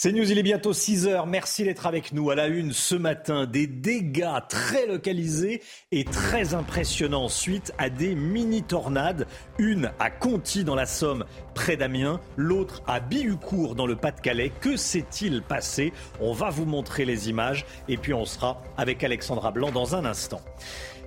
C'est News, il est bientôt 6 heures. Merci d'être avec nous à la une ce matin. Des dégâts très localisés et très impressionnants suite à des mini-tornades. Une à Conty dans la Somme, près d'Amiens. L'autre à Bihucourt dans le Pas-de-Calais. Que s'est-il passé? On va vous montrer les images et puis on sera avec Alexandra Blanc dans un instant.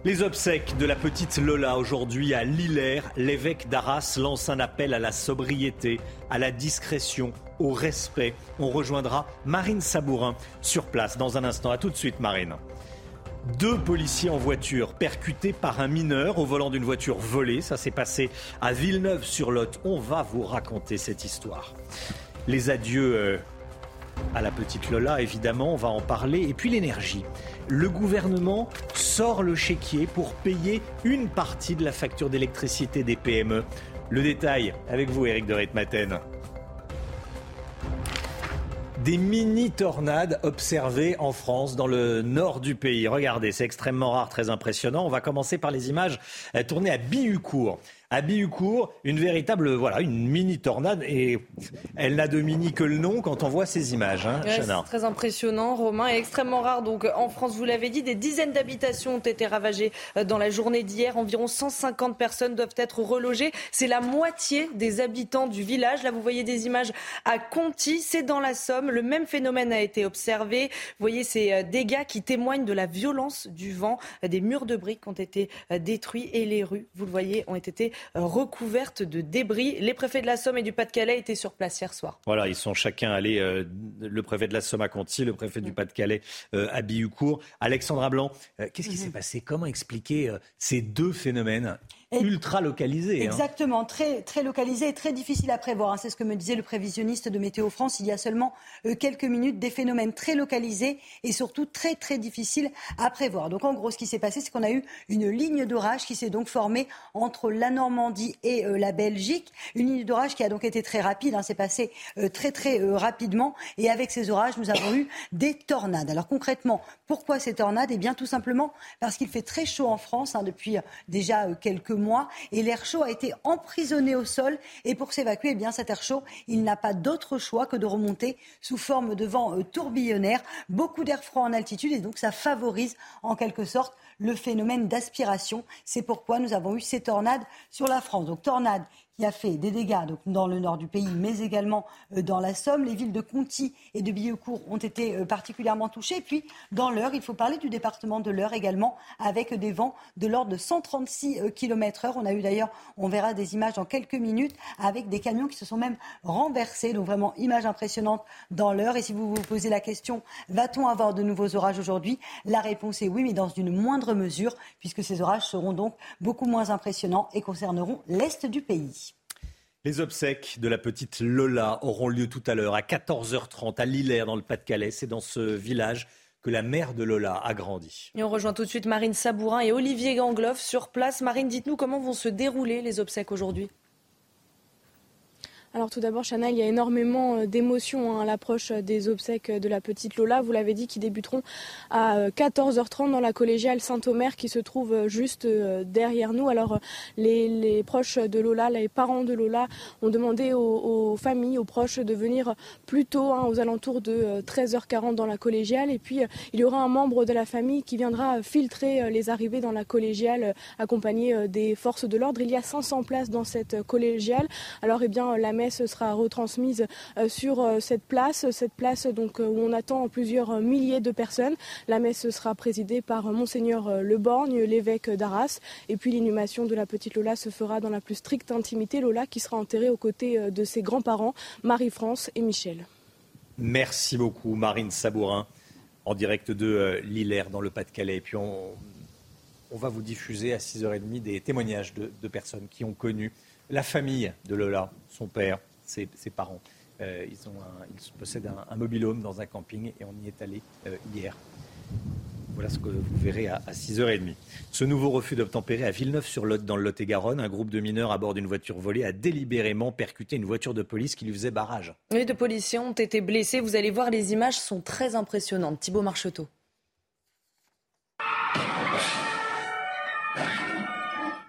Les obsèques de la petite Lola aujourd'hui à Lillers, l'évêque d'Arras lance un appel à la sobriété, à la discrétion, au respect. On rejoindra Marine Sabourin sur place dans un instant. A tout de suite Marine. Deux policiers en voiture percutés par un mineur au volant d'une voiture volée. Ça s'est passé à Villeneuve-sur-Lot. On va vous raconter cette histoire. Les adieux euh, à la petite Lola, évidemment, on va en parler. Et puis l'énergie le gouvernement sort le chéquier pour payer une partie de la facture d'électricité des PME. Le détail avec vous, Eric de. Des mini-tornades observées en France, dans le nord du pays. Regardez, c'est extrêmement rare, très impressionnant. On va commencer par les images euh, tournées à Bihucourt à Bihucourt, une véritable, voilà, une mini tornade. Et elle n'a de mini que le nom quand on voit ces images. Hein, c'est très impressionnant, Romain, et extrêmement rare. Donc en France, vous l'avez dit, des dizaines d'habitations ont été ravagées euh, dans la journée d'hier. Environ 150 personnes doivent être relogées. C'est la moitié des habitants du village. Là, vous voyez des images à Conty, c'est dans la Somme. Le même phénomène a été observé. Vous voyez ces euh, dégâts qui témoignent de la violence du vent. Des murs de briques ont été euh, détruits et les rues, vous le voyez, ont été recouverte de débris. Les préfets de la Somme et du Pas-de-Calais étaient sur place hier soir. Voilà, ils sont chacun allés, euh, le préfet de la Somme à Conti, le préfet du Pas-de-Calais euh, à Bihucourt. Alexandra Blanc, euh, qu'est-ce qui mhm. s'est passé? Comment expliquer ces deux phénomènes? Ultra localisé. Hein. Exactement, très, très localisé et très difficile à prévoir. Hein. C'est ce que me disait le prévisionniste de Météo France il y a seulement euh, quelques minutes. Des phénomènes très localisés et surtout très très difficiles à prévoir. Donc en gros, ce qui s'est passé, c'est qu'on a eu une ligne d'orage qui s'est donc formée entre la Normandie et euh, la Belgique. Une ligne d'orage qui a donc été très rapide. Hein. C'est passé euh, très très rapidement. Et avec ces orages, nous avons eu des tornades. Alors concrètement, pourquoi ces tornades? Eh bien tout simplement parce qu'il fait très chaud en France depuis déjà quelques mois et l'air chaud a été emprisonné au sol. Et pour s'évacuer, eh bien, cet air chaud, il n'a pas d'autre choix que de remonter sous forme de vent euh, tourbillonnaire. Beaucoup d'air froid en altitude et donc ça favorise en quelque sorte le phénomène d'aspiration. C'est pourquoi nous avons eu ces tornades sur la France. Donc tornades qui a fait des dégâts donc, dans le nord du pays, mais également euh, dans la Somme. Les villes de Conty et de Billancourt ont été euh, particulièrement touchées. Puis, dans l'Eure, il faut parler du département de l'Eure également, avec des vents de l'ordre de 136 euh, km/h. On a eu d'ailleurs, on verra des images dans quelques minutes, avec des camions qui se sont même renversés. Donc, vraiment, image impressionnante dans l'Eure. Et si vous vous posez la question, va-t-on avoir de nouveaux orages aujourd'hui? La réponse est oui, mais dans une moindre mesure, puisque ces orages seront donc beaucoup moins impressionnants et concerneront l'Est du pays. Les obsèques de la petite Lola auront lieu tout à l'heure à 14h30 à Lillers dans le Pas-de-Calais. C'est dans ce village que la mère de Lola a grandi. Et on rejoint tout de suite Marine Sabourin et Olivier Gangloff sur place. Marine, dites-nous comment vont se dérouler les obsèques aujourd'hui? Alors tout d'abord, Chana, il y a énormément euh, d'émotions hein, à l'approche euh, des obsèques de la petite Lola. Vous l'avez dit, qui débuteront à 14h30 euh, dans la collégiale Saint-Omer qui se trouve juste derrière nous. Alors les, proches de Lola, les parents de Lola ont demandé aux, familles, aux proches de venir plus tôt, hein, aux alentours de 13h40 dans la collégiale. Et puis il y aura un membre de la famille qui viendra filtrer les arrivées dans la collégiale accompagné des forces de l'ordre. Il y a 500 places dans cette collégiale. Alors eh bien la messe sera retransmise euh, sur euh, cette place, cette place donc euh, où on attend plusieurs milliers de personnes. La messe sera présidée par monseigneur Leborgne, l'évêque d'Arras, et puis l'inhumation de la petite Lola se fera dans la plus stricte intimité. Lola qui sera enterrée aux côtés de ses grands-parents, Marie-France et Michel. Merci beaucoup, Marine Sabourin, en direct de Lillers, dans le Pas-de-Calais. Et puis on, va vous diffuser à 6h30 des témoignages de personnes qui ont connu La famille de Lola, son père, ses, parents, euh, ils, ont possèdent un, mobile home dans un camping et on y est allé euh, hier. Voilà ce que vous verrez à, 6h30. Ce nouveau refus d'obtempérer à Villeneuve-sur-Lot, dans le Lot-et-Garonne, un groupe de mineurs à bord d'une voiture volée a délibérément percuté une voiture de police qui lui faisait barrage. Les deux policiers ont été blessés. Vous allez voir, les images sont très impressionnantes. Thibaut Marcheteau.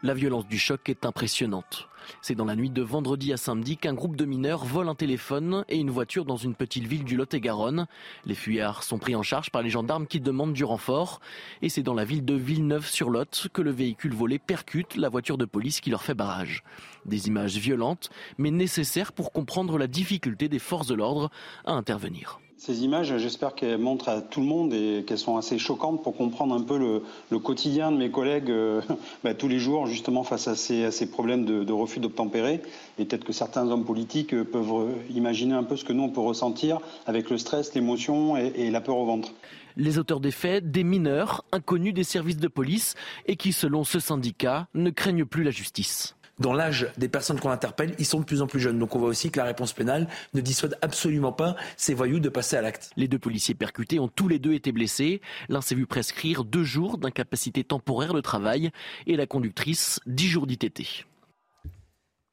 La violence du choc est impressionnante. C'est dans la nuit de vendredi à samedi qu'un groupe de mineurs vole un téléphone et une voiture dans une petite ville du Lot-et-Garonne. Les fuyards sont pris en charge par les gendarmes qui demandent du renfort. Et c'est dans la ville de Villeneuve-sur-Lot que le véhicule volé percute la voiture de police qui leur fait barrage. Des images violentes, mais nécessaires pour comprendre la difficulté des forces de l'ordre à intervenir. Ces images, j'espère qu'elles montrent à tout le monde et qu'elles sont assez choquantes pour comprendre un peu le, quotidien de mes collègues euh, bah, tous les jours, justement face à ces, problèmes de, refus d'obtempérer. Et peut-être que certains hommes politiques euh, peuvent euh, imaginer un peu ce que nous, on peut ressentir avec le stress, l'émotion et la peur au ventre. Les auteurs des faits, des mineurs, inconnus des services de police et qui, selon ce syndicat, ne craignent plus la justice dans l'âge des personnes qu'on interpelle, ils sont de plus en plus jeunes. Donc on voit aussi que la réponse pénale ne dissuade absolument pas ces voyous de passer à l'acte. Les deux policiers percutés ont tous les deux été blessés. L'un s'est vu prescrire deux jours d'incapacité temporaire de travail et la conductrice dix jours d'ITT.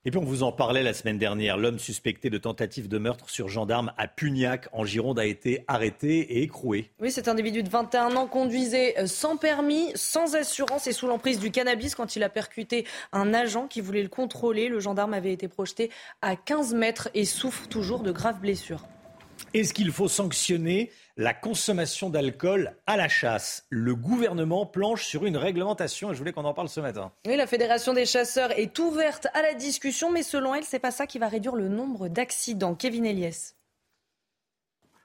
Et puis on vous en parlait la semaine dernière. L'homme suspecté de tentative de meurtre sur gendarme à Pugnac, en Gironde, a été arrêté et écroué. Oui, cet individu de 21 ans conduisait euh, sans permis, sans assurance et sous l'emprise du cannabis quand il a percuté un agent qui voulait le contrôler. Le gendarme avait été projeté à 15 mètres et souffre toujours de graves blessures. Est-ce qu'il faut sanctionner la consommation d'alcool à la chasse? Le gouvernement planche sur une réglementation et je voulais qu'on en parle ce matin. Oui, la Fédération des chasseurs est ouverte à la discussion, mais selon elle, c'est pas ça qui va réduire le nombre d'accidents. Kevin Elias.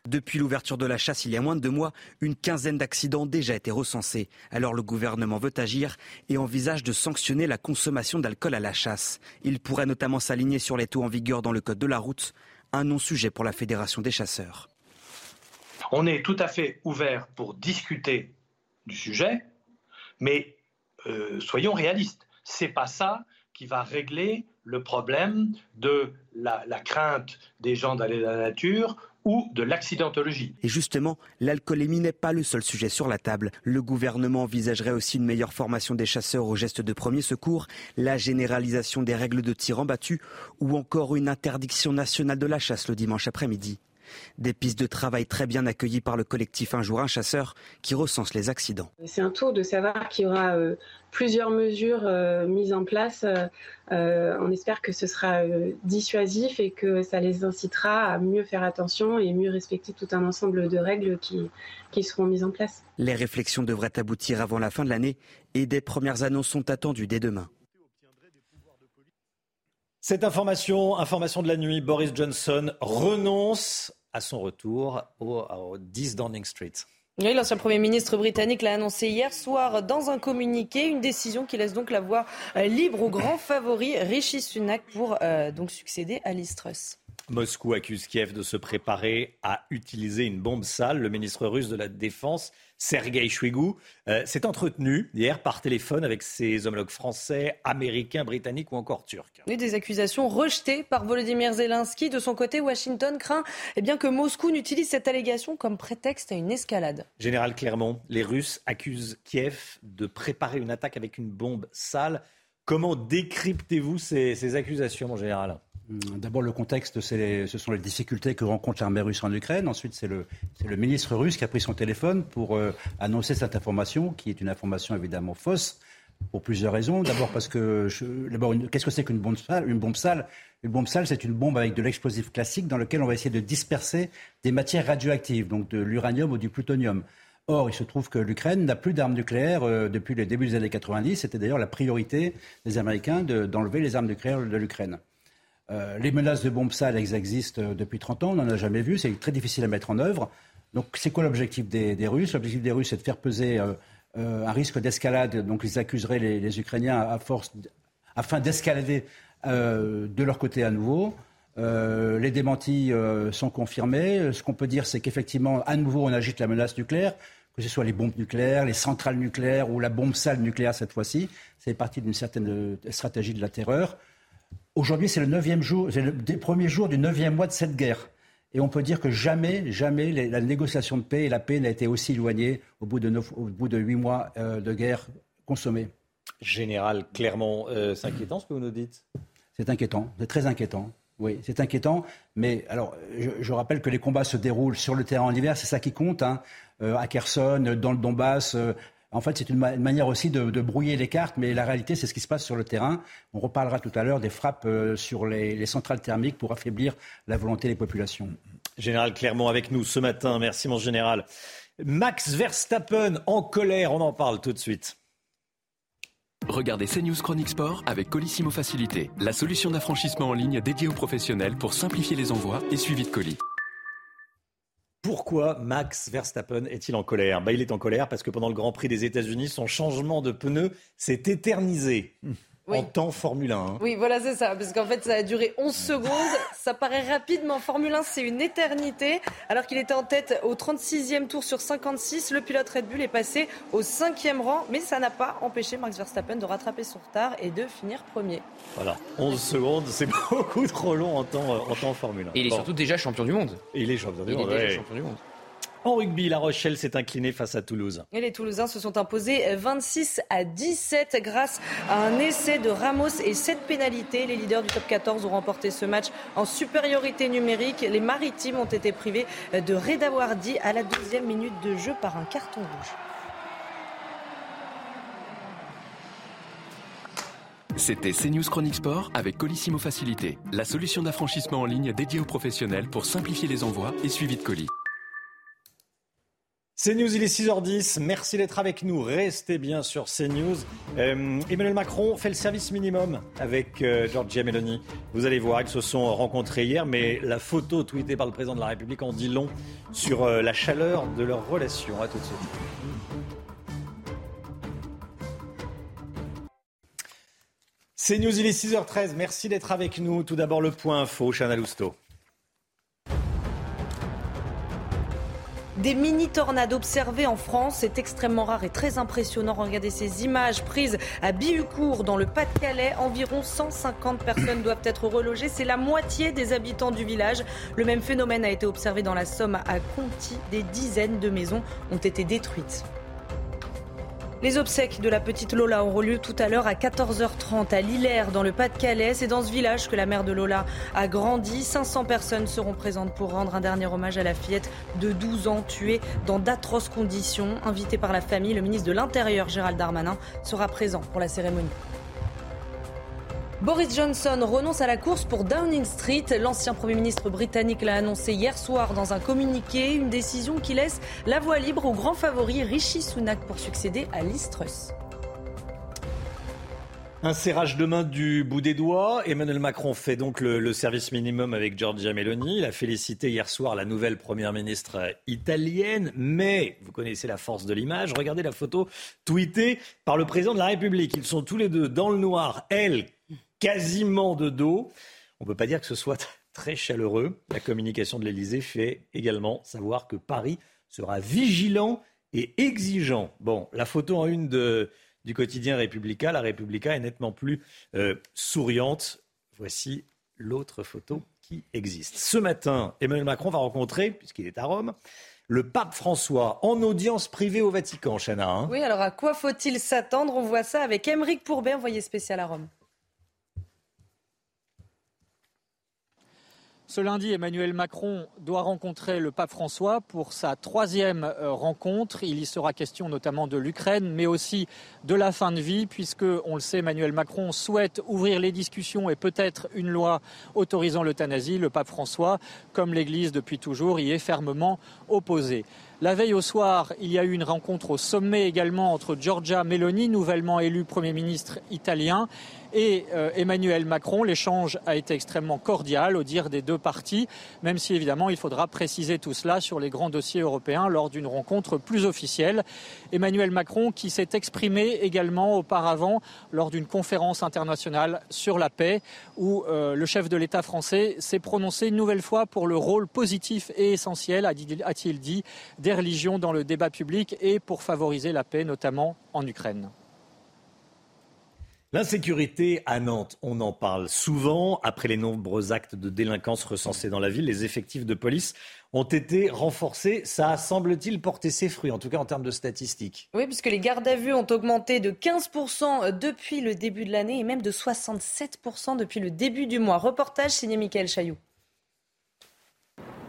Depuis l'ouverture de la chasse il y a moins de deux mois, une quinzaine d'accidents ont déjà été recensés. Alors le gouvernement veut agir et envisage de sanctionner la consommation d'alcool à la chasse. Il pourrait notamment s'aligner sur les taux en vigueur dans le code de la route un non-sujet pour la Fédération des chasseurs. On est tout à fait ouvert pour discuter du sujet, mais euh, soyons réalistes. C'est pas ça qui va régler le problème de la, la crainte des gens d'aller dans la nature ou de l'accidentologie. Et justement, l'alcoolémie n'est pas le seul sujet sur la table. Le gouvernement envisagerait aussi une meilleure formation des chasseurs aux gestes de premier secours, la généralisation des règles de tir en battu ou encore une interdiction nationale de la chasse le dimanche après-midi. Des pistes de travail très bien accueillies par le collectif Un jour un chasseur qui recense les accidents. C'est un tour de savoir qu'il y aura euh, plusieurs mesures euh, mises en place. Euh, on espère que ce sera dissuasif et que ça les incitera à mieux faire attention et mieux respecter tout un ensemble de règles qui, qui seront mises en place. Les réflexions devraient aboutir avant la fin de l'année et des premières annonces sont attendues dès demain. Cette information, information de la nuit, Boris Johnson renonce à son retour au, 10 Downing Street. Oui, l'ancien Premier ministre britannique l'a annoncé hier soir dans un communiqué, une décision qui laisse donc la voie euh, libre au grand favori Rishi Sunak pour euh, donc succéder à Liz Truss. Moscou accuse Kiev de se préparer à utiliser une bombe sale. Le ministre russe de la Défense, Sergei Shoigu, euh, s'est entretenu hier par téléphone avec ses homologues français, américains, britanniques ou encore turcs. Des accusations rejetées par Volodymyr Zelensky. De son côté, Washington craint eh bien, que Moscou n'utilise cette allégation comme prétexte à une escalade. Général Clermont, les Russes accusent Kiev de préparer une attaque avec une bombe sale. Comment décryptez-vous ces, ces accusations, mon général? D'abord, le contexte, ce sont les difficultés que rencontre l'armée russe en Ukraine. Ensuite, c'est le, ministre russe qui a pris son téléphone pour euh, annoncer cette information, qui est une information évidemment fausse, pour plusieurs raisons. D'abord, parce que, d'abord, qu'est-ce que c'est qu'une bombe sale? Une bombe sale, une bombe sale, c'est une bombe avec de l'explosif classique dans lequel on va essayer de disperser des matières radioactives, donc de l'uranium ou du plutonium. Or, il se trouve que l'Ukraine n'a plus d'armes nucléaires euh, depuis le début des années 90. C'était d'ailleurs la priorité des Américains d'enlever les armes nucléaires de l'Ukraine. Euh, les menaces de bombes sales, elles existent euh, depuis 30 ans, on n'en a jamais vu, c'est très difficile à mettre en œuvre. Donc c'est quoi l'objectif des, Russes? L'objectif des Russes, c'est de faire peser euh, un risque d'escalade, donc ils accuseraient les, Ukrainiens à force, afin d'escalader de leur côté à nouveau. les démentis sont confirmés. Ce qu'on peut dire, c'est qu'effectivement, à nouveau, on agite la menace nucléaire, que ce soit les bombes nucléaires, les centrales nucléaires ou la bombe sale nucléaire cette fois-ci. C'est partie d'une certaine stratégie de la terreur. Aujourd'hui, c'est le neuvième jour, c'est le premier jour du neuvième mois de cette guerre. Et on peut dire que jamais, jamais la négociation de paix et la paix n'a été aussi éloignée au bout de, huit mois euh, de guerre consommée. Général Clermont, euh, c'est inquiétant ce que vous nous dites? C'est inquiétant, c'est très inquiétant. Oui, c'est inquiétant. Mais alors, je, rappelle que les combats se déroulent sur le terrain en hiver, c'est ça qui compte. Hein. Euh, à Kherson, dans le Donbass, en fait, c'est une, manière aussi de, brouiller les cartes, mais la réalité, c'est ce qui se passe sur le terrain. On reparlera tout à l'heure des frappes euh, sur les, centrales thermiques pour affaiblir la volonté des populations. Général Clermont avec nous ce matin. Merci, mon général. Max Verstappen en colère, on en parle tout de suite. Regardez CNews Chronique Sport avec Colissimo Facilité, la solution d'affranchissement en ligne dédiée aux professionnels pour simplifier les envois et suivi de colis. Pourquoi Max Verstappen est-il en colère? Bah, Il est en colère parce que pendant le Grand Prix des États-Unis, son changement de pneu s'est éternisé en temps Formule 1. Hein. Oui, voilà, c'est ça. Parce qu'en fait, ça a duré 11 secondes. Ça paraît rapide, mais en Formule 1, c'est une éternité. Alors qu'il était en tête au 36e tour sur 56, le pilote Red Bull est passé au 5e rang. Mais ça n'a pas empêché Max Verstappen de rattraper son retard et de finir premier. Voilà, 11 secondes, c'est beaucoup trop long en temps, en temps Formule 1. Et il est surtout déjà champion du monde. il est champion du monde. Il est déjà champion du monde. En rugby, La Rochelle s'est inclinée face à Toulouse. Et les Toulousains se sont imposés 26 à 17 grâce à un essai de Ramos et 7 pénalités. Les leaders du top 14 ont remporté ce match en supériorité numérique. Les Maritimes ont été privés de Reda Wardi à la deuxième minute de jeu par un carton rouge. C'était CNews Chronique Sport avec Colissimo Facilité, la solution d'affranchissement en ligne dédiée aux professionnels pour simplifier les envois et suivi de colis. CNews, il est 6h10. Merci d'être avec nous. Restez bien sur CNews. Euh, Emmanuel Macron fait le service minimum avec euh, Giorgia Meloni. Vous allez voir, ils se sont rencontrés hier, mais la photo tweetée par le président de la République en dit long sur euh, la chaleur de leur relation. À tout de suite. CNews, il est 6h13. Merci d'être avec nous. Tout d'abord, le point info, Chana Lousteau. Des mini-tornades observées en France, c'est extrêmement rare et très impressionnant. Regardez ces images prises à Bihucourt dans le Pas-de-Calais. Environ 150 personnes doivent être relogées. C'est la moitié des habitants du village. Le même phénomène a été observé dans la Somme à Conti. Des dizaines de maisons ont été détruites. Les obsèques de la petite Lola auront lieu tout à l'heure à 14h30 à Lillers, dans le Pas-de-Calais. C'est dans ce village que la mère de Lola a grandi. 500 personnes seront présentes pour rendre un dernier hommage à la fillette de 12 ans tuée dans d'atroces conditions. Invité par la famille, le ministre de l'Intérieur, Gérald Darmanin, sera présent pour la cérémonie. Boris Johnson renonce à la course pour Downing Street. L'ancien Premier ministre britannique l'a annoncé hier soir dans un communiqué, une décision qui laisse la voie libre au grand favori Rishi Sunak pour succéder à Liz Truss. Un serrage de main du bout des doigts. Emmanuel Macron fait donc le, service minimum avec Giorgia Meloni. Il a félicité hier soir la nouvelle première ministre italienne. Mais vous connaissez la force de l'image. Regardez la photo tweetée par le président de la République. Ils sont tous les deux dans le noir. Elle quasiment de dos. On ne peut pas dire que ce soit très chaleureux. La communication de l'Elysée fait également savoir que Paris sera vigilant et exigeant. Bon, la photo en une du quotidien Républicain, la Républica est nettement plus euh, souriante. Voici l'autre photo qui existe. Ce matin, Emmanuel Macron va rencontrer, puisqu'il est à Rome, le pape François en audience privée au Vatican, Chana. Hein. oui, alors à quoi faut-il s'attendre? On voit ça avec Émeric Pourbet, envoyé spécial à Rome. Ce lundi, Emmanuel Macron doit rencontrer le pape François pour sa troisième euh, rencontre. Il y sera question notamment de l'Ukraine, mais aussi de la fin de vie, puisque, on le sait, Emmanuel Macron souhaite ouvrir les discussions et peut-être une loi autorisant l'euthanasie. Le pape François, comme l'Église depuis toujours, y est fermement opposé. La veille au soir, il y a eu une rencontre au sommet également entre Giorgia Meloni, nouvellement élu Premier ministre italien, et euh, Emmanuel Macron. L'échange a été extrêmement cordial au dire des deux parties, même si évidemment il faudra préciser tout cela sur les grands dossiers européens lors d'une rencontre plus officielle. Emmanuel Macron qui s'est exprimé également auparavant lors d'une conférence internationale sur la paix où euh, le chef de l'État français s'est prononcé une nouvelle fois pour le rôle positif et essentiel, a-t-il dit, des religions dans le débat public et pour favoriser la paix, notamment en Ukraine. L'insécurité à Nantes, on en parle souvent. Après les nombreux actes de délinquance recensés dans la ville, les effectifs de police ont été renforcés. Ça a, semble-t-il, porté ses fruits, en tout cas en termes de statistiques. Oui, puisque les gardes à vue ont augmenté de 15% depuis le début de l'année et même de 67% depuis le début du mois. Reportage signé Michael Chailloux.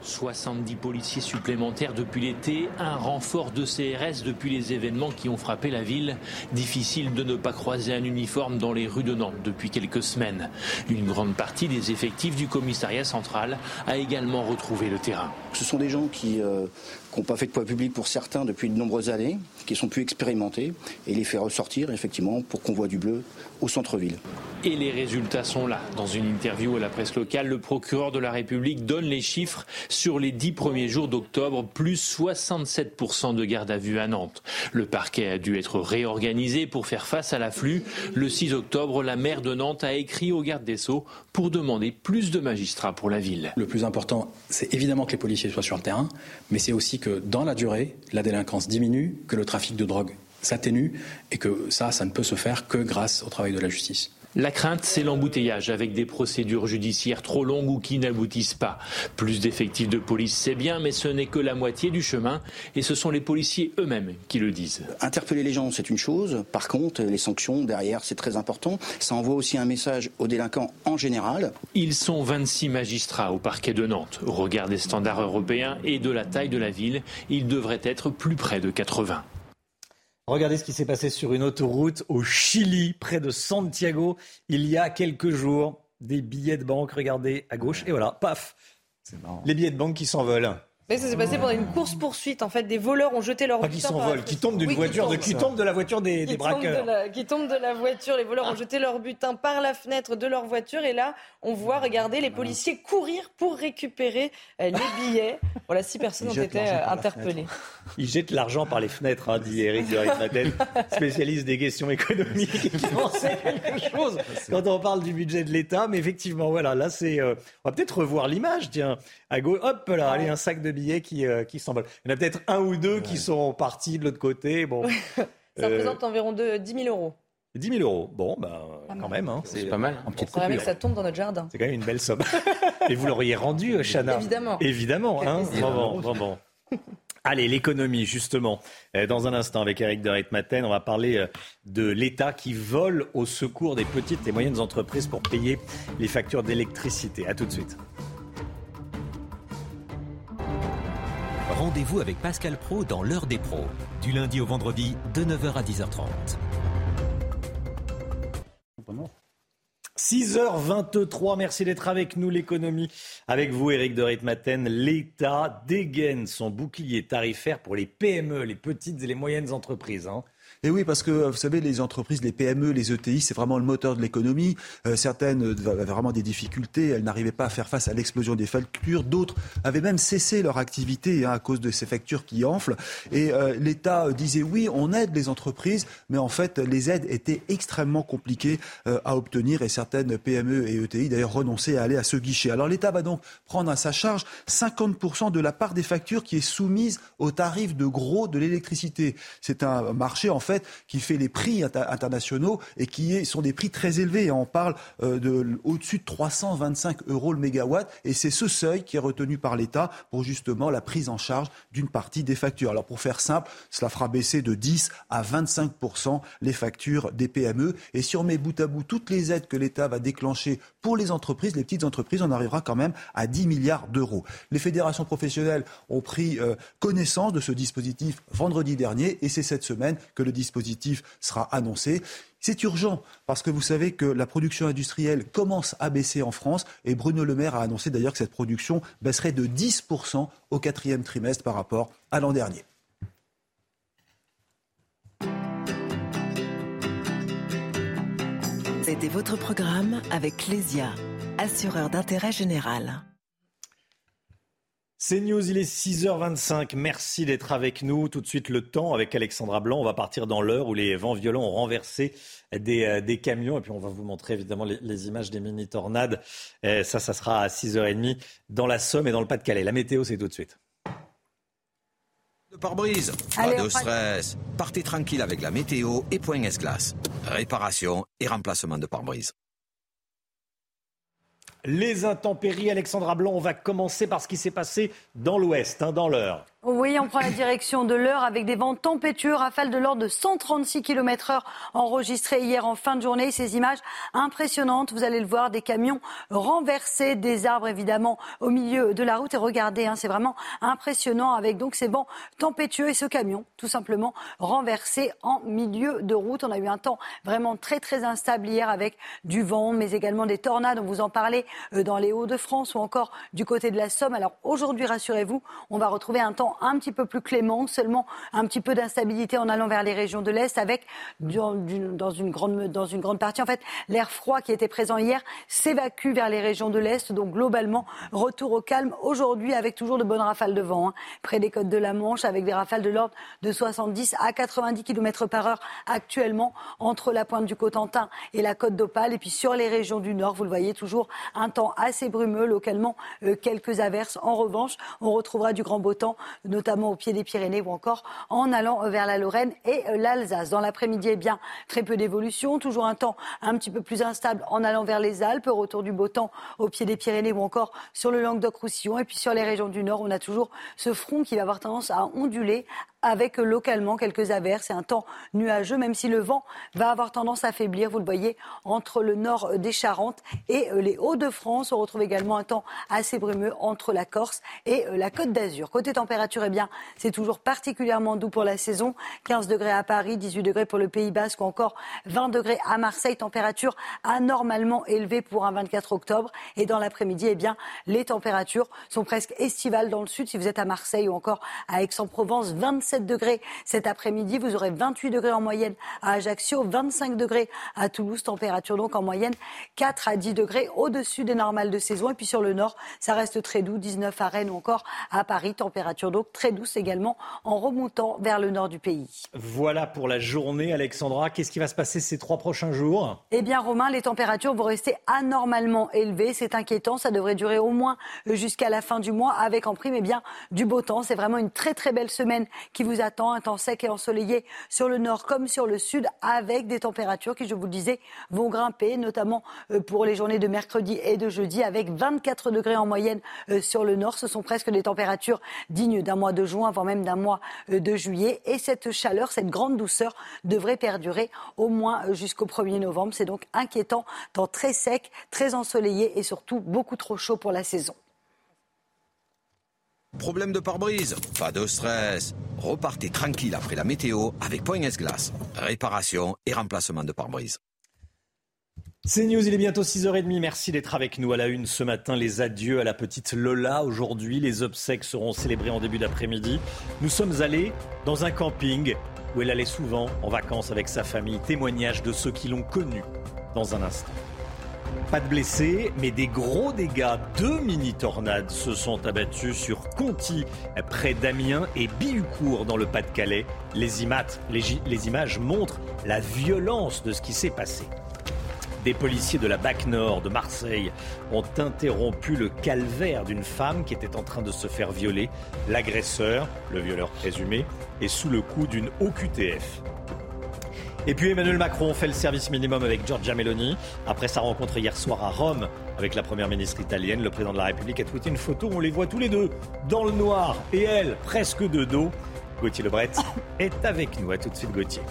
70 policiers supplémentaires depuis l'été, un renfort de CRS depuis les événements qui ont frappé la ville. Difficile de ne pas croiser un uniforme dans les rues de Nantes depuis quelques semaines. Une grande partie des effectifs du commissariat central a également retrouvé le terrain. Ce sont des gens qui euh, n'ont pas fait de poids public pour certains depuis de nombreuses années, qui sont plus expérimentés, et les faire ressortir effectivement pour qu'on voit du bleu au centre-ville. Et les résultats sont là. Dans une interview à la presse locale, le procureur de la République donne les chiffres sur les dix premiers jours d'octobre, plus 67% de garde à vue à Nantes. Le parquet a dû être réorganisé pour faire face à l'afflux. Le 6 octobre, la maire de Nantes a écrit au garde des Sceaux pour demander plus de magistrats pour la ville. Le plus important, c'est évidemment que les policiers soient sur le terrain, mais c'est aussi que dans la durée, la délinquance diminue, que le trafic de drogue s'atténue et que ça, ça ne peut se faire que grâce au travail de la justice. La crainte, c'est l'embouteillage avec des procédures judiciaires trop longues ou qui n'aboutissent pas. Plus d'effectifs de police, c'est bien, mais ce n'est que la moitié du chemin et ce sont les policiers eux-mêmes qui le disent. Interpeller les gens, c'est une chose. Par contre, les sanctions derrière, c'est très important. Ça envoie aussi un message aux délinquants en général. Ils sont 26 magistrats au parquet de Nantes. Au regard des standards européens et de la taille de la ville, ils devraient être plus près de 80. Regardez ce qui s'est passé sur une autoroute au Chili, près de Santiago, il y a quelques jours. Des billets de banque, regardez à gauche, et voilà, paf, les billets de banque qui s'envolent. Mais ça s'est passé pendant une course poursuite. En fait, des voleurs ont jeté leur Pas qui s'envolent, qui tombent d'une voiture, de, qui tombent de la voiture des, des braqueurs. De qui tombent de la voiture. Les voleurs ont jeté leur butin par la fenêtre de leur voiture. Et là, on voit, regardez, les policiers courir pour récupérer euh, les billets. Voilà, six personnes ont été euh, interpellées. Ils jettent l'argent par les fenêtres, hein, dit Eric de spécialiste des questions économiques qui en sait quelque chose quand on parle du budget de l'État. Mais effectivement, voilà, là, c'est. Euh, on va peut-être revoir l'image, tiens. À gauche, hop là, allez, un sac de billets qui, euh, qui s'envole. Il y en a peut-être un ou deux qui sont partis de l'autre côté. Bon. Ça représente environ de 10 000 euros. 10 000 euros. Bon, bah, quand même. Hein, c'est pas mal. En petite coupure. que ça tombe dans notre jardin. C'est quand même une belle somme. Et vous l'auriez rendu, Chana Évidemment. Évidemment. Hein bon, bon, bon. Allez, l'économie, justement. Euh, dans un instant, avec Eric de Reitmaten, on va parler euh, de l'État qui vole au secours des petites et moyennes entreprises pour payer les factures d'électricité. À tout de suite. Rendez-vous avec Pascal Pro dans l'heure des pros, du lundi au vendredi de 9h à 10h30. 6h23, merci d'être avec nous, l'économie. Avec vous, Eric de Ritmaten, l'État dégaine son bouclier tarifaire pour les PME, les petites et les moyennes entreprises. Hein. Et oui, parce que vous savez, les entreprises, les PME, les ETI, c'est vraiment le moteur de l'économie. Euh, certaines avaient vraiment des difficultés, elles n'arrivaient pas à faire face à l'explosion des factures. D'autres avaient même cessé leur activité hein, à cause de ces factures qui enflent. Et euh, l'État disait oui, on aide les entreprises, mais en fait, les aides étaient extrêmement compliquées euh, à obtenir et certaines PME et ETI d'ailleurs renonçaient à aller à ce guichet. Alors l'État va donc prendre à sa charge 50% de la part des factures qui est soumise au tarif de gros de l'électricité. C'est un marché en fait qui fait les prix internationaux et qui sont des prix très élevés. On parle euh, de au-dessus de 325 euros le mégawatt et c'est ce seuil qui est retenu par l'État pour justement la prise en charge d'une partie des factures. Alors pour faire simple, cela fera baisser de 10 à 25% les factures des PME et si on met bout à bout toutes les aides que l'État va déclencher pour les entreprises, les petites entreprises, on arrivera quand même à 10 milliards d'euros. Les fédérations professionnelles ont pris euh, connaissance de ce dispositif vendredi dernier et c'est cette semaine que le dispositif sera annoncé. C'est urgent parce que vous savez que la production industrielle commence à baisser en France et Bruno Le Maire a annoncé d'ailleurs que cette production baisserait de 10% au quatrième trimestre par rapport à l'an dernier. C'était votre programme avec Lesia, assureur d'intérêt général. C'est News, il est 6h25. Merci d'être avec nous. Tout de suite, le temps avec Alexandra Blanc. On va partir dans l'heure où les vents violents ont renversé des, euh, camions. Et puis, on va vous montrer évidemment les, images des mini-tornades. ça, ça sera à 6h30 dans la Somme et dans le Pas-de-Calais. La météo, c'est tout de suite. Pare-brise, pas de stress. Partez tranquille avec la météo et point S-Glace. Réparation et remplacement de pare-brise. Les intempéries, Alexandra Blanc, on va commencer par ce qui s'est passé dans l'Ouest, hein, dans l'heure. Oui, on prend la direction de l'heure avec des vents tempétueux, rafales de l'ordre de 136 km heure enregistrées hier en fin de journée. Ces images impressionnantes, vous allez le voir, des camions renversés, des arbres évidemment au milieu de la route. Et regardez, hein, c'est vraiment impressionnant avec donc ces vents tempétueux et ce camion tout simplement renversé en milieu de route. On a eu un temps vraiment très très instable hier avec du vent, mais également des tornades. On vous en parlait euh, dans les Hauts-de-France ou encore du côté de la Somme. Alors aujourd'hui, rassurez-vous, on va retrouver un temps un petit peu plus clément, seulement un petit peu d'instabilité en allant vers les régions de l'Est avec dans une, grande, dans une grande partie, en fait, l'air froid qui était présent hier s'évacue vers les régions de l'Est. Donc globalement, retour au calme aujourd'hui avec toujours de bonnes rafales de vent hein. près des côtes de la Manche avec des rafales de l'ordre de 70 à 90 km par heure actuellement entre la pointe du Cotentin et la côte d'Opale. Et puis sur les régions du Nord, vous le voyez, toujours un temps assez brumeux, localement euh, quelques averses. En revanche, on retrouvera du grand beau temps notamment au pied des Pyrénées ou encore en allant vers la Lorraine et euh, l'Alsace. Dans l'après-midi, eh bien, très peu d'évolution, toujours un temps un petit peu plus instable en allant vers les Alpes, retour du beau temps au pied des Pyrénées ou encore sur le Languedoc-Roussillon. Et puis sur les régions du Nord, on a toujours ce front qui va avoir tendance à onduler avec localement quelques averses et un temps nuageux, même si le vent va avoir tendance à faiblir. Vous le voyez entre le nord des Charentes et euh, les Hauts-de-France. On retrouve également un temps assez brumeux entre la Corse et euh, la Côte d'Azur. Côté température, eh bien, c'est toujours particulièrement doux pour la saison. 15 degrés à Paris, 18 degrés pour le Pays Basque ou encore 20 degrés à Marseille. Température anormalement élevée pour un 24 octobre. Et dans l'après-midi, eh bien, les températures sont presque estivales dans le sud. Si vous êtes à Marseille ou encore à Aix-en-Provence, 27 degrés cet après-midi. Vous aurez 28 degrés en moyenne à Ajaccio, 25 degrés à Toulouse. Température donc en moyenne 4 à 10 degrés au-dessus des normales de saison. Et puis sur le nord, ça reste très doux, 19 à Rennes ou encore à Paris. Température donc très douce également en remontant vers le nord du pays. Voilà pour la journée, Alexandra. Qu'est-ce qui va se passer ces trois prochains jours? Eh bien, Romain, les températures vont rester anormalement élevées. C'est inquiétant. Ça devrait durer au moins jusqu'à la fin du mois avec en prime eh bien, du beau temps. C'est vraiment une très très belle semaine qui vous attend. Un temps sec et ensoleillé sur le nord comme sur le sud, avec des températures qui, je vous le disais, vont grimper, notamment euh, pour les journées de mercredi et de jeudi, avec 24 degrés en moyenne euh, sur le nord. Ce sont presque des températures dignes d'un mois de juin, voire même d'un mois euh, de juillet. Et cette chaleur, cette grande douceur devrait perdurer au moins jusqu'au 1er novembre. C'est donc inquiétant, temps très sec, très ensoleillé et surtout beaucoup trop chaud pour la saison. Problème de pare-brise Pas de stress. Repartez tranquille après la météo avec Point S-Glace. Réparation et remplacement de pare-brise. C'est News, il est bientôt 6h30. Merci d'être avec nous à la une ce matin. Les adieux à la petite Lola aujourd'hui. Les obsèques seront célébrées en début d'après-midi. Nous sommes allés dans un camping où elle allait souvent en vacances avec sa famille. Témoignage de ceux qui l'ont connue dans un instant. Pas de blessés, mais des gros dégâts. Deux mini-tornades se sont abattues sur Conti, près d'Amiens et Bihucourt dans le Pas-de-Calais. Les, images montrent la violence de ce qui s'est passé. Des policiers de la BAC Nord de Marseille ont interrompu le calvaire d'une femme qui était en train de se faire violer. L'agresseur, le violeur présumé, est sous le coup d'une OQTF. Et puis Emmanuel Macron fait le service minimum avec Giorgia Meloni. Après sa rencontre hier soir à Rome avec la première ministre italienne, le président de la République a tweeté une photo où on les voit tous les deux dans le noir et elle presque de dos. Gauthier Lebret est avec nous. À tout de suite Gauthier.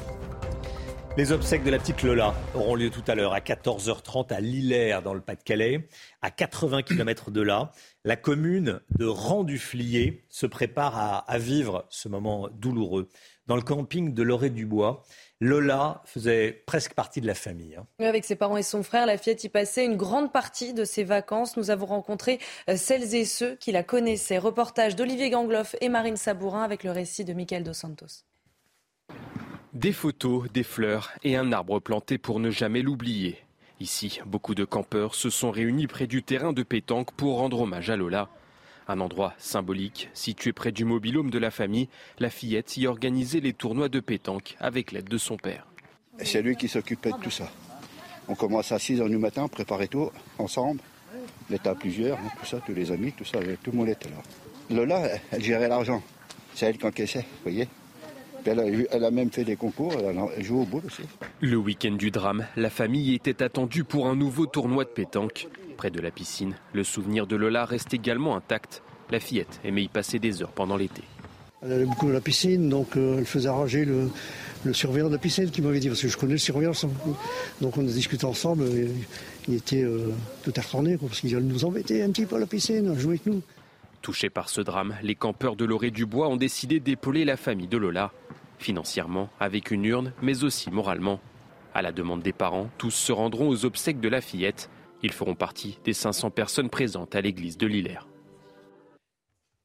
Les obsèques de la petite Lola auront lieu tout à l'heure à 14h30 à Lillers dans le Pas-de-Calais. À 80 km de là, la commune de Rang-du-Flier se prépare à, à, vivre ce moment douloureux. Dans le camping de Loré-du-Bois, Lola faisait presque partie de la famille. Hein. Avec ses parents et son frère, la fillette y passait une grande partie de ses vacances. Nous avons rencontré euh, celles et ceux qui la connaissaient. Reportage d'Olivier Gangloff et Marine Sabourin avec le récit de Michael Dos Santos. Des photos, des fleurs et un arbre planté pour ne jamais l'oublier. Ici, beaucoup de campeurs se sont réunis près du terrain de pétanque pour rendre hommage à Lola. Un endroit symbolique, situé près du mobilhome de la famille, la fillette y organisait les tournois de pétanque avec l'aide de son père. C'est lui qui s'occupait de tout ça. On commence à 6 h du matin, préparer tout ensemble. On était à plusieurs, hein, tout ça, tous les amis, tout ça, tout le monde était là. Lola, elle gérait l'argent. C'est elle qui encaissait, vous voyez. Elle a, même fait des concours, elle a joué au boule aussi. Le week-end du drame, la famille était attendue pour un nouveau tournoi de pétanque. Près de la piscine, le souvenir de Lola reste également intact. La fillette aimait y passer des heures pendant l'été. Elle allait beaucoup à la piscine, donc euh, elle faisait arranger le, surveillant de la piscine qui m'avait dit, parce que je connais le surveillant. Donc on a discuté ensemble, et il était euh, tout à retourner, parce qu'il allait nous embêter un petit peu à la piscine, jouer avec nous. Touchés par ce drame, les campeurs de l'Orée du Bois ont décidé d'épauler la famille de Lola, financièrement avec une urne, mais aussi moralement. À la demande des parents, tous se rendront aux obsèques de la fillette. Ils feront partie des 500 personnes présentes à l'église de Lillers.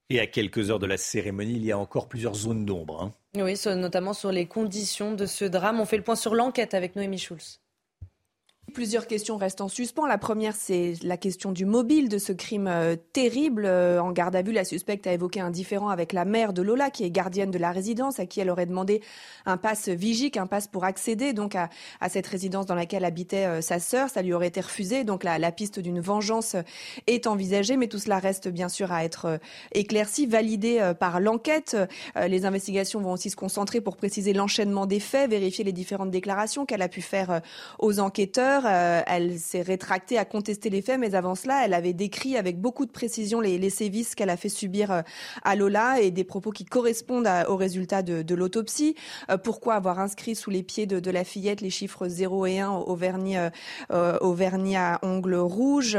Et à quelques heures de la cérémonie, il y a encore plusieurs zones d'ombre. Hein. Oui, notamment sur les conditions de ce drame. On fait le point sur l'enquête avec Noémie Schulz. Plusieurs questions restent en suspens. La première, c'est la question du mobile de ce crime euh, terrible. Euh, en garde à vue, la suspecte a évoqué un différend avec la mère de Lola, qui est gardienne de la résidence, à qui elle aurait demandé un passe vigique, un passe pour accéder donc à, cette résidence dans laquelle habitait euh, sa sœur. Ça lui aurait été refusé. Donc la, la piste d'une vengeance est envisagée, mais tout cela reste bien sûr à être éclairci, validé par l'enquête. Les investigations vont aussi se concentrer pour préciser l'enchaînement des faits, vérifier les différentes déclarations qu'elle a pu faire aux enquêteurs. Euh, elle s'est rétractée à contester les faits, mais avant cela, elle avait décrit avec beaucoup de précision les, sévices qu'elle a fait subir euh, à Lola et des propos qui correspondent aux résultats de, l'autopsie. Euh, pourquoi avoir inscrit sous les pieds de, la fillette les chiffres 0 et 1 au vernis, au vernis à ongles rouges?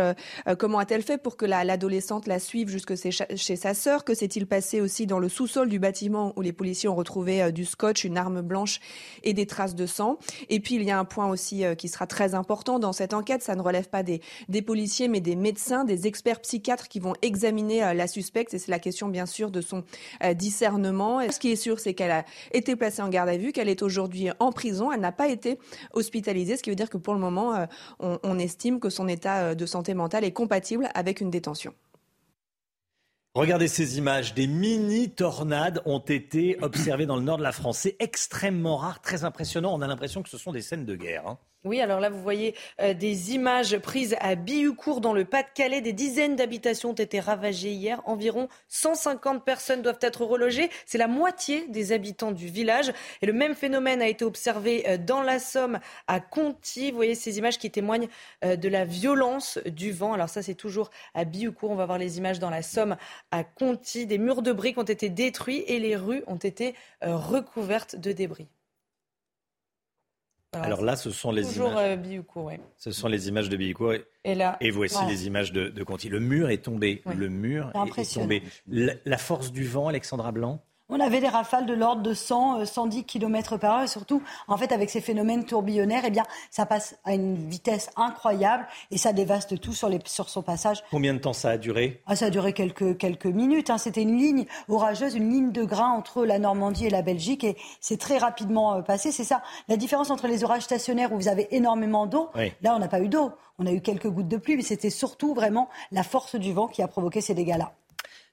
Comment a-t-elle fait pour que l'adolescente la, suive jusque chez, sa sœur? Que s'est-il passé aussi dans le sous-sol du bâtiment où les policiers ont retrouvé du scotch, une arme blanche et des traces de sang? Et puis il y a un point aussi qui sera très important important dans cette enquête. Ça ne relève pas des, policiers, mais des médecins, des experts psychiatres qui vont examiner euh, la suspecte. Et c'est la question, bien sûr, de son euh, discernement. Ce qui est sûr, c'est qu'elle a été placée en garde à vue, qu'elle est aujourd'hui en prison. Elle n'a pas été hospitalisée, ce qui veut dire que pour le moment, euh, on, on estime que son état de santé mentale est compatible avec une détention. Regardez ces images. Des mini-tornades ont été observées dans le nord de la France. C'est extrêmement rare, très impressionnant. On a l'impression que ce sont des scènes de guerre. Hein. Oui, alors là, vous voyez euh, des images prises à Bihucourt, dans le Pas-de-Calais. Des dizaines d'habitations ont été ravagées hier. Environ 150 personnes doivent être relogées. C'est la moitié des habitants du village. Et le même phénomène a été observé euh, dans la Somme, à Conty. Vous voyez ces images qui témoignent euh, de la violence du vent. Alors ça, c'est toujours à Bihucourt. On va voir les images dans la Somme, à Conty. Des murs de briques ont été détruits et les rues ont été recouvertes de débris. Alors là, ce sont les images. Euh, ce sont les images de Bioucourt. Et, là, et voici les images de, de Conti. Le mur est tombé. Le mur est, tombé. la, force du vent, Alexandra Blanc? On avait des rafales de l'ordre de 100, 110 km par heure et surtout, en fait, avec ces phénomènes tourbillonnaires, eh bien, ça passe à une vitesse incroyable et ça dévaste tout sur, les, sur son passage. Combien de temps ça a duré? Ah, Ça a duré quelques, quelques minutes. Hein. C'était une ligne orageuse, une ligne de grain entre la Normandie et la Belgique et c'est très rapidement euh, passé. C'est ça la différence entre les orages stationnaires où vous avez énormément d'eau. Là, on n'a pas eu d'eau. On a eu quelques gouttes de pluie, mais c'était surtout vraiment la force du vent qui a provoqué ces dégâts-là.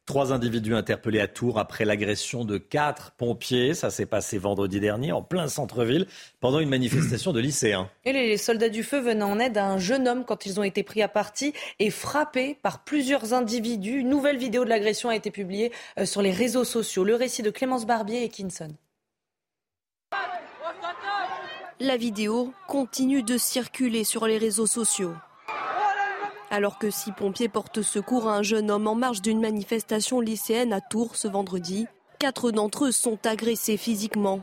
Trois individus interpellés à Tours après l'agression de quatre pompiers. Ça s'est passé vendredi dernier en plein centre-ville pendant une manifestation de lycéens. Et les soldats du feu venaient en aide à un jeune homme quand ils ont été pris à partie et frappés par plusieurs individus. Une nouvelle vidéo de l'agression a été publiée euh, sur les réseaux sociaux. Le récit de Clémence Barbier et Kinson. La vidéo continue de circuler sur les réseaux sociaux. Alors que six pompiers portent secours à un jeune homme en marge d'une manifestation lycéenne à Tours ce vendredi, quatre d'entre eux sont agressés physiquement.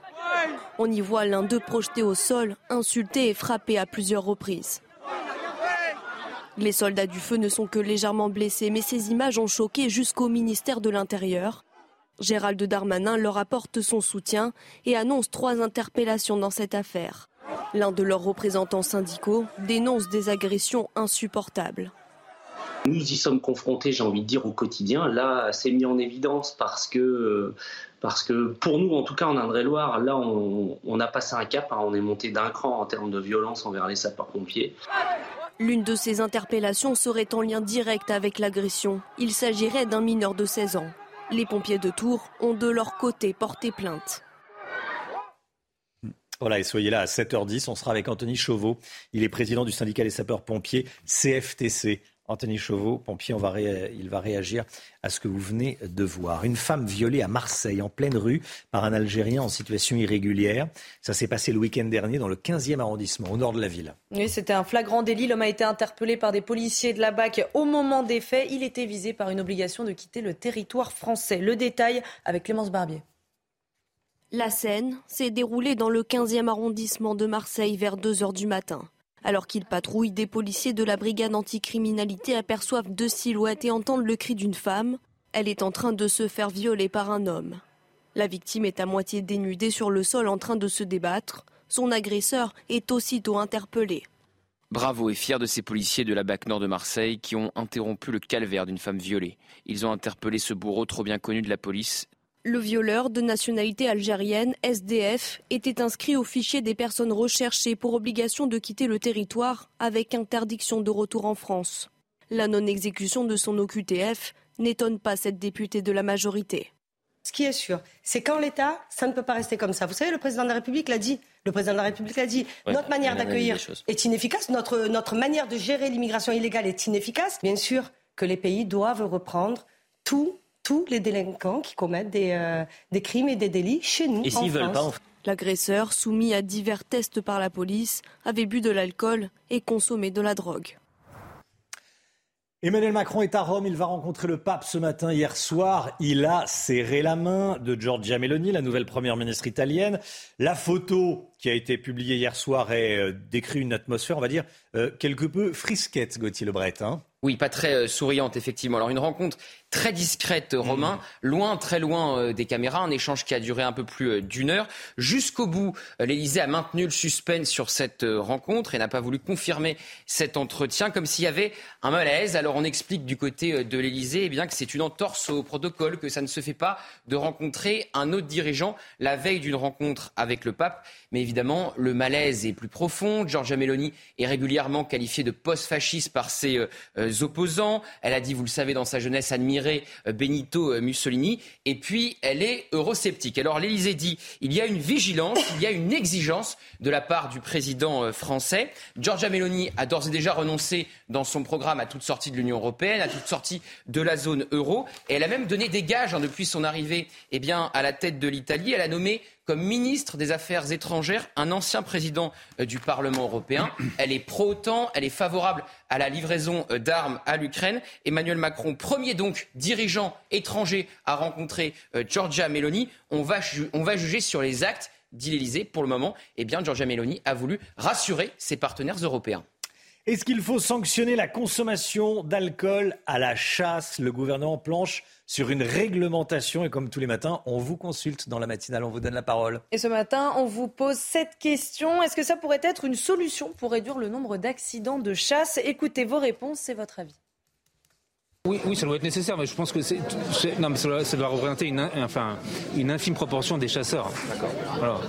On y voit l'un d'eux projeté au sol, insulté et frappé à plusieurs reprises. Les soldats du feu ne sont que légèrement blessés, mais ces images ont choqué jusqu'au ministère de l'Intérieur. Gérald Darmanin leur apporte son soutien et annonce trois interpellations dans cette affaire. L'un de leurs représentants syndicaux dénonce des agressions insupportables. Nous y sommes confrontés, j'ai envie de dire, au quotidien. Là, c'est mis en évidence parce que, parce que pour nous, en tout cas en Indre-et-Loire, là, on, a passé un cap, hein. on est monté d'un cran en termes de violence envers les sapeurs-pompiers. L'une de ces interpellations serait en lien direct avec l'agression. Il s'agirait d'un mineur de 16 ans. Les pompiers de Tours ont de leur côté porté plainte. Voilà, et soyez là à 7h10. On sera avec Anthony Chauveau. Il est président du syndicat des sapeurs-pompiers CFTC. Anthony Chauveau, pompier, va il va réagir à ce que vous venez de voir. Une femme violée à Marseille, en pleine rue, par un Algérien en situation irrégulière. Ça s'est passé le week-end dernier dans le 15e arrondissement, au nord de la ville. Oui, c'était un flagrant délit. L'homme a été interpellé par des policiers de la BAC au moment des faits. Il était visé par une obligation de quitter le territoire français. Le détail avec Clémence Barbier. La scène s'est déroulée dans le 15e arrondissement de Marseille vers 2 heures du matin. Alors qu'ils patrouillent, des policiers de la brigade anticriminalité aperçoivent deux silhouettes et entendent le cri d'une femme. Elle est en train de se faire violer par un homme. La victime est à moitié dénudée sur le sol en train de se débattre. Son agresseur est aussitôt interpellé. Bravo et fier de ces policiers de la BAC Nord de Marseille qui ont interrompu le calvaire d'une femme violée. Ils ont interpellé ce bourreau trop bien connu de la police le violeur de nationalité algérienne, SDF, était inscrit au fichier des personnes recherchées pour obligation de quitter le territoire avec interdiction de retour en France. La non-exécution de son OQTF n'étonne pas cette députée de la majorité. Ce qui est sûr, c'est qu'en l'État, ça ne peut pas rester comme ça. Vous savez, le président de la République l'a dit. Le président de la République l'a dit. notre manière d'accueillir est inefficace. Notre, notre manière de gérer l'immigration illégale est inefficace. Bien sûr que les pays doivent reprendre tout tous les délinquants qui commettent des, euh, des crimes et des délits chez nous. Et en veulent pas, L'agresseur, soumis à divers tests par la police, avait bu de l'alcool et consommé de la drogue. Emmanuel Macron est à Rome, il va rencontrer le pape ce matin. Hier soir, il a serré la main de Giorgia Meloni, la nouvelle première ministre italienne. La photo qui a été publiée hier soir est, euh, décrit une atmosphère, on va dire, euh, quelque peu frisquette, Gauthier Lebret. Hein oui, pas très euh, souriante, effectivement. Alors, une rencontre très discrète, euh, Romain, mmh. loin, très loin euh, des caméras, un échange qui a duré un peu plus d'une heure. Jusqu'au bout, l'Élysée a maintenu le suspense sur cette rencontre et n'a pas voulu confirmer cet entretien, comme s'il y avait un malaise. Alors, on explique du côté de l'Élysée eh bien, que c'est une entorse au protocole, que ça ne se fait pas de rencontrer un autre dirigeant la veille d'une rencontre avec le pape. Mais évidemment, le malaise est plus profond. Giorgia Meloni est régulièrement qualifiée de post-fasciste par ses opposants. Elle a dit, vous le savez, dans sa jeunesse, admirer euh, Benito euh, Mussolini. Et puis, elle est eurosceptique. Alors, l'Élysée dit, il y a une vigilance, il y a une exigence de la part du président euh, français. Giorgia Meloni a d'ores et déjà renoncé dans son programme à toute sortie de l'Union européenne, à toute sortie de la zone euro. Et elle a même donné des gages hein, depuis son arrivée eh à la tête de l'Italie. Elle a nommé comme ministre des Affaires étrangères un ancien président euh, du Parlement européen. Elle est pro-OTAN, elle est favorable à la livraison euh, d'armes à l'Ukraine. Emmanuel Macron, premier donc dirigeant étranger à rencontrer euh, Giorgia Meloni, on va, on va juger sur les actes dit l'Élysée. Pour le moment, eh bien, Giorgia Meloni a voulu rassurer ses partenaires européens. Est-ce qu'il faut sanctionner la consommation d'alcool à la chasse? Le gouvernement planche sur une réglementation et comme tous les matins, on vous consulte dans la matinale, on vous donne la parole. Et ce matin, on vous pose cette question. Est-ce que ça pourrait être une solution pour réduire le nombre d'accidents de chasse? Écoutez vos réponses, c'est votre avis. Oui, oui, ça doit être nécessaire, mais je pense que c'est, non, mais ça doit, représenter une, enfin, une infime proportion des chasseurs. D'accord.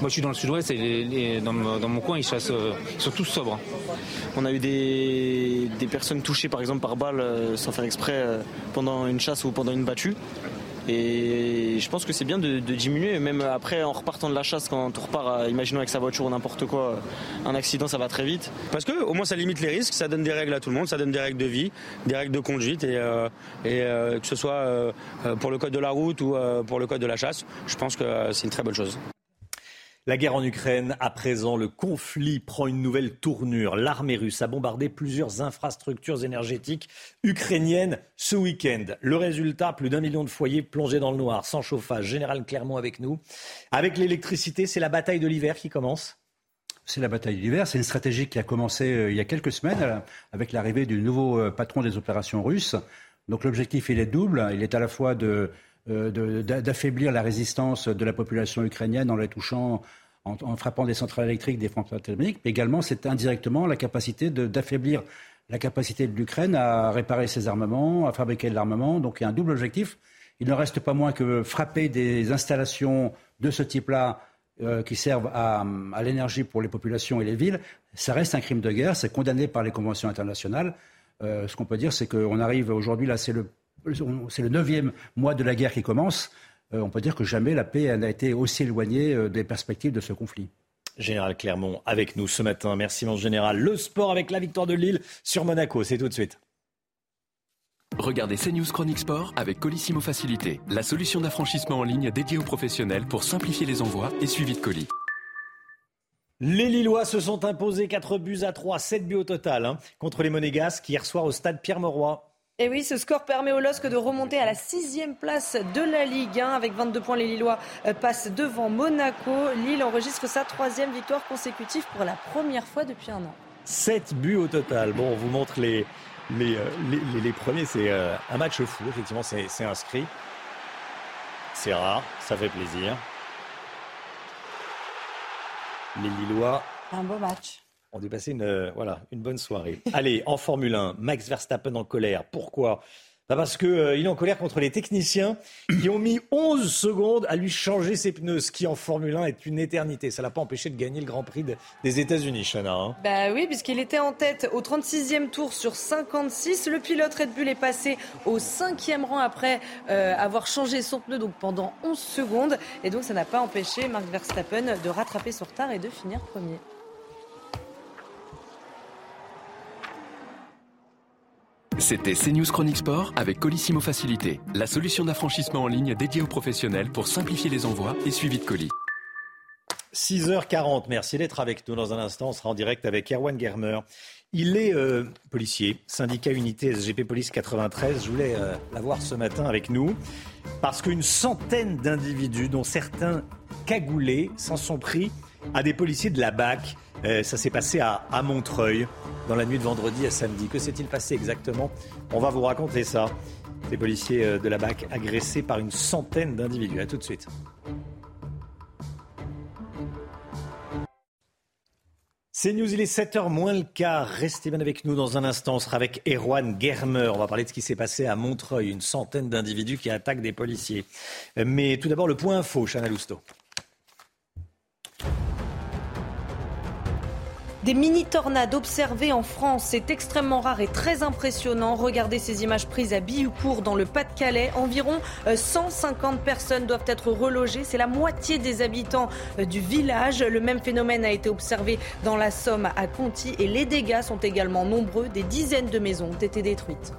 Moi, je suis dans le sud-ouest et dans, mon coin, ils chassent, euh, ils sont tous sobres. On a eu des, personnes touchées, par exemple, par balle euh, sans faire exprès euh, pendant une chasse ou pendant une battue. Et je pense que c'est bien de, diminuer, même après en repartant de la chasse, quand on repart, imaginons avec sa voiture ou n'importe quoi, un accident ça va très vite. Parce que au moins ça limite les risques, ça donne des règles à tout le monde, ça donne des règles de vie, des règles de conduite, et, que ce soit pour le code de la route ou pour le code de la chasse, je pense que c'est une très bonne chose. La guerre en Ukraine, à présent, le conflit prend une nouvelle tournure. L'armée russe a bombardé plusieurs infrastructures énergétiques ukrainiennes ce week-end. Le résultat, plus d'un million de foyers plongés dans le noir, sans chauffage. Général Clermont avec nous. Avec l'électricité, c'est la bataille de l'hiver qui commence c'est la bataille de l'hiver. C'est une stratégie qui a commencé euh, il y a quelques semaines euh, avec l'arrivée du nouveau euh, patron des opérations russes. Donc l'objectif, il est double. Il est à la fois de d'affaiblir la résistance de la population ukrainienne en la touchant, en, frappant des centrales électriques, des centrales thermiques, mais également c'est indirectement la capacité d'affaiblir la capacité de l'Ukraine à réparer ses armements, à fabriquer de l'armement. Donc il y a un double objectif. Il ne reste pas moins que frapper des installations de ce type-là euh, qui servent à, à l'énergie pour les populations et les villes. Ça reste un crime de guerre, c'est condamné par les conventions internationales. Euh, ce qu'on peut dire, c'est qu'on arrive aujourd'hui, là, c'est le c'est le neuvième mois de la guerre qui commence. Euh, on peut dire que jamais la paix n'a été aussi éloignée euh, des perspectives de ce conflit. Général Clermont avec nous ce matin. Merci mon général. Le sport avec la victoire de Lille sur Monaco, c'est tout de suite. Regardez CNews Chronique Sport avec Colissimo Facilité, la solution d'affranchissement en ligne dédiée aux professionnels pour simplifier les envois et suivi de colis. Les Lillois se sont imposés 4 buts à 3, 7 buts au total hein, contre les Monégasques hier soir au stade Pierre-Mauroy. Et oui, ce score permet au LOSC de remonter à la sixième place de la Ligue 1. Avec 22 points, les Lillois euh, passent devant Monaco. Lille enregistre sa troisième victoire consécutive pour la première fois depuis un an. 7 buts au total. Bon, on vous montre les, les, euh, les, les, premiers. C'est euh, un match fou, effectivement, c'est inscrit. C'est rare, ça fait plaisir. Les Lillois. Un beau match. On dû passer une, euh, voilà, une bonne soirée. Allez, en Formule 1, Max Verstappen en colère. Pourquoi? Bah parce qu'il euh, est en colère contre les techniciens qui ont mis 11 secondes à lui changer ses pneus, ce qui en Formule 1 est une éternité. Ça l'a pas empêché de gagner le Grand Prix des États-Unis, Chana. Hein. Bah oui, puisqu'il était en tête au 36e tour sur 56. Le pilote Red Bull est passé au 5e rang après euh, avoir changé son pneu donc pendant 11 secondes. Et donc ça n'a pas empêché Max Verstappen de rattraper son retard et de finir premier. C'était CNews Chronique Sport avec Colissimo Facilité, la solution d'affranchissement en ligne dédiée aux professionnels pour simplifier les envois et suivi de colis. 6h40, merci d'être avec nous dans un instant. On sera en direct avec Erwan Germer. Il est euh, policier, syndicat unité SGP Police 93. Je voulais euh, l'avoir ce matin avec nous parce qu'une centaine d'individus, dont certains cagoulés, s'en sont pris à des policiers de la BAC. Euh, ça s'est passé à, à, Montreuil dans la nuit de vendredi à samedi. Que s'est-il passé exactement? On va vous raconter ça. Des policiers euh, de la BAC agressés par une centaine d'individus. A tout de suite. C'est News, il est 7h moins le quart. Restez bien avec nous dans un instant. On sera avec Erwan Germer. On va parler de ce qui s'est passé à Montreuil. Une centaine d'individus qui attaquent des policiers. Mais tout d'abord, le point info, Chana Lousteau. Des mini-tornades observées en France, c'est extrêmement rare et très impressionnant. Regardez ces images prises à Billoucourt dans le Pas-de-Calais. Environ 150 euh, personnes doivent être relogées. C'est la moitié des habitants euh, du village. Le même phénomène a été observé dans la Somme à Conty et les dégâts sont également nombreux. Des dizaines de maisons ont été détruites.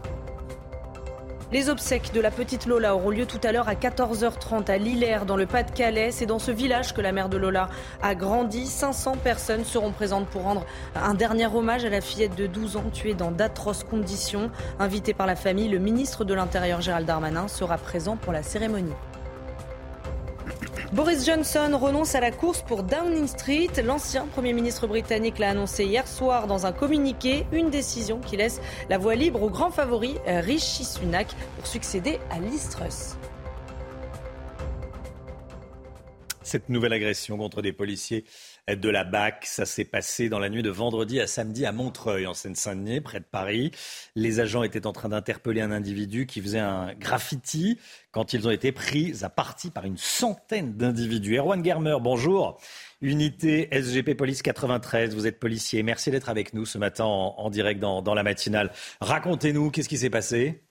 Les obsèques de la petite Lola auront lieu tout à l'heure à 14h30 à Lillers, dans le Pas-de-Calais. C'est dans ce village que la mère de Lola a grandi. 500 personnes seront présentes pour rendre un dernier hommage à la fillette de 12 ans tuée dans d'atroces conditions. Invité par la famille, le ministre de l'Intérieur Gérald Darmanin sera présent pour la cérémonie. Boris Johnson renonce à la course pour Downing Street. L'ancien Premier ministre britannique l'a annoncé hier soir dans un communiqué, une décision qui laisse la voie libre au grand favori euh, Rishi Sunak pour succéder à Liz Truss. Cette nouvelle agression contre des policiers de la BAC. Ça s'est passé dans la nuit de vendredi à samedi à Montreuil, en Seine-Saint-Denis, près de Paris. Les agents étaient en train d'interpeller un individu qui faisait un graffiti quand ils ont été pris à partie par une centaine d'individus. Erwan Germer, bonjour. Unité SGP Police 93, vous êtes policier. Merci d'être avec nous ce matin en, direct dans, dans la matinale. Racontez-nous, qu'est-ce qui s'est passé?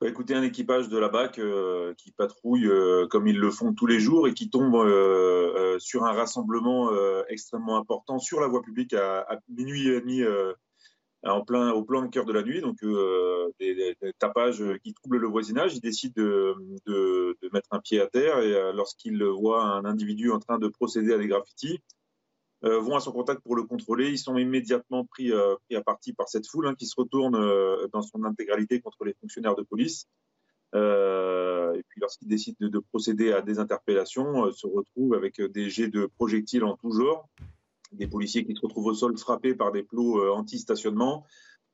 Bah, écoutez, un équipage de la BAC euh, qui patrouille euh, comme ils le font tous les jours et qui tombe euh, sur un rassemblement extrêmement important sur la voie publique à, minuit et demi en plein, au plein cœur de la nuit. Donc, des, tapages qui troublent le voisinage. Ils décident de, de, de mettre un pied à terre et lorsqu'ils voient un individu en train de procéder à des graffitis, euh, vont à son contact pour le contrôler. Ils sont immédiatement pris, euh, pris à partie par cette foule hein, qui se retourne euh, dans son intégralité contre les fonctionnaires de police. et puis lorsqu'ils décident de, de, procéder à des interpellations, se retrouvent avec des jets de projectiles en tout genre, des policiers qui se retrouvent au sol frappés par des plots anti-stationnement,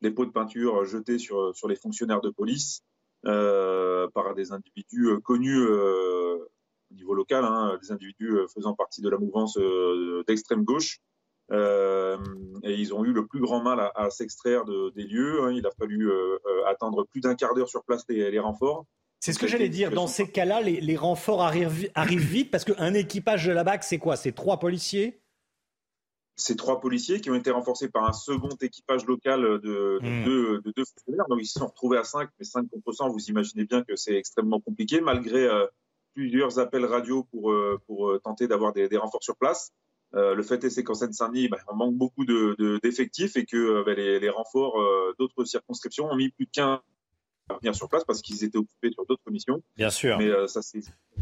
des pots de peinture jetés sur, sur les fonctionnaires de police par des individus connus au niveau local, hein, des individus euh, faisant partie de la mouvance euh, d'extrême gauche. Euh, et ils ont eu le plus grand mal à, s'extraire des lieux. Hein. Il a fallu attendre plus d'un quart d'heure sur place les, renforts. C'est ce que j'allais dire. Dans ces cas-là, les, renforts arrivent, arrivent vite parce qu'un équipage de la BAC, c'est quoi? C'est trois policiers? C'est trois policiers qui ont été renforcés par un second équipage local de, hmm. deux, fonctionnaires. Donc ils se sont retrouvés à cinq, mais cinq contre 100, vous imaginez bien que c'est extrêmement compliqué, malgré plusieurs appels radio pour, euh, pour euh, tenter d'avoir des, renforts sur place. le fait est, c'est qu'en Seine-Saint-Denis, bah, on manque beaucoup d'effectifs et que bah, les, les, renforts d'autres circonscriptions ont mis plus de 15 à venir sur place parce qu'ils étaient occupés sur d'autres missions. Bien sûr. Mais, ça,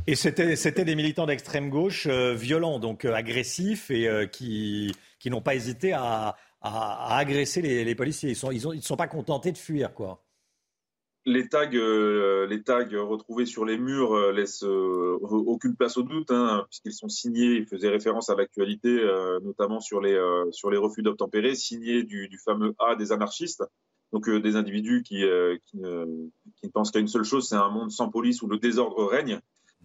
et c'était des militants d'extrême gauche violents, donc agressifs et qui, qui n'ont pas hésité à, à, agresser les, les, policiers. Ils ne sont, ils, ils sont pas contentés de fuir, quoi les tags, euh, les tags retrouvés sur les murs euh, laissent euh, aucune place au doute, hein, puisqu'ils sont signés. Ils faisaient référence à l'actualité, notamment sur les sur les refus d'obtempérer, signés du, du, fameux A des anarchistes. Donc des individus qui, qui, qui, ne, pensent qu'à une seule chose, c'est un monde sans police où le désordre règne,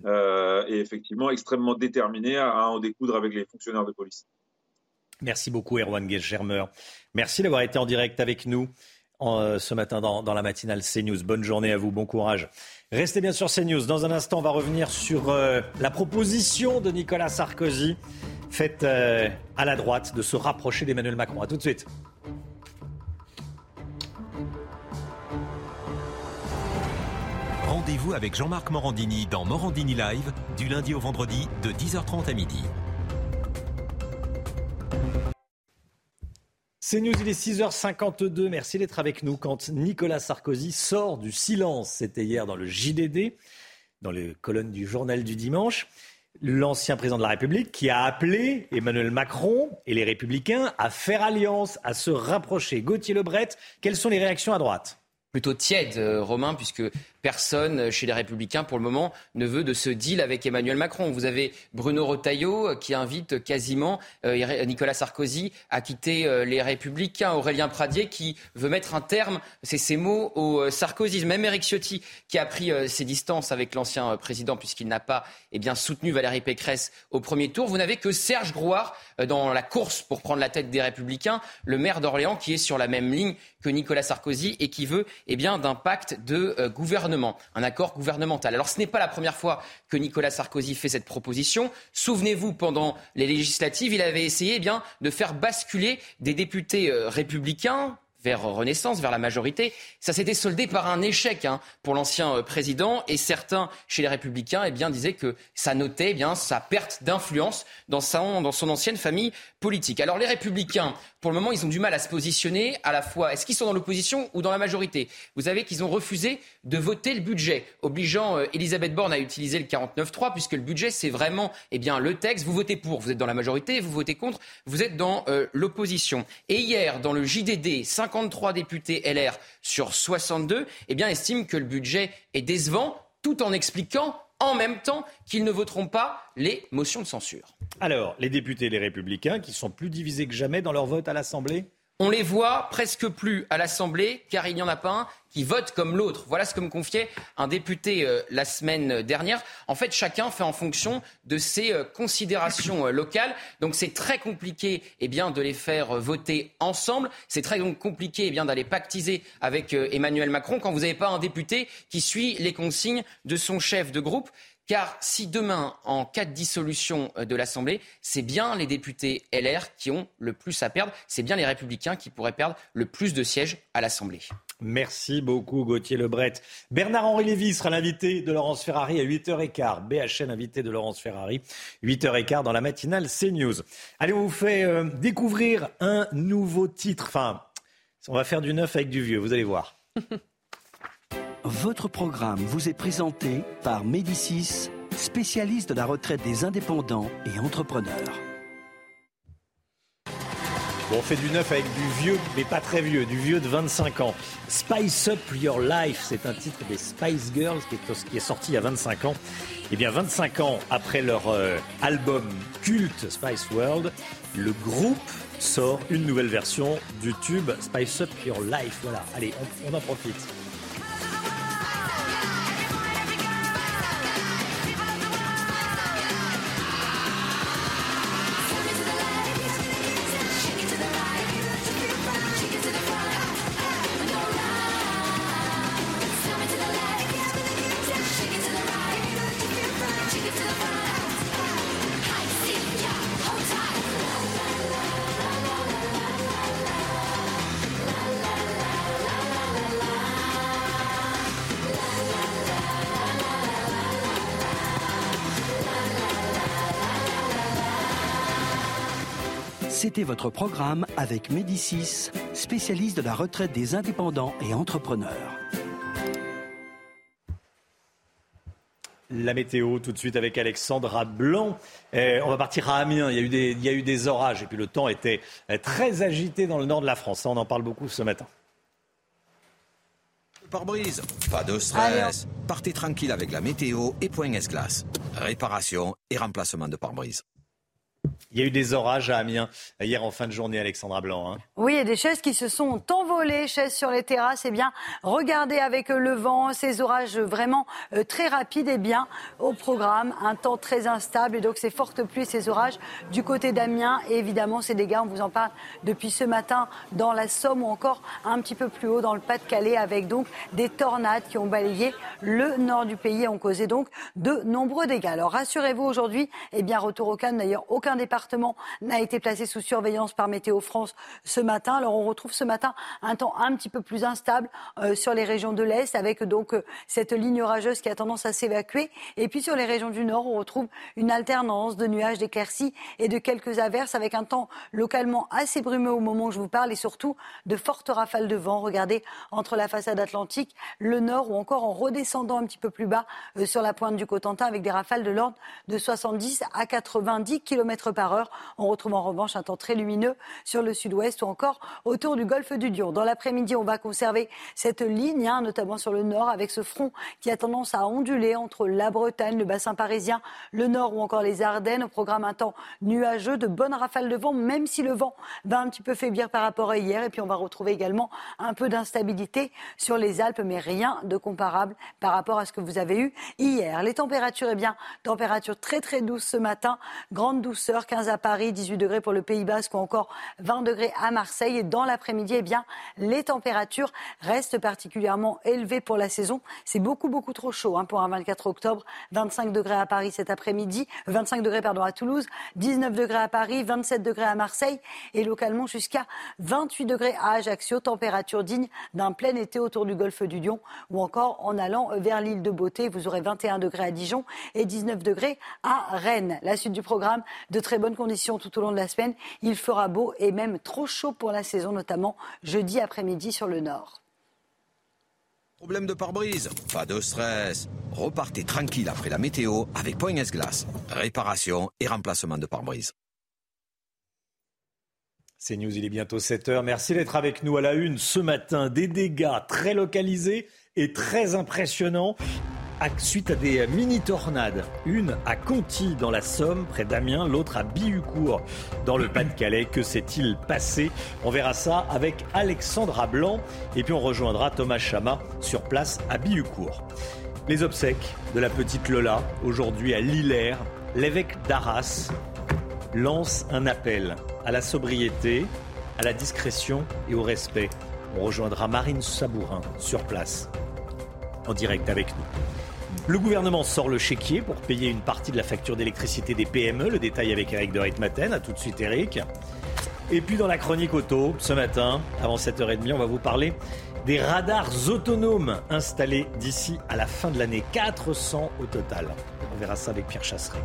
et effectivement extrêmement déterminés à, à, en découdre avec les fonctionnaires de police. Merci beaucoup, Erwan Germer. Merci d'avoir été en direct avec nous. Euh, ce matin dans, la matinale CNews. Bonne journée à vous, bon courage. Restez bien sur CNews. Dans un instant, on va revenir sur euh, la proposition de Nicolas Sarkozy faite euh, à la droite de se rapprocher d'Emmanuel Macron. A tout de suite. Rendez-vous avec Jean-Marc Morandini dans Morandini Live du lundi au vendredi de 10h30 à midi. C'est News, il est 6h52. Merci d'être avec nous. Quand Nicolas Sarkozy sort du silence, c'était hier dans le JDD, dans les colonnes du journal du dimanche, l'ancien président de la République qui a appelé Emmanuel Macron et les Républicains à faire alliance, à se rapprocher. Gauthier Lebret, quelles sont les réactions à droite? Plutôt tiède, euh, Romain, puisque personne chez les Républicains, pour le moment, ne veut de ce deal avec Emmanuel Macron. Vous avez Bruno Retailleau euh, qui invite quasiment euh, Nicolas Sarkozy à quitter euh, les Républicains. Aurélien Pradier qui veut mettre un terme, c'est ses mots, au sarkozysme. Même Eric Ciotti qui a pris ses distances avec l'ancien président puisqu'il n'a pas eh bien, soutenu Valérie Pécresse au premier tour. Vous n'avez que Serge Grouard dans la course pour prendre la tête des Républicains, le maire d'Orléans qui est sur la même ligne que Nicolas Sarkozy et qui veut eh bien, d'un pacte de gouvernement un accord gouvernemental. Alors ce n'est pas la première fois que Nicolas Sarkozy fait cette proposition. Souvenez-vous, pendant les législatives, il avait essayé eh bien, de faire basculer des députés euh, républicains vers Renaissance, vers la majorité. Ça s'était soldé par un échec hein, pour l'ancien euh, président et certains chez les Républicains eh bien, disaient que ça notait eh bien, sa perte d'influence dans, dans son ancienne famille Alors les Républicains, pour le moment, ils ont du mal à se positionner à la fois. Est-ce qu'ils sont dans l'opposition ou dans la majorité? Vous savez qu'ils ont refusé de voter le budget, obligeant euh, Elisabeth Borne à utiliser le 49.3 puisque le budget, c'est vraiment eh bien, le texte. Vous votez pour, vous êtes dans la majorité, vous votez contre, vous êtes dans euh, l'opposition. Et hier, dans le JDD, 53 députés LR sur 62 eh bien, estiment que le budget est décevant tout en expliquant en même temps qu'ils ne voteront pas les motions de censure. Alors, les députés les républicains qui sont plus divisés que jamais dans leur vote à l'Assemblée? On les voit presque plus à l'Assemblée, car il n'y en a pas un qui vote comme l'autre. Voilà ce que me confiait un député euh, la semaine dernière. En fait, chacun fait en fonction de ses euh, considérations euh, locales. Donc c'est très compliqué eh de les faire voter ensemble. C'est très compliqué eh d'aller pactiser avec Emmanuel Macron quand vous n'avez pas un député qui suit les consignes de son chef de groupe. Car si demain, en cas de dissolution euh, de l'Assemblée, c'est bien les députés LR qui ont le plus à perdre, c'est bien les républicains qui pourraient perdre le plus de sièges à l'Assemblée. Merci beaucoup Gauthier Lebret. Bernard-Henri Lévy sera l'invité de Laurence Ferrari à 8h15. BHN invité de Laurence Ferrari, 8h15 dans la matinale CNews. Allez, on vous fait euh, découvrir un nouveau titre. Enfin, on va faire du neuf avec du vieux, vous allez voir. Votre programme vous est présenté par Médicis, spécialiste de la retraite des indépendants et entrepreneurs. On fait du neuf avec du vieux, mais pas très vieux, du vieux de 25 ans. Spice Up Your Life, c'est un titre des Spice Girls qui est, qui est, sorti il y a 25 ans. Et eh bien, 25 ans après leur euh, album culte Spice World, le groupe sort une nouvelle version du tube Spice Up Your Life. Voilà, allez, on en profite. Votre programme avec Médicis, spécialiste de la retraite des indépendants et entrepreneurs. La météo, tout de suite avec Alexandra Blanc. Eh, on va partir à Amiens. Il y, a eu des, il y a eu des orages et puis le temps était eh, très agité dans le nord de la France. On en parle beaucoup ce matin. Pare-brise, pas de stress. Partez tranquille avec la météo et Point S-Glace. Réparation et remplacement de pare-brise. Il y a eu des orages à Amiens hier en fin de journée, Alexandra Blanc. Hein. Oui, a des chaises qui se sont envolées, chaises sur les terrasses. Eh bien, regardez avec le vent, ces orages vraiment euh, très rapides. Eh bien, au programme, un temps très instable et donc ces fortes pluies, ces orages du côté d'Amiens. Et évidemment, ces dégâts, on vous en parle depuis ce matin dans la Somme ou encore un petit peu plus haut dans le Pas-de-Calais avec donc des tornades qui ont balayé le nord du pays et ont causé donc de nombreux dégâts. Alors rassurez-vous aujourd'hui, eh bien, retour au calme. D'ailleurs, aucun département n'a été placé sous surveillance par Météo France ce matin. Alors on retrouve ce matin un temps un petit peu plus instable euh, sur les régions de l'Est avec donc euh, cette ligne orageuse qui a tendance à s'évacuer. Et puis sur les régions du Nord, on retrouve une alternance de nuages, d'éclaircies et de quelques averses avec un temps localement assez brumeux au moment où je vous parle et surtout de fortes rafales de vent. Regardez entre la façade atlantique, le Nord ou encore en redescendant un petit peu plus bas euh, sur la pointe du Cotentin avec des rafales de l'ordre de 70 à 90 km par heure. On retrouve en revanche un temps très lumineux sur le sud-ouest ou encore autour du golfe du Lion. Dans l'après-midi, on va conserver cette ligne, hein, notamment sur le nord, avec ce front qui a tendance à onduler entre la Bretagne, le bassin parisien, le nord ou encore les Ardennes. Au programme un temps nuageux, de bonnes rafales de vent, même si le vent va un petit peu faiblir par rapport à hier. Et puis on va retrouver également un peu d'instabilité sur les Alpes, mais rien de comparable par rapport à ce que vous avez eu hier. Les températures, eh bien, température très très douce ce matin, grande douceur, 15 à Paris, 18 degrés pour le Pays Basque ou encore 20 degrés à Marseille. Et dans l'après-midi, eh bien, les températures restent particulièrement élevées pour la saison. C'est beaucoup, beaucoup trop chaud hein, pour un 24 octobre. 25 degrés à Paris cet après-midi, 25 degrés pardon, à Toulouse, 19 degrés à Paris, 27 degrés à Marseille et localement jusqu'à 28 degrés à Ajaccio. Température digne d'un plein été autour du golfe du Lion ou encore en allant vers l'île de Beauté. Vous aurez 21 degrés à Dijon et 19 degrés à Rennes. La suite du programme, de très bonnes conditions tout au long de la semaine. Il fera beau et même trop chaud pour la saison, notamment jeudi après-midi sur le nord. Problème de pare-brise Pas de stress. Repartez tranquille après la météo avec Point S-Glace. Réparation et remplacement de pare-brise. C'est News, il est bientôt 7h. Merci d'être avec nous à la une ce matin. Des dégâts très localisés et très impressionnants suite à des mini-tornades. Une à Conty dans la Somme, près d'Amiens, l'autre à Bihucourt dans le Pas-de-Calais. Que s'est-il passé? On verra ça avec Alexandra Blanc et puis on rejoindra Thomas Chama sur place à Bihucourt. Les obsèques de la petite Lola, aujourd'hui à Lillers, l'évêque d'Arras lance un appel à la sobriété, à la discrétion et au respect. On rejoindra Marine Sabourin sur place, en direct avec nous. Le gouvernement sort le chéquier pour payer une partie de la facture d'électricité des PME. Le détail avec Eric de Ritmaten. A tout de suite, Eric. Et puis dans la chronique auto, ce matin, avant 7h30, on va vous parler des radars autonomes installés d'ici à la fin de l'année. 400 au total. On verra ça avec Pierre Chasseret.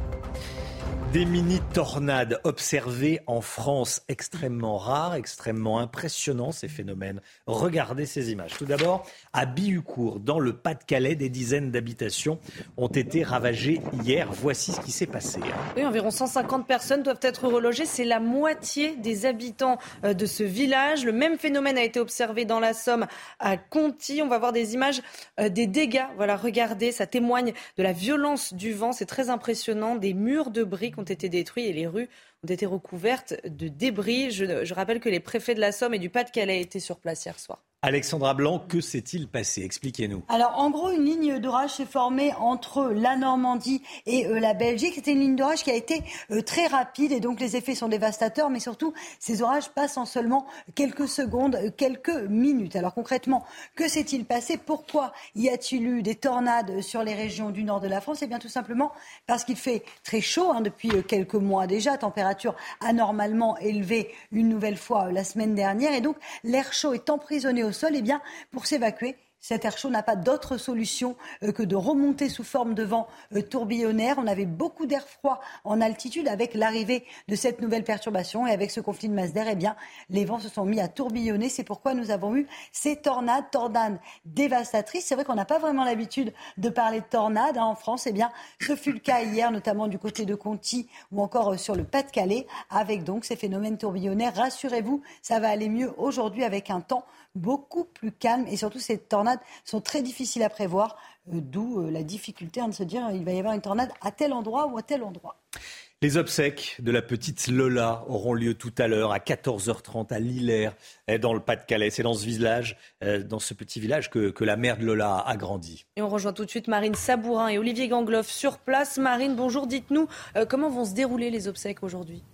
Des mini-tornades observées en France, extrêmement rares, extrêmement impressionnants ces phénomènes. Regardez ces images. Tout d'abord, à Bihucourt, dans le Pas-de-Calais, des dizaines d'habitations ont été ravagées hier. Voici ce qui s'est passé. Oui, environ 150 personnes doivent être relogées. C'est la moitié des habitants euh, de ce village. Le même phénomène a été observé dans la Somme à Conty. On va voir des images euh, des dégâts. Voilà, regardez, ça témoigne de la violence du vent. C'est très impressionnant. Des murs de briques ont été détruits et les rues ont été recouvertes de débris. Je, je rappelle que les préfets de la Somme et du Pas-de-Calais étaient sur place hier soir. Alexandra Blanc, que s'est-il passé? Expliquez-nous. Alors, en gros, une ligne d'orage s'est formée entre la Normandie et euh, la Belgique. C'était une ligne d'orage qui a été euh, très rapide et donc les effets sont dévastateurs. Mais surtout, ces orages passent en seulement quelques secondes, euh, quelques minutes. Alors concrètement, que s'est-il passé? Pourquoi y a-t-il eu des tornades sur les régions du nord de la France? Eh bien, tout simplement parce qu'il fait très chaud hein, depuis quelques mois déjà. Température anormalement élevée une nouvelle fois la semaine dernière. Et donc, l'air chaud est emprisonné au sol, eh bien, pour s'évacuer, cet air chaud n'a pas d'autre solution euh, que de remonter sous forme de vent euh, tourbillonnaire. On avait beaucoup d'air froid en altitude avec l'arrivée de cette nouvelle perturbation et avec ce conflit de masse d'air, eh les vents se sont mis à tourbillonner. C'est pourquoi nous avons eu ces tornades, tornades dévastatrices. C'est vrai qu'on n'a pas vraiment l'habitude de parler de tornades hein, en France. Eh ce fut le cas hier, notamment du côté de Conti ou encore euh, sur le Pas-de-Calais, avec donc ces phénomènes tourbillonnaires. Rassurez-vous, ça va aller mieux aujourd'hui avec un temps beaucoup plus calme et surtout ces tornades sont très difficiles à prévoir, euh, d'où euh, la difficulté hein, de se dire il va y avoir une tornade à tel endroit ou à tel endroit. Les obsèques de la petite Lola auront lieu tout à l'heure à 14h30 à Lillers, eh, dans le Pas-de-Calais. C'est dans ce village, euh, dans ce petit village que, la mère de Lola a grandi. Et on rejoint tout de suite Marine Sabourin et Olivier Gangloff sur place. Marine, bonjour, dites-nous comment vont se dérouler les obsèques aujourd'hui?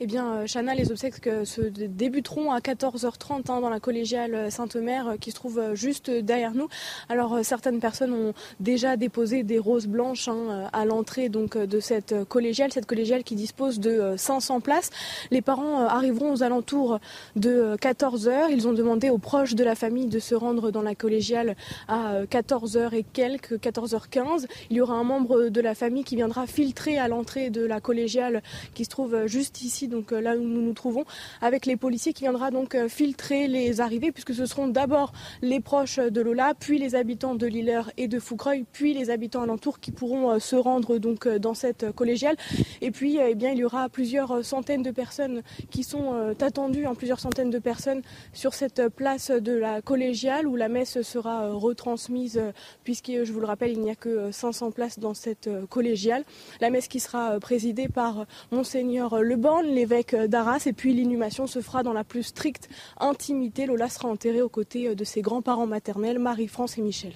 Eh bien, euh, Chana, les obsèques euh, se débuteront à 14h30 hein, dans la collégiale euh, Sainte-Mère qui se trouve juste derrière nous. Alors, certaines personnes ont déjà déposé des roses blanches hein, à l'entrée donc de cette collégiale, cette collégiale qui dispose de 500 places. Les parents arriveront aux alentours de 14h. Ils ont demandé aux proches de la famille de se rendre dans la collégiale à 14h et quelques, 14h15. Il y aura un membre de la famille qui viendra filtrer à l'entrée de la collégiale qui se trouve juste ici donc euh, là où nous nous trouvons, avec les policiers qui viendra donc euh, filtrer les arrivées, puisque ce seront d'abord les proches de Lola, puis les habitants de Lillers et de Foucreuil, puis les habitants alentours qui pourront euh, se rendre donc dans cette collégiale. Et puis, eh bien, il y aura plusieurs centaines de personnes qui sont attendues, en hein, plusieurs centaines de personnes sur cette place de la collégiale où la messe sera retransmise, puisque je vous le rappelle, il n'y a que 500 places dans cette collégiale. La messe qui sera présidée par monseigneur Leborn, l'évêque d'Arras. Et puis l'inhumation se fera dans la plus stricte intimité. Lola sera enterrée aux côtés de ses grands-parents maternels, Marie-France et Michel.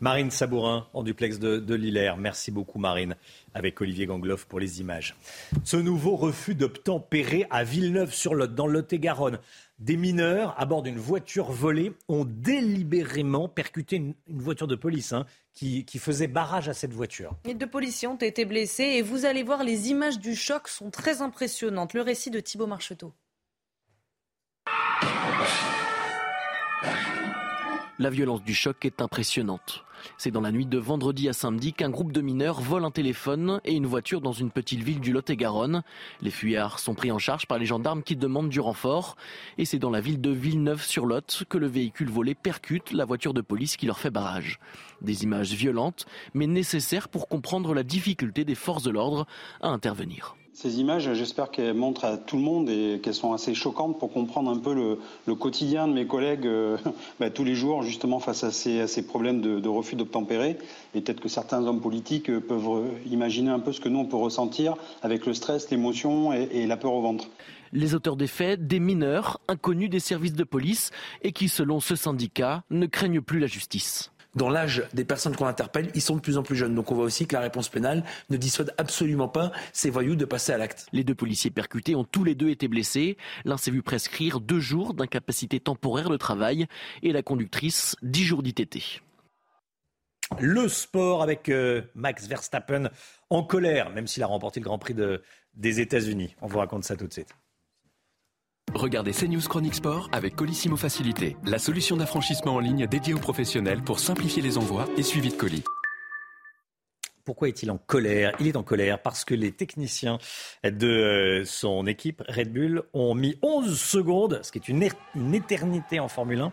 Marine Sabourin, en duplex de, de Lillers. Merci beaucoup, Marine, avec Olivier Gangloff pour les images. Ce nouveau refus d'obtempérer à Villeneuve-sur-Lot, dans Lot-et-Garonne. Des mineurs, à bord d'une voiture volée, ont délibérément percuté une, voiture de police hein, qui, qui, faisait barrage à cette voiture. Les deux policiers ont été blessés et vous allez voir, les images du choc sont très impressionnantes. Le récit de Thibault Marcheteau. La violence du choc est impressionnante. C'est dans la nuit de vendredi à samedi qu'un groupe de mineurs vole un téléphone et une voiture dans une petite ville du Lot-et-Garonne. Les fuyards sont pris en charge par les gendarmes qui demandent du renfort. Et c'est dans la ville de Villeneuve-sur-Lot que le véhicule volé percute la voiture de police qui leur fait barrage. Des images violentes, mais nécessaires pour comprendre la difficulté des forces de l'ordre à intervenir. Ces images, j'espère qu'elles montrent à tout le monde et qu'elles sont assez choquantes pour comprendre un peu le, quotidien de mes collègues euh, bah, tous les jours, justement face à ces, problèmes de, refus d'obtempérer. Et peut-être que certains hommes politiques euh, peuvent euh, imaginer un peu ce que nous, on peut ressentir avec le stress, l'émotion et la peur au ventre. Les auteurs des faits, des mineurs, inconnus des services de police et qui, selon ce syndicat, ne craignent plus la justice dans l'âge des personnes qu'on interpelle, ils sont de plus en plus jeunes. Donc on voit aussi que la réponse pénale ne dissuade absolument pas ces voyous de passer à l'acte. Les deux policiers percutés ont tous les deux été blessés. L'un s'est vu prescrire deux jours d'incapacité temporaire de travail et la conductrice dix jours d'ITT. Le sport avec euh, Max Verstappen en colère, même s'il a remporté le Grand Prix des États-Unis. On vous raconte ça tout de suite. Regardez CNews Chronique Sport avec Colissimo Facilité, la solution d'affranchissement en ligne dédiée aux professionnels pour simplifier les envois et suivi de colis. Pourquoi est-il en colère? Il est en colère parce que les techniciens de euh, son équipe Red Bull ont mis 11 secondes, ce qui est une, une éternité en Formule 1,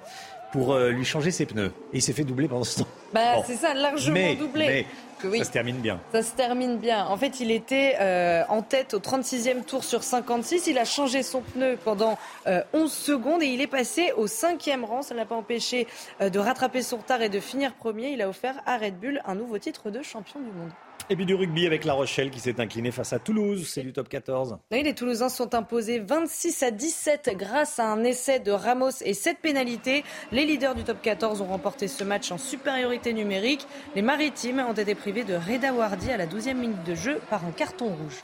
pour euh, lui changer ses pneus. Et il s'est fait doubler pendant ce temps. Bah, C'est ça, largement doublé. Ça se termine bien. Ça se termine bien. En fait, il était euh, en tête au 36e tour sur 56. Il a changé son pneu pendant 11 euh, secondes et il est passé au 5e rang. Ça ne l'a pas empêché de rattraper son retard et de finir premier. Il a offert à Red Bull un nouveau titre de champion du monde. Et puis du rugby avec La Rochelle qui s'est incliné face à Toulouse. C'est du top 14. Oui, les Toulousains sont imposés 26 à 17 grâce à un essai de Ramos et 7 pénalités. Les leaders du top 14 ont remporté ce match en supériorité numérique. Les Maritimes ont été privés de Reda Wardi à la 12e minute de jeu par un carton rouge.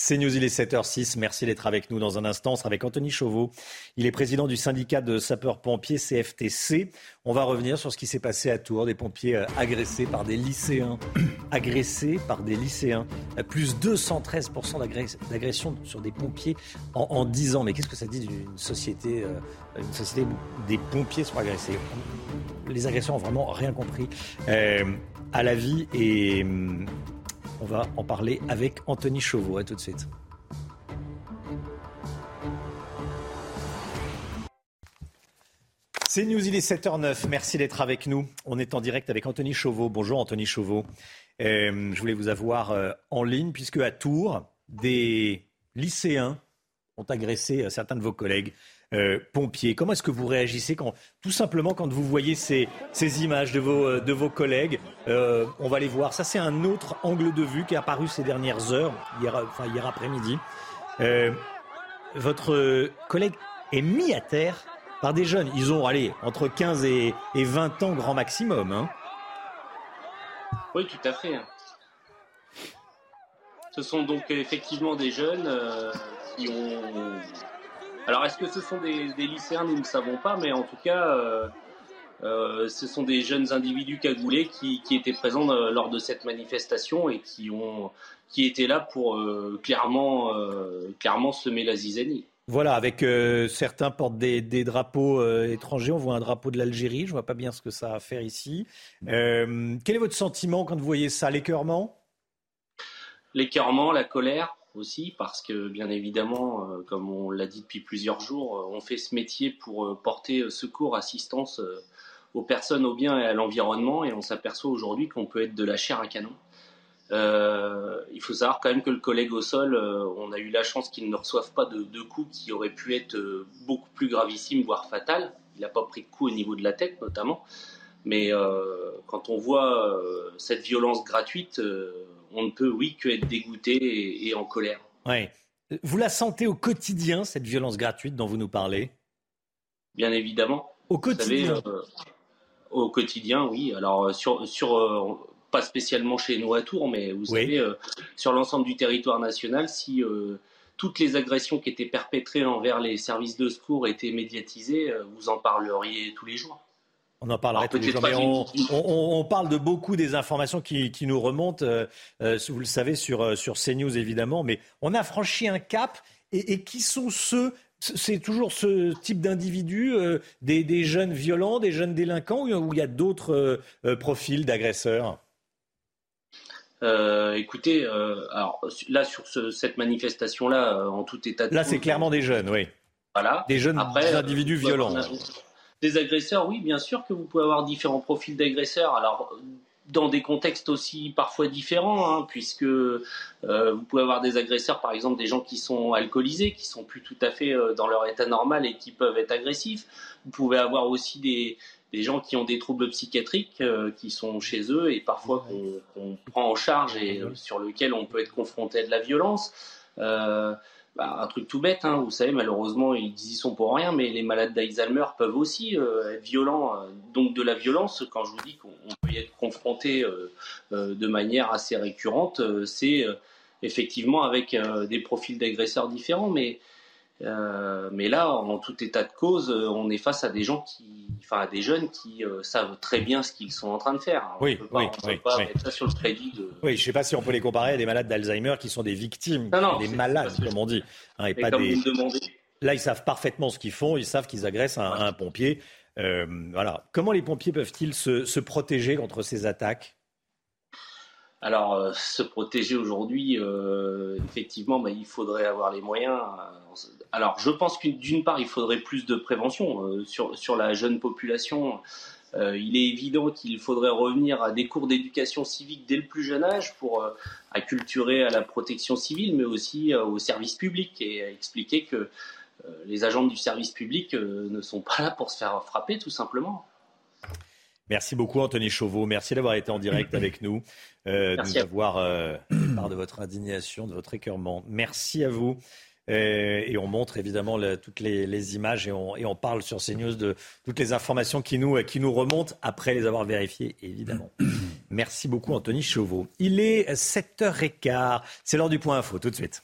C'est News, il est 7h06. Merci d'être avec nous dans un instant. On sera avec Anthony Chauveau. Il est président du syndicat de sapeurs-pompiers CFTC. On va revenir sur ce qui s'est passé à Tours. Des pompiers euh, agressés par des lycéens. agressés par des lycéens. Euh, plus 213% d'agression sur des pompiers en, en 10 ans. Mais qu'est-ce que ça dit d'une société, euh, une société où des pompiers sont agressés? Les agresseurs ont vraiment rien compris à la vie et hum, on va en parler avec Anthony Chauveau. À tout de suite. C'est News, il est 7h09. Merci d'être avec nous. On est en direct avec Anthony Chauveau. Bonjour Anthony Chauveau. Euh, je voulais vous avoir euh, en ligne puisque à Tours, des lycéens ont agressé euh, certains de vos collègues. Euh, pompiers. Comment est-ce que vous réagissez quand, tout simplement quand vous voyez ces, images de vos, euh, collègues euh, On va les voir. Ça, c'est un autre angle de vue qui est apparu ces dernières heures, hier, enfin, hier après-midi. votre collègue est mis à terre par des jeunes. Ils ont, allez, entre 15 et, et 20 ans grand maximum. Hein. Oui, tout à fait. Ce sont donc effectivement des jeunes qui ont alors, est-ce que ce sont des, lycéens Nous ne savons pas, mais en tout cas, euh, euh, ce sont des jeunes individus cagoulés qui, étaient présents euh, lors de cette manifestation et qui, ont, qui étaient là pour clairement, clairement semer la zizanie. Voilà, avec certains portent des, drapeaux étrangers. On voit un drapeau de l'Algérie. Je ne vois pas bien ce que ça a à faire ici. quel est votre sentiment quand vous voyez ça? L'écœurement? L'écœurement, la colère aussi, parce que bien évidemment, euh, comme on l'a dit depuis plusieurs jours, euh, on fait ce métier pour euh, porter secours, assistance aux personnes, aux biens et à l'environnement, et on s'aperçoit aujourd'hui qu'on peut être de la chair à canon. il faut savoir quand même que le collègue au sol, on a eu la chance qu'il ne reçoive pas de, coups qui auraient pu être beaucoup plus gravissimes, voire fatales. Il n'a pas pris de coups au niveau de la tête notamment. Mais quand on voit cette violence gratuite, on ne peut, oui, que être dégoûté et, en colère. Ouais. Vous la sentez au quotidien, cette violence gratuite dont vous nous parlez? Bien évidemment. Au quotidien euh, Au quotidien, oui. Alors, euh, sur, sur euh, pas spécialement chez nous à Tours, mais vous savez, sur l'ensemble du territoire national, si toutes les agressions qui étaient perpétrées envers les services de secours étaient médiatisées, vous en parleriez tous les jours. On en parlera tous les jours, mais on, parle de beaucoup des informations qui, nous remontent, euh, euh, vous le savez, sur, euh, sur CNews évidemment, mais on a franchi un cap. Et, qui sont ceux c'est toujours ce type d'individus, des, jeunes violents, des jeunes délinquants, ou il y a d'autres profils d'agresseurs? Écoutez, alors là sur cette manifestation-là, en tout état de là c'est clairement des jeunes, oui. Voilà. Des jeunes individus violents. Des agresseurs, oui, bien sûr que vous pouvez avoir différents profils d'agresseurs. Alors, dans des contextes aussi parfois différents, hein, puisque euh, vous pouvez avoir des agresseurs, par exemple des gens qui sont alcoolisés, qui sont plus tout à fait euh, dans leur état normal et qui peuvent être agressifs. Vous pouvez avoir aussi des, des gens qui ont des troubles psychiatriques euh, qui sont chez eux et parfois qu'on prend en charge et sur lequel on peut être confronté à de la violence. Bah, un truc tout bête, hein, vous savez, malheureusement, ils y sont pour rien, mais les malades d'Alzheimer peuvent aussi euh, être violents. Euh, donc de la violence, quand je vous dis qu'on peut y être confronté euh, de manière assez récurrente, c'est effectivement avec des profils d'agresseurs différents, mais euh, mais là, en tout état de cause, euh, on est face à des gens qui, enfin, à des jeunes qui euh, savent très bien ce qu'ils sont en train de faire. oui, peut oui, peut pas mettre ça sur le crédit de. Oui, je ne sais pas si on peut les comparer à des malades d'Alzheimer qui sont des victimes, des malades, comme on dit, hein, et pas des... Là, ils savent parfaitement ce qu'ils font. Ils savent qu'ils agressent un, pompier. voilà. Comment les pompiers peuvent-ils se, se protéger contre ces attaques? Alors, euh, se protéger aujourd'hui, euh, effectivement, bah, il faudrait avoir les moyens. Alors, je pense que d'une part, il faudrait plus de prévention euh, sur, sur la jeune population. il est évident qu'il faudrait revenir à des cours d'éducation civique dès le plus jeune âge pour acculturer à la protection civile, mais aussi au service public et expliquer que les agents du service public ne sont pas là pour se faire frapper, tout simplement. Merci beaucoup Anthony Chauveau. Merci d'avoir été en direct avec nous, euh, de nous avoir euh, de votre indignation, de votre écœurement. Merci à vous. Euh, et on montre évidemment toutes les, images et on, parle sur CNews de toutes les informations qui nous, qui nous remontent après les avoir vérifiées, évidemment. Merci beaucoup Anthony Chauveau. Il est 7h15. C'est l'heure du point info. Tout de suite.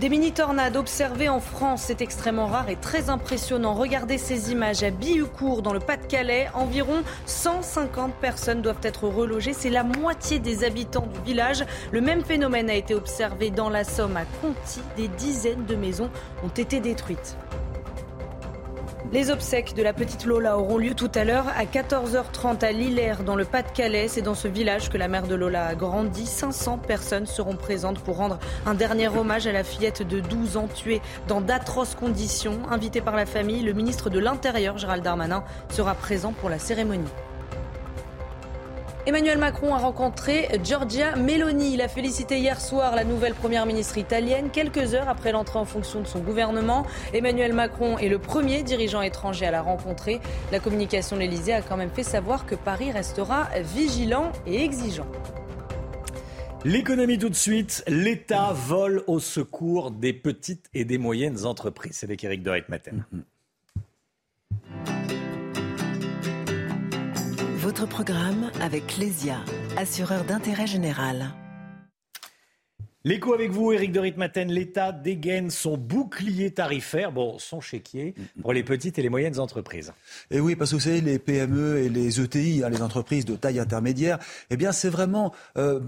Des mini-tornades observées en France, c'est extrêmement rare et très impressionnant. Regardez ces images à Bihucourt, dans le Pas-de-Calais. Environ 150 personnes doivent être relogées. C'est la moitié des habitants du village. Le même phénomène a été observé dans la Somme à Conti. Des dizaines de maisons ont été détruites. Les obsèques de la petite Lola auront lieu tout à l'heure à 14h30 à Lillers, dans le Pas-de-Calais. C'est dans ce village que la mère de Lola a grandi. 500 personnes seront présentes pour rendre un dernier hommage à la fillette de 12 ans tuée dans d'atroces conditions. Invité par la famille, le ministre de l'Intérieur, Gérald Darmanin, sera présent pour la cérémonie. Emmanuel Macron a rencontré Giorgia Meloni. Il a félicité hier soir la nouvelle première ministre italienne, quelques heures après l'entrée en fonction de son gouvernement. Emmanuel Macron est le premier dirigeant étranger à la rencontrer. La communication de l'Elysée a quand même fait savoir que Paris restera vigilant et exigeant. L'économie tout de suite, l'État vole au secours des petites et des moyennes entreprises. C'est avec Eric Dorit-Maten. Votre programme avec Lesia, assureur d'intérêt général. L'écho avec vous, Éric de Ritmaten. L'État dégaine son bouclier tarifaire, bon, son chéquier, pour les petites et les moyennes entreprises. Et oui, parce que vous savez, les PME et les ETI, hein, les entreprises de taille intermédiaire, eh bien, c'est vraiment euh,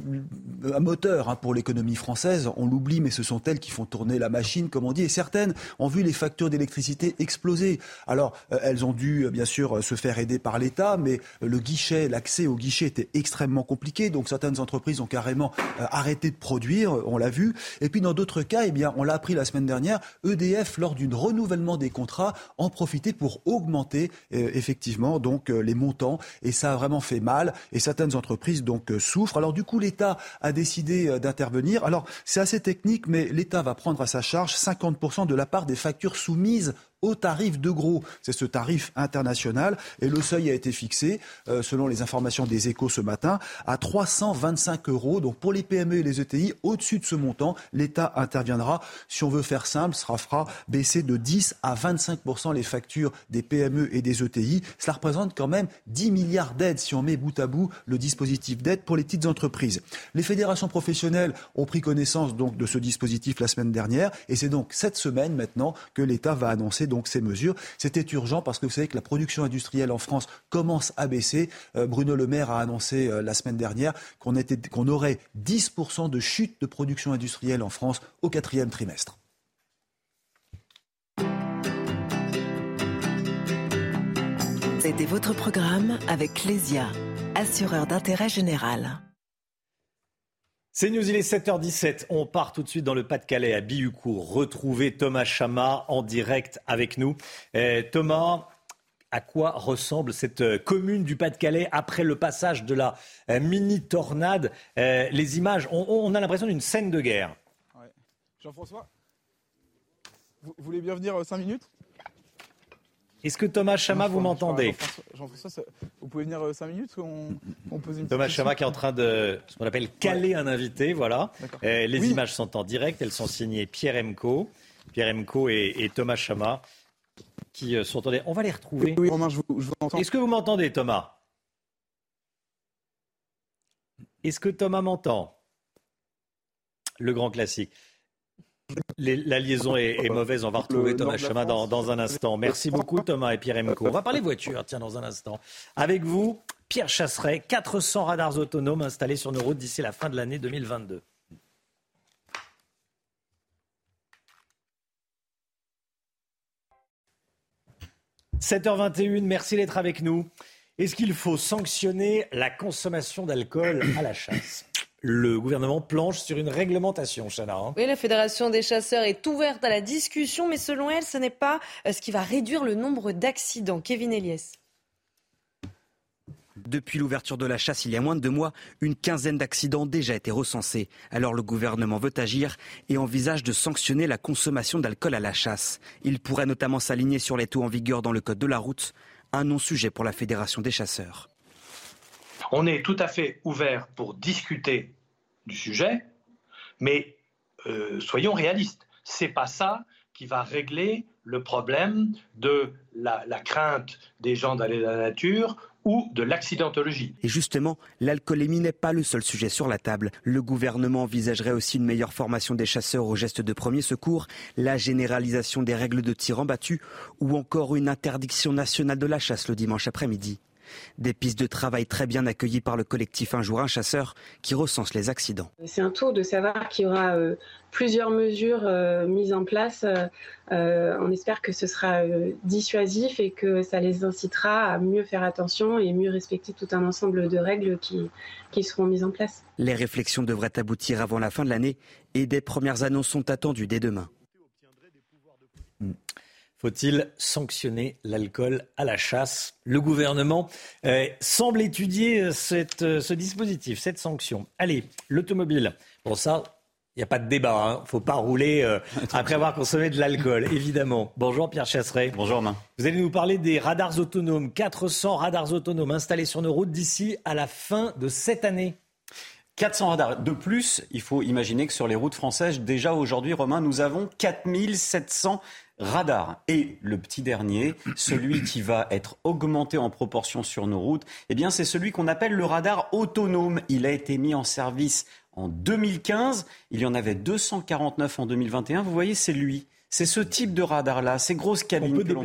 un moteur hein, pour l'économie française. On l'oublie, mais ce sont elles qui font tourner la machine, comme on dit. Et certaines ont vu les factures d'électricité exploser. Alors, euh, elles ont dû, euh, bien sûr, se faire aider par l'État, mais le guichet, l'accès au guichet était extrêmement compliqué. Donc, certaines entreprises ont carrément arrêté de produire on l'a vu. Et puis dans d'autres cas, eh bien, on l'a appris la semaine dernière, EDF, lors du renouvellement des contrats, en profitait pour augmenter euh, effectivement euh, les montants. Et ça a vraiment fait mal. Et certaines entreprises euh, souffrent. Alors du coup, l'État a décidé d'intervenir. Alors c'est assez technique, mais l'État va prendre à sa charge 50% de la part des factures soumises au tarif de gros. C'est ce tarif international et le seuil a été fixé, euh, selon les informations des échos ce matin, à 325 euros. Donc pour les PME et les ETI, au-dessus de ce montant, l'État interviendra. Si on veut faire simple, sera fera baisser de 10 à 25 les factures des PME et des ETI. Cela représente quand même 10 milliards d'aides si on met bout à bout le dispositif d'aide pour les petites entreprises. Les fédérations professionnelles ont pris connaissance donc de ce dispositif la semaine dernière et c'est donc cette semaine maintenant que l'État va annoncer donc ces mesures. C'était urgent parce que vous savez que la production industrielle en France commence à baisser. Euh, Bruno Le Maire a annoncé euh, la semaine dernière qu'on aurait 10% de chute de production industrielle en France au quatrième trimestre. C'était votre programme avec Lesia, assureur d'intérêt général. C'est News, il est 7h17. On part tout de suite dans le Pas-de-Calais à Bihucourt. Retrouver Thomas Chama en direct avec nous. Eh, Thomas, à quoi ressemble cette euh, commune du Pas-de-Calais après le passage de la euh, mini-tornade? Eh, Les images, on, a l'impression d'une scène de guerre. Jean-François, vous voulez bien venir 5 euh, minutes? Est-ce que Thomas Chama, vous m'entendez Jean-François, vous pouvez venir 5 euh, minutes on, pose une Thomas Chama qui est en train de, ce qu'on appelle caler un invité, voilà. Euh, les images sont en direct, elles sont signées Pierre Emco, Pierre Emco et, Thomas Chama qui euh, sont en On va les retrouver. Oui, Romain, je vous, entends. Est-ce que vous m'entendez, Thomas? Est-ce que Thomas m'entend? Le grand classique la liaison est, mauvaise. On va retrouver Thomas Chemin dans, un instant. Merci beaucoup Thomas et Pierre Emco. On va parler voiture, tiens, dans un instant. Avec vous, Pierre Chasseret, 400 radars autonomes installés sur nos routes d'ici la fin de l'année 2022. « 7h21, merci d'être avec nous. Est-ce qu'il faut sanctionner la consommation d'alcool à la chasse? Le gouvernement planche sur une réglementation, Chana. Hein. Oui, la Fédération des chasseurs est ouverte à la discussion, mais selon elle, ce n'est pas euh, ce qui va réduire le nombre d'accidents. Kevin Elias. Depuis l'ouverture de la chasse il y a moins de deux mois, une quinzaine d'accidents ont déjà été recensés. Alors le gouvernement veut agir et envisage de sanctionner la consommation d'alcool à la chasse. Il pourrait notamment s'aligner sur les taux en vigueur dans le code de la route, un non-sujet pour la Fédération des chasseurs. On est tout à fait ouvert pour discuter du sujet, mais euh, soyons réalistes. C'est pas ça qui va régler le problème de la, crainte des gens d'aller dans la nature ou de l'accidentologie. Et justement, l'alcoolémie n'est pas le seul sujet sur la table. Le gouvernement envisagerait aussi une meilleure formation des chasseurs aux gestes de premier secours, la généralisation des règles de tir en battu ou encore une interdiction nationale de la chasse le dimanche après-midi. Des pistes de travail très bien accueillies par le collectif Un jour un chasseur qui recense les accidents. C'est un tour de savoir qu'il y aura euh, plusieurs mesures euh, mises en place. Euh, on espère que ce sera dissuasif et que ça les incitera à mieux faire attention et mieux respecter tout un ensemble de règles qui, qui seront mises en place. Les réflexions devraient aboutir avant la fin de l'année et des premières annonces sont attendues dès demain. Faut-il sanctionner l'alcool à la chasse? Le gouvernement euh, semble étudier euh, euh, ce dispositif, cette sanction. Allez, l'automobile. Bon, ça, il n'y a pas de débat. Il hein. ne faut pas rouler après avoir consommé de l'alcool, évidemment. Bonjour Pierre Chasseret. Bonjour Romain. Vous allez nous parler des radars autonomes. 400 radars autonomes installés sur nos routes d'ici à la fin de cette année. 400 radars. De plus, il faut imaginer que sur les routes françaises, déjà aujourd'hui, Romain, nous avons 4700 radar. Et le petit dernier, celui qui va être augmenté en proportion sur nos routes, eh bien, c'est celui qu'on appelle le radar autonome. Il a été mis en service en 2015. Il y en avait 249 en 2021. Vous voyez, c'est lui. C'est ce type de radar-là, ces grosses cabines On peut que l'on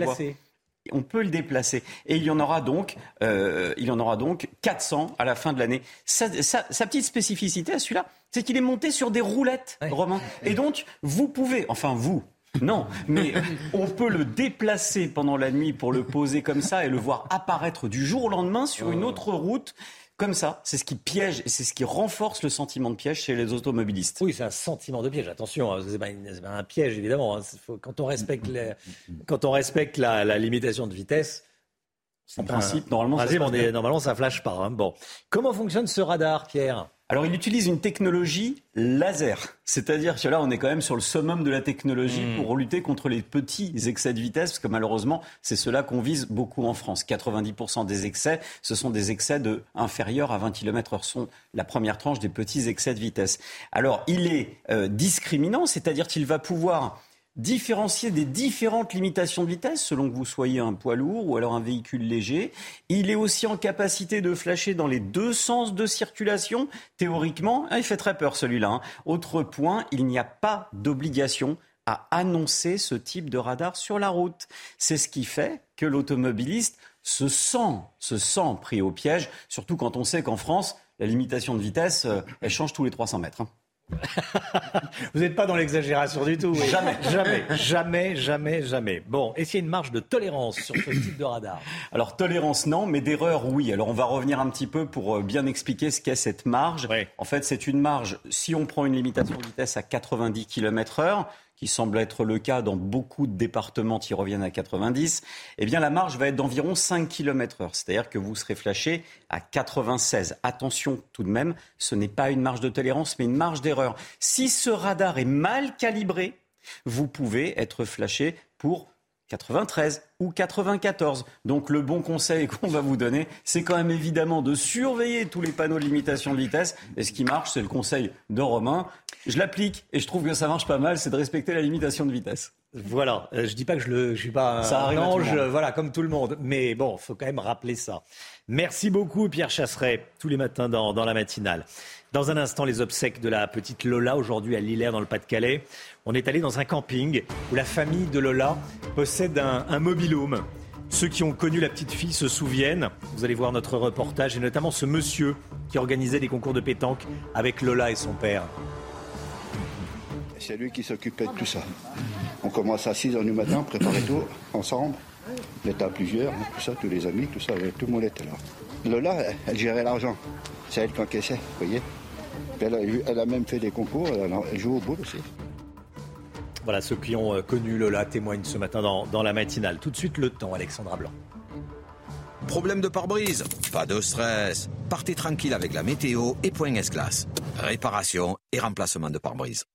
On peut le déplacer. Et il y en aura donc, euh, il y en aura donc 400 à la fin de l'année. Sa, petite spécificité à celui-là, c'est qu'il est monté sur des roulettes, Romain. Et donc, vous pouvez, enfin vous, non, mais on peut le déplacer pendant la nuit pour le poser comme ça et le voir apparaître du jour au lendemain sur une autre route. Comme ça, c'est ce qui piège et c'est ce qui renforce le sentiment de piège chez les automobilistes. Oui, c'est un sentiment de piège. Attention, hein, c'est pas, pas, un piège évidemment. Hein. quand on respecte, quand on respecte la, limitation de vitesse, en principe, normalement, ça, normalement, ça flash pas. Hein. Bon, comment fonctionne ce radar, Pierre? Alors, il utilise une technologie laser. C'est-à-dire que là, on est quand même sur le summum de la technologie hmm. pour lutter contre les petits excès de vitesse, parce que malheureusement, c'est cela qu'on vise beaucoup en France. 90% des excès, ce sont des excès de inférieurs à 20 km/h. sont la première tranche des petits excès de vitesse. Alors, il est euh, discriminant, c'est-à-dire qu'il va pouvoir différencier des différentes limitations de vitesse selon que vous soyez un poids lourd ou alors un véhicule léger. Il est aussi en capacité de flasher dans les deux sens de circulation. Théoriquement, hein, il fait très peur celui-là. Hein. Autre point, il n'y a pas d'obligation à annoncer ce type de radar sur la route. C'est ce qui fait que l'automobiliste se sent, se sent pris au piège, surtout quand on sait qu'en France, la limitation de vitesse, euh, elle change tous les 300 mètres. Hein. Vous n'êtes pas dans l'exagération du tout. Jamais. Jamais, jamais, jamais, jamais. Bon, est-ce qu'il y a une marge de tolérance sur ce type de radar Alors, tolérance, non, mais d'erreur, oui. Alors, on va revenir un petit peu pour euh, bien expliquer ce qu'est cette marge. En fait, c'est une marge, si on prend une limitation de vitesse à 90 km heure, qui semble être le cas dans beaucoup de départements qui reviennent à 90, eh bien la marge va être d'environ 5 km heure. C'est-à-dire que vous serez flashé à 96. Attention tout de même, ce n'est pas une marge de tolérance, mais une marge d'erreur. Si ce radar est mal calibré, vous pouvez être flashé pour 93 ou 94. Donc le bon conseil qu'on va vous donner, c'est quand même évidemment de surveiller tous les panneaux de limitation de vitesse. Et ce qui marche, c'est le conseil de Romain. Je l'applique et je trouve que ça marche pas mal, c'est de respecter la limitation de vitesse. Voilà, euh, je dis pas que je le, je suis pas ça un ange, voilà, comme tout le monde. Mais bon, faut quand même rappeler ça. Merci beaucoup, Pierre Chasseret, tous les matins dans, dans la matinale. Dans un instant, les obsèques de la petite Lola, aujourd'hui à Lillers, dans le Pas-de-Calais. On est allé dans un camping où la famille de Lola possède un, un mobilhome. Ceux qui ont connu la petite fille se souviennent. Vous allez voir notre reportage et notamment ce monsieur qui organisait des concours de pétanque avec Lola et son père. C'est lui qui s'occupait de tout ça. On commence à 6 h du matin, préparer tout ensemble. On était à plusieurs, hein, tous les amis, tout ça, tout le monde était là. Lola, elle, gérait l'argent. C'est elle qui encaissait, vous voyez. Elle a, même fait des concours, elle, joue au boule aussi. Voilà, ceux qui ont euh, connu Lola témoignent ce matin dans, dans la matinale. Tout de suite, le temps, Alexandra Blanc. Problème de pare-brise Pas de stress. Partez tranquille avec la météo et Point S-Glace. Réparation et remplacement de pare-brise.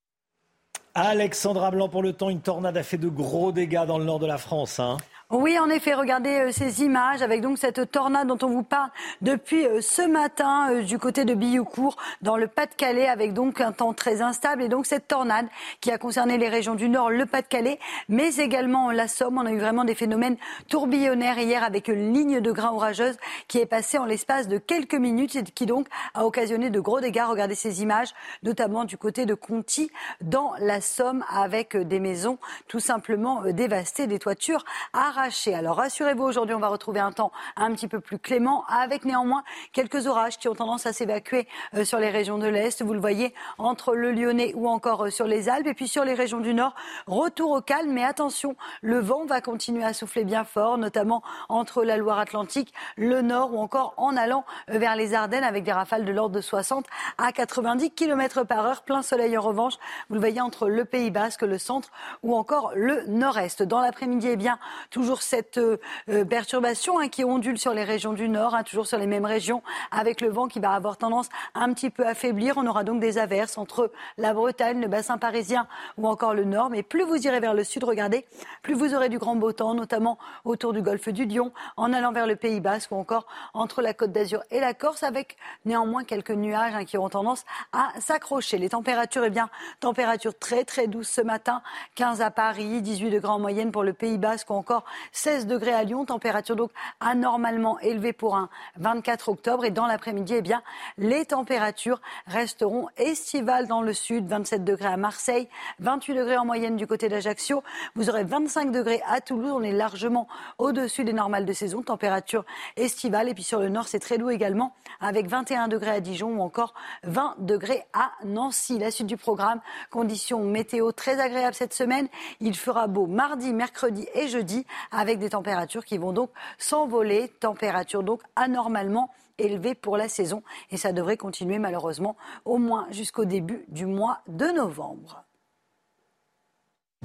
Alexandra Blanc pour le temps, une tornade a fait de gros dégâts dans le nord de la France. Hein. Oui, en effet, regardez euh, ces images avec donc cette tornade dont on vous parle depuis euh, ce matin euh, du côté de Billoucourt dans le Pas-de-Calais avec donc un temps très instable et donc cette tornade qui a concerné les régions du Nord, le Pas-de-Calais, mais également la Somme. On a eu vraiment des phénomènes tourbillonnaires hier avec une ligne de grains orageuse qui est passée en l'espace de quelques minutes et qui donc a occasionné de gros dégâts. Regardez ces images, notamment du côté de Conti dans la Somme avec des maisons tout simplement dévastées, des toitures arrachées. Alors rassurez-vous, aujourd'hui on va retrouver un temps un petit peu plus clément, avec néanmoins quelques orages qui ont tendance à s'évacuer euh, sur les régions de l'Est. Vous le voyez entre le Lyonnais ou encore euh, sur les Alpes. Et puis sur les régions du Nord, retour au calme. Mais attention, le vent va continuer à souffler bien fort, notamment entre la Loire-Atlantique, le Nord ou encore en allant euh, vers les Ardennes avec des rafales de l'ordre de 60 à 90 km par heure. Plein soleil en revanche. Vous le voyez entre le Pays Basque, le centre ou encore le Nord-Est. Dans l'après-midi, eh bien, toujours toujours cette euh, euh, perturbation hein, qui ondule sur les régions du nord, hein, toujours sur les mêmes régions, avec le vent qui va avoir tendance un petit peu à faiblir. On aura donc des averses entre la Bretagne, le bassin parisien ou encore le nord. Mais plus vous irez vers le sud, regardez, plus vous aurez du grand beau temps, notamment autour du golfe du Lion, en allant vers le Pays Basque ou encore entre la Côte d'Azur et la Corse, avec néanmoins quelques nuages hein, qui auront tendance à s'accrocher. Les températures, eh bien, températures très très douces ce matin, 15 à Paris, 18 degrés en moyenne pour le Pays Basque ou encore 16 degrés à Lyon, température donc anormalement élevée pour un 24 octobre. Et dans l'après-midi, eh bien, les températures resteront estivales dans le sud, 27 degrés à Marseille, 28 degrés en moyenne du côté d'Ajaccio. Vous aurez 25 degrés à Toulouse. On est largement au-dessus des normales de saison, température estivale. Et puis sur le nord, c'est très doux également, avec 21 degrés à Dijon ou encore 20 degrés à Nancy. La suite du programme, conditions météo très agréables cette semaine. Il fera beau mardi, mercredi et jeudi avec des températures qui vont donc s'envoler, températures donc anormalement élevées pour la saison. Et ça devrait continuer malheureusement au moins jusqu'au début du mois de novembre.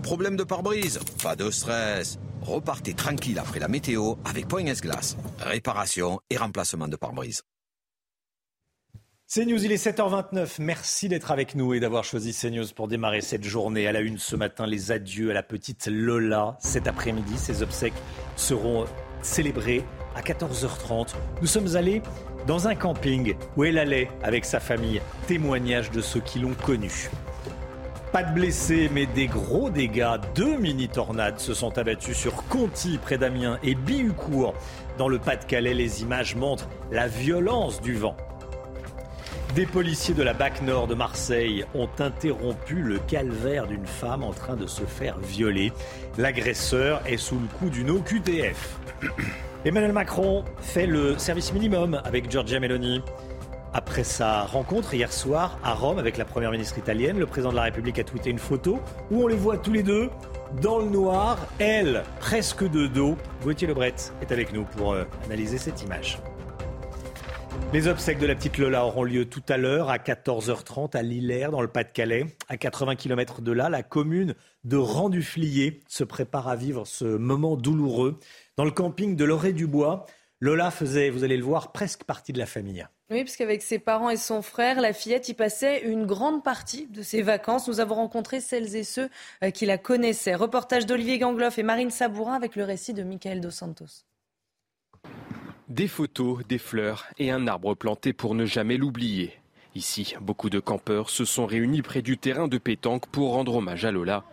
Problème de pare-brise Pas de stress. Repartez tranquille après la météo avec Point S-Glace. Réparation et remplacement de pare-brise. CNews, il est 7h29. Merci d'être avec nous et d'avoir choisi CNews pour démarrer cette journée. À la une ce matin, les adieux à la petite Lola. Cet après-midi, ses obsèques seront célébrées à 14h30. Nous sommes allés dans un camping où elle allait avec sa famille. Témoignage de ceux qui l'ont connue. Pas de blessés, mais des gros dégâts. Deux mini-tornades se sont abattues sur Conti, près d'Amiens, et Bihucourt. Dans le Pas-de-Calais, les images montrent la violence du vent. Des policiers de la BAC Nord de Marseille ont interrompu le calvaire d'une femme en train de se faire violer. L'agresseur est sous le coup d'une OQTF. Emmanuel Macron fait le service minimum avec Giorgia Meloni. Après sa rencontre hier soir à Rome avec la première ministre italienne, le président de la République a tweeté une photo où on les voit tous les deux dans le noir, elle presque de dos. Gauthier Lebret est avec nous pour euh, analyser cette image. Les obsèques de la petite Lola auront lieu tout à l'heure à 14h30 à Lillers, dans le Pas-de-Calais. À 80 km de là, la commune de Rang-du-Flier se prépare à vivre ce moment douloureux. Dans le camping de Loré-du-Bois, Lola faisait, vous allez le voir, presque partie de la famille. Oui, parce qu'avec ses parents et son frère, la fillette y passait une grande partie de ses vacances. Nous avons rencontré celles et ceux euh, qui la connaissaient. Reportage d'Olivier Gangloff et Marine Sabourin avec le récit de Michael Dos Santos. Des photos, des fleurs et un arbre planté pour ne jamais l'oublier. Ici, beaucoup de campeurs se sont réunis près du terrain de pétanque pour rendre hommage à Lola.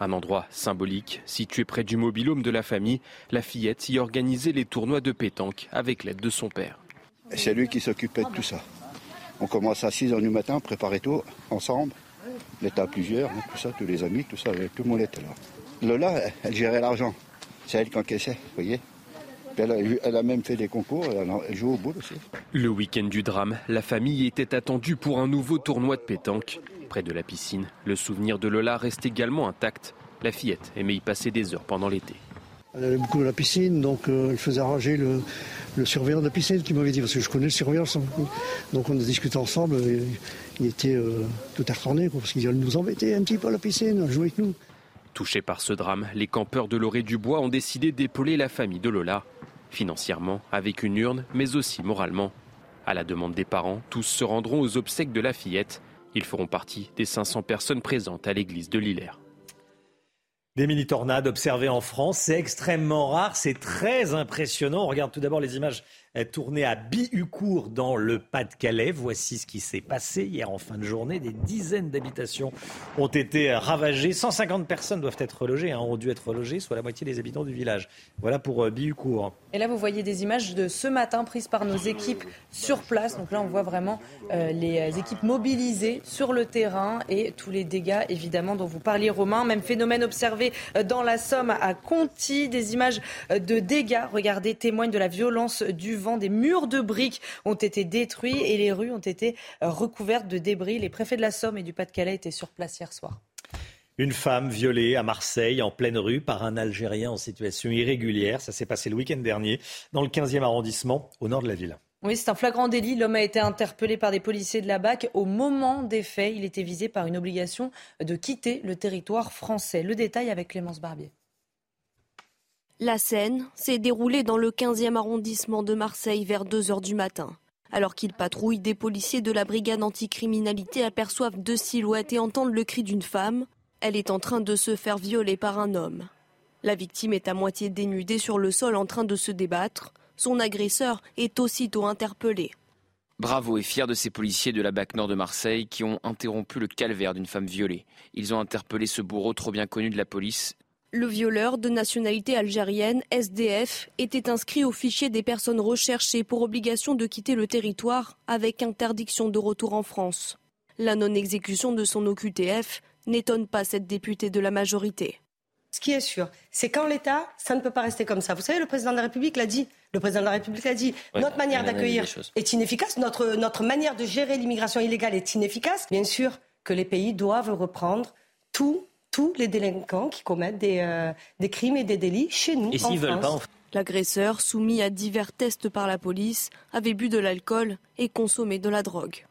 Un endroit symbolique, situé près du mobilhome de la famille, la fillette y organisait les tournois de pétanque avec l'aide de son père. C'est lui qui s'occupait de tout ça. On commence à 6h du matin, préparer tout, ensemble. On était à plusieurs, hein, tout ça, tous les amis, tout ça, tout le monde là. Lola, elle gérait l'argent. C'est elle qui encaissait, vous voyez elle a, même fait des concours, elle joue au bout aussi. Le week-end du drame, la famille était attendue pour un nouveau tournoi de pétanque. Près de la piscine, le souvenir de Lola reste également intact. La fillette aimait y passer des heures pendant l'été. Elle allait beaucoup à la piscine, donc euh, elle faisait arranger le, surveillant de la piscine qui m'avait dit, parce que je connais le surveillant. Donc on a discuté ensemble, il était euh, tout retourner, parce qu'il allait nous embêter un petit peu à la piscine, jouer avec nous. Touchés par ce drame, les campeurs de Loré du Bois ont décidé d'épauler la famille de Lola financièrement avec une urne, mais aussi moralement. À la demande des parents, tous se rendront aux obsèques de la fillette. Ils feront partie des 500 personnes présentes à l'église de Lillers. Des mini-tornades observées en France, c'est extrêmement rare, c'est très impressionnant. On regarde tout d'abord les images tournées à Bihucourt dans le Pas-de-Calais. Voici ce qui s'est passé hier en fin de journée. Des dizaines d'habitations ont été ravagées. 150 personnes doivent être relogées, hein, ont dû être relogées, soit la moitié des habitants du village. Voilà pour euh, Bihucourt. Et là, vous voyez des images de ce matin prises par nos équipes sur place. Donc là, on voit vraiment euh, les euh, équipes mobilisées sur le terrain et tous les dégâts, évidemment, dont vous parliez, Romain. Même phénomène observé dans la Somme à Conti. Des images de dégâts, regardez, témoignent de la violence du des murs de briques ont été détruits et les rues ont été euh, recouvertes de débris. Les préfets de la Somme et du Pas-de-Calais étaient sur place hier soir. Une femme violée à Marseille en pleine rue par un Algérien en situation irrégulière. Ça s'est passé le week-end dernier dans le 15e arrondissement au nord de la ville. Oui, c'est un flagrant délit. L'homme a été interpellé par des policiers de la BAC. Au moment des faits, il était visé par une obligation de quitter le territoire français. Le détail avec Clémence Barbier. La scène s'est déroulée dans le 15e arrondissement de Marseille vers 2 heures du matin. Alors qu'il patrouille, des policiers de la brigade anticriminalité aperçoivent deux silhouettes et entendent le cri d'une femme. Elle est en train de se faire violer par un homme. La victime est à moitié dénudée sur le sol en train de se débattre. Son agresseur est aussitôt interpellé. Bravo et fier de ces policiers de la BAC Nord de Marseille qui ont interrompu le calvaire d'une femme violée. Ils ont interpellé ce bourreau trop bien connu de la police le violeur de nationalité algérienne, SDF, était inscrit au fichier des personnes recherchées pour obligation de quitter le territoire avec interdiction de retour en France. La non-exécution de son OQTF n'étonne pas cette députée de la majorité. Ce qui est sûr, c'est qu'en l'État, ça ne peut pas rester comme ça. Vous savez, le président de la République l'a dit. Le président de la République l'a dit. notre manière d'accueillir est inefficace. Notre, notre manière de gérer l'immigration illégale est inefficace. Bien sûr que les pays doivent reprendre tout tous les délinquants qui commettent des, euh, des crimes et des délits chez nous. Et en veulent pas, L'agresseur, soumis à divers tests par la police, avait bu de l'alcool et consommé de la drogue.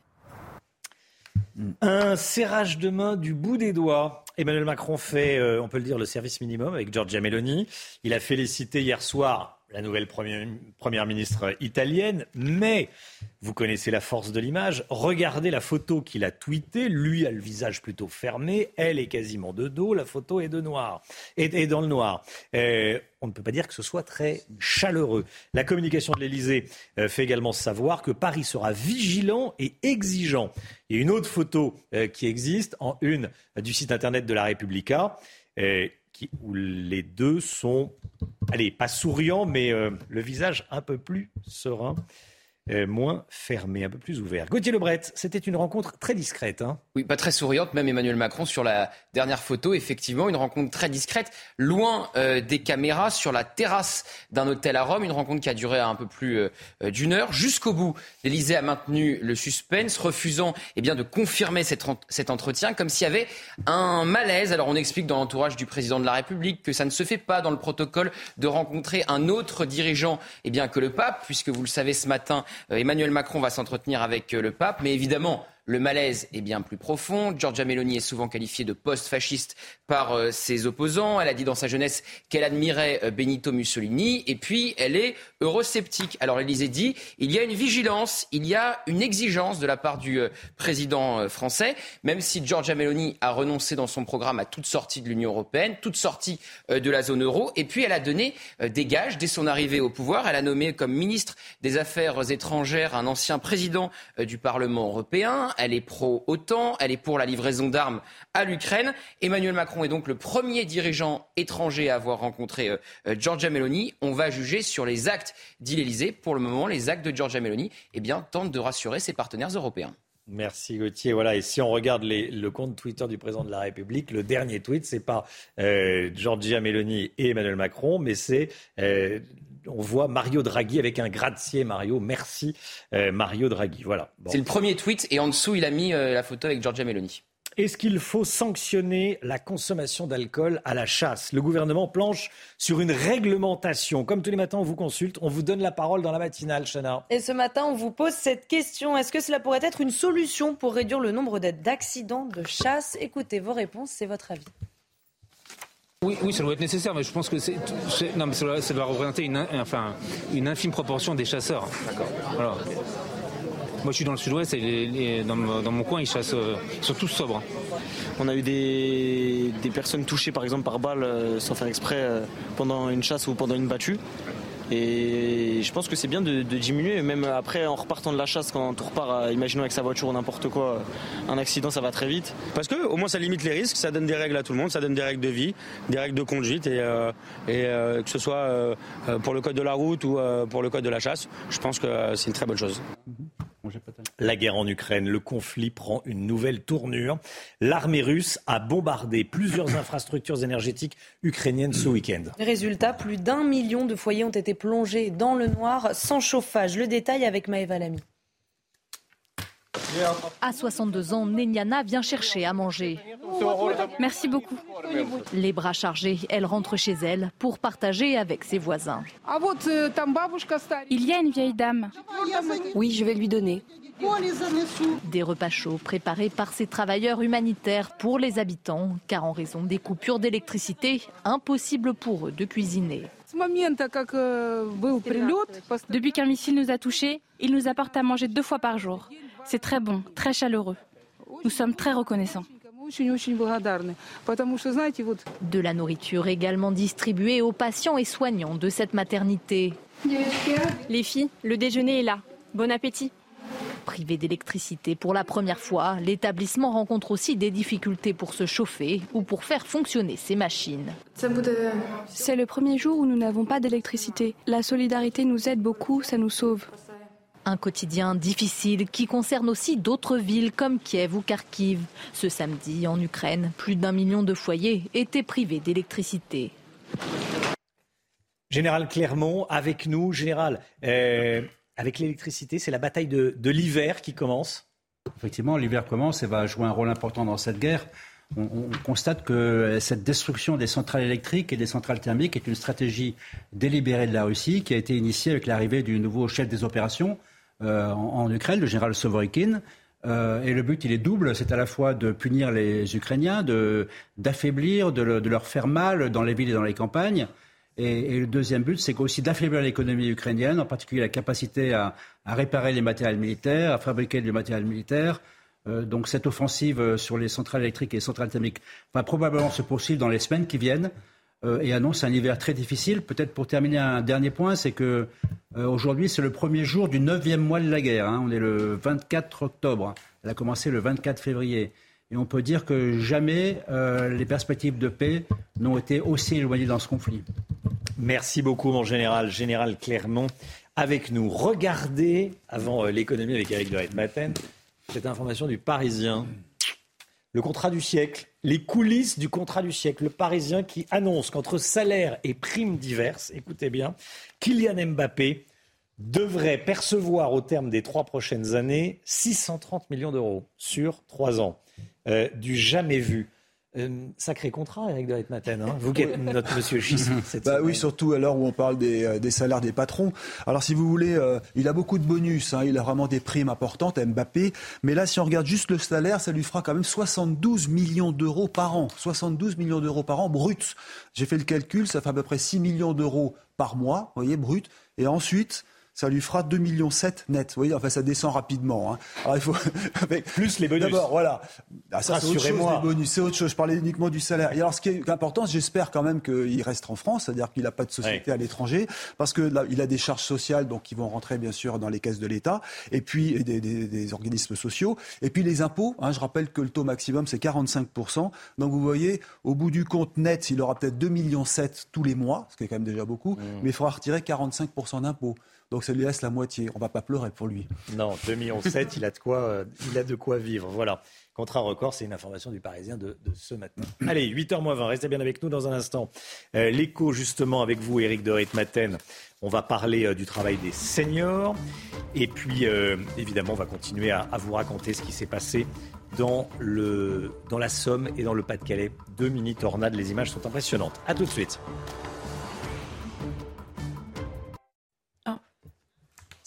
Un serrage de main du bout des doigts. Emmanuel Macron fait, euh, on peut le dire, le service minimum avec Giorgia Meloni. Il a félicité hier soir la nouvelle première, ministre italienne, mais vous connaissez la force de l'image. Regardez la photo qu'il a tweetée. Lui a le visage plutôt fermé, elle est quasiment de dos, la photo est de noir, et, dans le noir. Euh, on ne peut pas dire que ce soit très chaleureux. La communication de l'Elysée euh, fait également savoir que Paris sera vigilant et exigeant. Il y a une autre photo euh, qui existe en une du site internet de la Repubblica où les deux sont, allez, pas souriants, mais euh, le visage un peu plus serein. Euh, moins fermé, un peu plus ouvert. Gauthier Lebret, c'était une rencontre très discrète. Hein oui, pas très souriante, même Emmanuel Macron sur la dernière photo, effectivement, une rencontre très discrète, loin euh, des caméras, sur la terrasse d'un hôtel à Rome, une rencontre qui a duré un peu plus euh, d'une heure. Jusqu'au bout, l'Élysée a maintenu le suspense, refusant eh bien, de confirmer cet, cet entretien, comme s'il y avait un malaise. Alors on explique dans l'entourage du président de la République que ça ne se fait pas dans le protocole de rencontrer un autre dirigeant eh bien, que le pape, puisque vous le savez ce matin, Emmanuel Macron va s'entretenir avec euh, le pape, mais évidemment, le malaise est bien plus profond. Giorgia Meloni est souvent qualifiée de post-fasciste par euh, ses opposants. Elle a dit dans sa jeunesse qu'elle admirait euh, Benito Mussolini. Et puis, elle est eurosceptique. Alors, l'Élysée dit il y a une vigilance, il y a une exigence de la part du euh, président français, même si Giorgia Meloni a renoncé dans son programme à toute sortie de l'Union européenne, toute sortie de la zone euro. Et puis, elle a donné des gages dès son arrivée au pouvoir. Elle a nommé comme ministre des Affaires étrangères un ancien président du Parlement européen elle est pro-OTAN, elle est pour la livraison d'armes à l'Ukraine. Emmanuel Macron est donc le premier dirigeant étranger à avoir rencontré euh, euh, Giorgia Meloni. On va juger sur les actes, dit l'Elysée. Pour le moment, les actes de Giorgia Meloni eh bien, tentent de rassurer ses partenaires européens. Merci Gauthier. Voilà, et si on regarde le compte Twitter du président de la République, le dernier tweet, c'est pas euh, Giorgia Meloni et Emmanuel Macron, mais c'est on voit Mario Draghi avec un gratte-ciel Mario. Merci euh, Mario Draghi. Voilà. C'est le premier tweet et en dessous il a mis euh, la photo avec Giorgia Meloni. Est-ce qu'il faut sanctionner la consommation d'alcool à la chasse? Le gouvernement planche sur une réglementation. Comme tous les matins, on vous consulte, on vous donne la parole dans la matinale, Chana. Et ce matin, on vous pose cette question. Est-ce que cela pourrait être une solution pour réduire le nombre d'accidents de chasse? Écoutez vos réponses, c'est votre avis. Oui, oui, ça doit être nécessaire, mais je pense que c'est, non, mais ça doit, représenter une, enfin, une infime proportion des chasseurs. D'accord. Voilà. Moi, je suis dans le sud-ouest et dans, mon coin, ils chassent, euh, ils sont tous sobres. On a eu des, des personnes touchées par exemple par balle euh, sans faire exprès euh, pendant une chasse ou pendant une battue. Et je pense que c'est bien de, diminuer, même après en repartant de la chasse, quand on repart, imaginons avec sa voiture ou n'importe quoi, un accident ça va très vite. Parce que au moins ça limite les risques, ça donne des règles à tout le monde, ça donne des règles de vie, des règles de conduite, et, euh, et euh, que ce soit euh, pour le code de la route ou pour le code de la chasse, je pense que c'est une très bonne chose. La guerre en Ukraine, le conflit prend une nouvelle tournure. L'armée russe a bombardé plusieurs infrastructures énergétiques ukrainiennes ce week-end. Résultat, plus d'un million de foyers ont été plongés dans le noir sans chauffage. Le détail avec Maëva Lamy. À 62 ans, Nenyana vient chercher à manger. Merci beaucoup. Les bras chargés, elle rentre chez elle pour partager avec ses voisins. Il y a une vieille dame. Oui, je vais lui donner. Des repas chauds préparés par ces travailleurs humanitaires pour les habitants, car en raison des coupures d'électricité, impossible pour eux de cuisiner. Depuis qu'un missile nous a touchés, il nous apporte à manger deux fois par jour. C'est très bon, très chaleureux. Nous sommes très reconnaissants. De la nourriture également distribuée aux patients et soignants de cette maternité. Les filles, le déjeuner est là. Bon appétit. Privé d'électricité pour la première fois, l'établissement rencontre aussi des difficultés pour se chauffer ou pour faire fonctionner ses machines. C'est le premier jour où nous n'avons pas d'électricité. La solidarité nous aide beaucoup, ça nous sauve. Un quotidien difficile qui concerne aussi d'autres villes comme Kiev ou Kharkiv. Ce samedi, en Ukraine, plus d'un million de foyers étaient privés d'électricité. Général Clermont, avec nous. Général, euh, avec l'électricité, c'est la bataille de, l'hiver qui commence. Effectivement, l'hiver commence et va jouer un rôle important dans cette guerre. On, constate que cette destruction des centrales électriques et des centrales thermiques est une stratégie délibérée de la Russie qui a été initiée avec l'arrivée du nouveau chef des opérations euh, en, Ukraine, le général Sovorikin. Euh, et le but, il est double. C'est à la fois de punir les Ukrainiens, d'affaiblir, de, de, leur faire mal dans les villes et dans les campagnes. Et, le deuxième but, c'est aussi d'affaiblir l'économie ukrainienne, en particulier la capacité à, réparer les matériels militaires, à fabriquer du matériel militaire. Euh, donc cette offensive sur les centrales électriques et les centrales thermiques va probablement se poursuivre dans les semaines qui viennent. Euh, et annonce un hiver très difficile. Peut-être pour terminer un dernier point, c'est que euh, aujourd'hui c'est le premier jour du neuvième mois de la guerre. Hein. On est le 24 octobre. Elle a commencé le 24 février. Et on peut dire que jamais euh, les perspectives de paix n'ont été aussi éloignées dans ce conflit. Merci beaucoup, mon général, général Clermont, avec nous. Regardez, avant l'économie avec Eric de Maten, cette information du Parisien. Le contrat du siècle, les coulisses du contrat du siècle. Le Parisien qui annonce qu'entre salaire et primes diverses, écoutez bien, Kylian Mbappé devrait percevoir au terme des trois prochaines années 630 millions d'euros sur trois ans. Euh, du jamais vu. Euh, sacré contrat, Eric de Maten. Hein Vous qui êtes notre monsieur Schisson. Bah oui, surtout à l'heure où on parle des, euh, des, salaires des patrons. Alors, si vous voulez, euh, il a beaucoup de bonus. Hein, il a vraiment des primes importantes à Mbappé. Mais là, si on regarde juste le salaire, ça lui fera quand même 72 millions d'euros par an. 72 millions d'euros par an brut. J'ai fait le calcul, ça fait à peu près 6 millions d'euros par mois, vous voyez, brut. Et ensuite, ça lui fera 2,7 millions net. Vous voyez, enfin, ça descend rapidement. Hein. Alors, il faut, Plus les bonus. D'abord, voilà. Ah, ça, c'est autre chose, les bonus. C'est autre chose. Je parlais uniquement du salaire. Et alors, ce qui est important, j'espère quand même qu'il reste en France, c'est-à-dire qu'il n'a pas de société à l'étranger, parce que là, il a des charges sociales, donc qui vont rentrer, bien sûr, dans les caisses de l'État, et puis des, des, organismes sociaux. Et puis les impôts, hein, je rappelle que le taux maximum, c'est 45%. Donc, vous voyez, au bout du compte net, il aura peut-être 2,7 millions tous les mois, ce qui est quand même déjà beaucoup, mmh. mais il faudra retirer 45% d'impôts. Donc ça lui laisse la moitié. On va pas pleurer pour lui. Non, 2,7 millions, il, a de quoi, euh, il a de quoi vivre. Voilà. Contrat record, c'est une information du Parisien de, ce matin. Allez, 8h20, restez bien avec nous dans un instant. Euh, l'écho, justement, avec vous, Éric de Ritmaten. On va parler euh, du travail des seniors. Et puis, évidemment, on va continuer à, à, vous raconter ce qui s'est passé dans, le, dans la Somme et dans le Pas-de-Calais. Deux mini-tornades, les images sont impressionnantes. A tout de suite.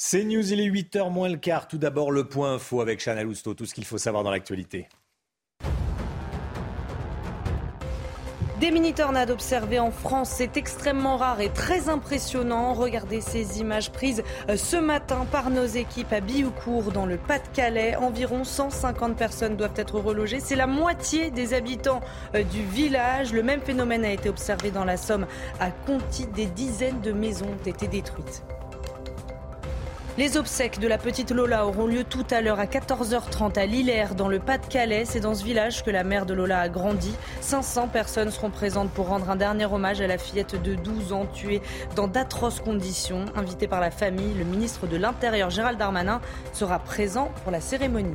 C'est News, il est 8h moins le quart. Tout d'abord, le point info avec Chana Lousteau, tout ce qu'il faut savoir dans l'actualité. Des mini-tornades observées en France, c'est extrêmement rare et très impressionnant. Regardez ces images prises euh, ce matin par nos équipes à Bioucourt dans le Pas-de-Calais. Environ 150 personnes doivent être relogées. C'est la moitié des habitants euh, du village. Le même phénomène a été observé dans la Somme à Conti. Des dizaines de maisons ont été détruites. Les obsèques de la petite Lola auront lieu tout à l'heure à 14h30 à Lillers, dans le Pas-de-Calais. C'est dans ce village que la mère de Lola a grandi. 500 personnes seront présentes pour rendre un dernier hommage à la fillette de 12 ans tuée dans d'atroces conditions. Invité par la famille, le ministre de l'Intérieur Gérald Darmanin sera présent pour la cérémonie.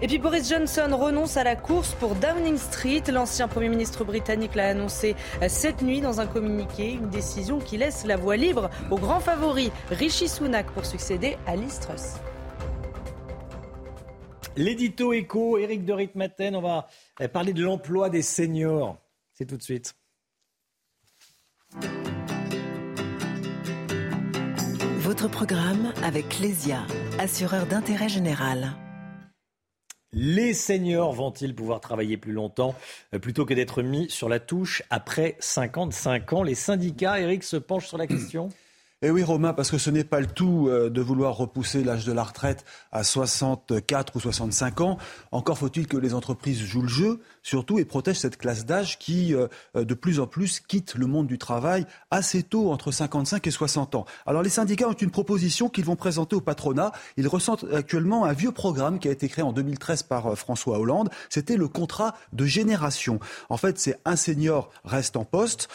Et puis Boris Johnson renonce à la course pour Downing Street. L'ancien Premier ministre britannique l'a annoncé euh, cette nuit dans un communiqué, une décision qui laisse la voie libre au grand favori Rishi Sunak pour succéder à Liz Truss. L'édito éco, Eric de Ritmaten, on va euh, parler de l'emploi des seniors. C'est tout de suite. Votre programme avec Lesia, assureur d'intérêt général. Les seniors vont-ils pouvoir travailler plus longtemps euh, plutôt que d'être mis sur la touche après 55 ans? Les syndicats, Eric, se penchent sur la question? Eh oui, Romain, parce que ce n'est pas le tout euh, de vouloir repousser l'âge de la retraite à 64 ou 65 ans. Encore faut-il que les entreprises jouent le jeu, surtout, et protègent cette classe d'âge qui, euh, de plus en plus, quitte le monde du travail assez tôt, entre 55 et 60 ans. Alors, les syndicats ont une proposition qu'ils vont présenter au patronat. Ils ressentent actuellement un vieux programme qui a été créé en 2013 par euh, François Hollande. C'était le contrat de génération. En fait, c'est un senior reste en poste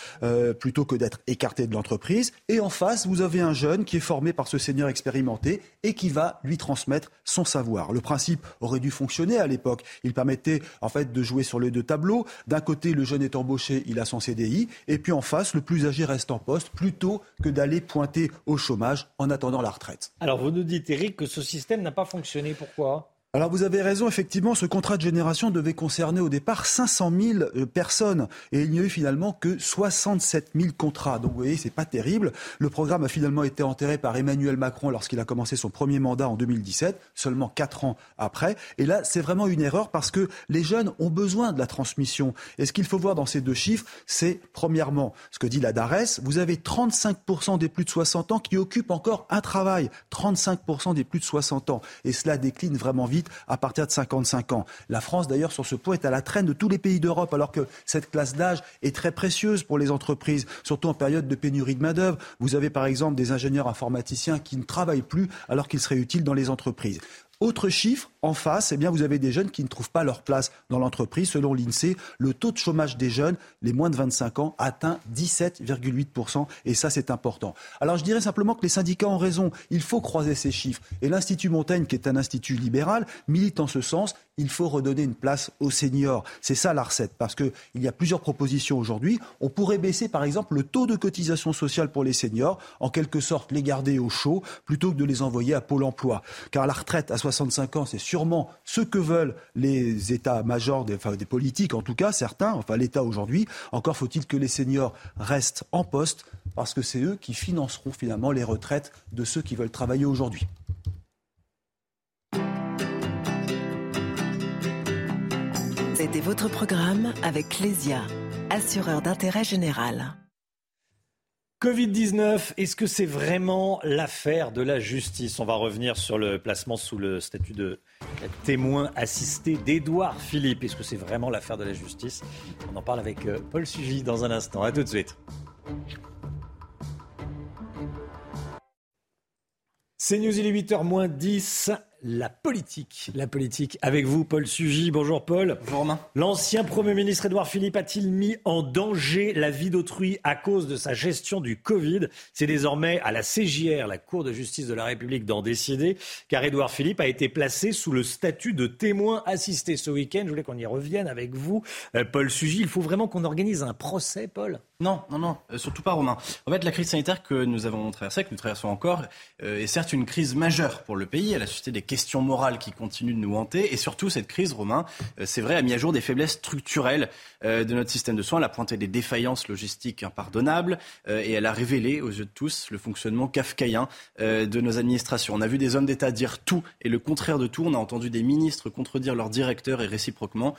plutôt que d'être écarté de l'entreprise. Et en face, vous avez un jeune qui est formé par ce seigneur expérimenté et qui va lui transmettre son savoir. Le principe aurait dû fonctionner à l'époque. Il permettait en fait de jouer sur les deux tableaux. D'un côté, le jeune est embauché, il a son CDI, et puis en face, le plus âgé reste en poste plutôt que d'aller pointer au chômage en attendant la retraite. Alors vous nous dites, Eric, que ce système n'a pas fonctionné. Pourquoi? Alors vous avez raison, effectivement, ce contrat de génération devait concerner au départ 500 000 euh, personnes et il n'y a eu finalement que 67 000 contrats. Donc vous voyez, c'est pas terrible. Le programme a finalement été enterré par Emmanuel Macron lorsqu'il a commencé son premier mandat en 2017, seulement quatre ans après. Et là, c'est vraiment une erreur parce que les jeunes ont besoin de la transmission. Et ce qu'il faut voir dans ces deux chiffres, c'est premièrement ce que dit la DARES, vous avez 35% des plus de 60 ans qui occupent encore un travail. 35% des plus de 60 ans. Et cela décline vraiment vite à partir de 55 ans. La France, d'ailleurs, sur ce point, est à la traîne de tous les pays d'Europe, alors que cette classe d'âge est très précieuse pour les entreprises, surtout en période de pénurie de main-d'œuvre. Vous avez par exemple des ingénieurs informaticiens qui ne travaillent plus alors qu'ils seraient utiles dans les entreprises. Autre chiffre, en face, eh bien, vous avez des jeunes qui ne trouvent pas leur place dans l'entreprise. Selon l'INSEE, le taux de chômage des jeunes, les moins de 25 ans, atteint 17,8%. Et ça, c'est important. Alors, je dirais simplement que les syndicats ont raison. Il faut croiser ces chiffres. Et l'Institut Montaigne, qui est un institut libéral, milite en ce sens. Il faut redonner une place aux seniors. C'est ça la recette. Parce qu'il y a plusieurs propositions aujourd'hui. On pourrait baisser, par exemple, le taux de cotisation sociale pour les seniors, en quelque sorte les garder au chaud, plutôt que de les envoyer à Pôle emploi. Car la retraite à 65 ans, c'est sûrement ce que veulent les états-majors, des, des politiques en tout cas, certains, enfin l'État aujourd'hui. Encore faut-il que les seniors restent en poste parce que c'est eux qui financeront finalement les retraites de ceux qui veulent travailler aujourd'hui. C'était votre programme avec Clésia, assureur d'intérêt général. Covid-19, est-ce que c'est vraiment l'affaire de la justice? On va revenir sur le placement sous le statut de témoin assisté d'Édouard Philippe. Est-ce que c'est vraiment l'affaire de la justice? On en parle avec euh, Paul Sugy dans un instant. A tout de suite. C'est News, il est 8h 10 la politique. La politique avec vous, Paul Sugy. Bonjour Paul. Bonjour Romain. L'ancien Premier ministre Édouard Philippe a-t-il mis en danger la vie d'autrui à cause de sa gestion du Covid? C'est désormais à la CJR, la Cour de justice de la République, d'en décider, car Édouard Philippe a été placé sous le statut de témoin assisté ce week-end. Je voulais qu'on y revienne avec vous, euh, Paul Sugy. Il faut vraiment qu'on organise un procès, Paul Non, non, non, euh, surtout pas Romain. En fait, la crise sanitaire que nous avons traversée, que nous traversons encore, euh, est certes une crise majeure pour le pays. Elle a suscité des questions morales qui continuent de nous hanter. Et surtout, cette crise, Romain, euh, c'est vrai, a mis à jour des faiblesses structurelles euh, de notre système de soins. Elle a pointé des défaillances logistiques impardonnables euh, et elle a révélé aux yeux de tous le fonctionnement kafkaïen de nos administrations. On a vu des hommes d'État dire tout et le contraire de tout. On a entendu des ministres contredire leurs directeurs et réciproquement.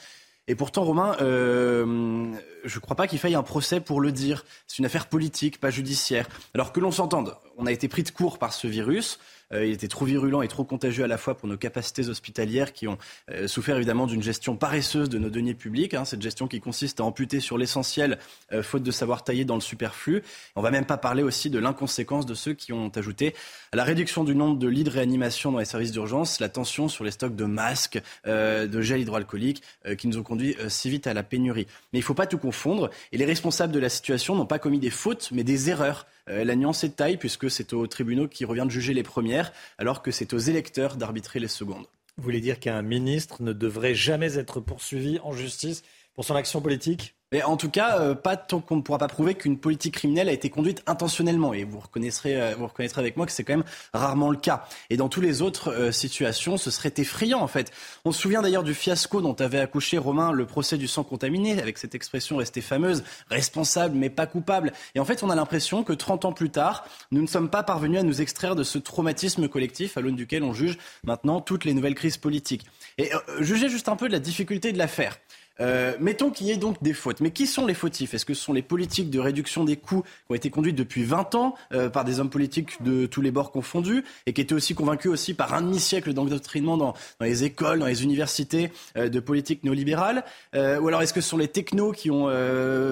Et pourtant, Romain, je ne crois pas qu'il faille un procès pour le dire. C'est une affaire politique, pas judiciaire. Alors que l'on s'entende, on a été pris de court par ce virus. Euh, il était trop virulent et trop contagieux à la fois pour nos capacités hospitalières qui ont euh, souffert évidemment d'une gestion paresseuse de nos deniers publics. Hein, cette gestion qui consiste à amputer sur l'essentiel, euh, faute de savoir tailler dans le superflu. On va même pas parler aussi de l'inconséquence de ceux qui ont ajouté à la réduction du nombre de lits de réanimation dans les services d'urgence, la tension sur les stocks de masques, de gel hydroalcoolique qui nous ont conduit si vite à la pénurie. Mais il ne faut pas tout confondre et les responsables de la situation n'ont pas commis des fautes mais des erreurs. La nuance est de taille puisque c'est aux tribunaux qui revient de juger les premières alors que c'est aux électeurs d'arbitrer les secondes. Vous voulez dire qu'un ministre ne devrait jamais être poursuivi en justice pour son action politique? Mais en tout cas, euh, pas tant qu'on ne pourra pas prouver qu'une politique criminelle a été conduite intentionnellement. Et vous reconnaîtrez, euh, vous reconnaîtrez avec moi que c'est quand même rarement le cas. Et dans toutes les autres euh, situations, ce serait effrayant en fait. On se souvient d'ailleurs du fiasco dont avait accouché Romain le procès du sang contaminé, avec cette expression restée fameuse, responsable mais pas coupable. Et en fait, on a l'impression que 30 ans plus tard, nous ne sommes pas parvenus à nous extraire de ce traumatisme collectif à l'aune duquel on juge maintenant toutes les nouvelles crises politiques. Et jugez juste un peu de la difficulté de l'affaire. Euh, mettons qu'il y ait donc des fautes. Mais qui sont les fautifs? Est-ce que ce sont les politiques de réduction des coûts qui ont été conduites depuis 20 ans euh, par des hommes politiques de tous les bords confondus et qui étaient aussi convaincus aussi par un demi-siècle d'endoctrinement dans, dans, les écoles, dans les universités euh, de politique néolibérale Ou alors est-ce que ce sont les technos qui ont,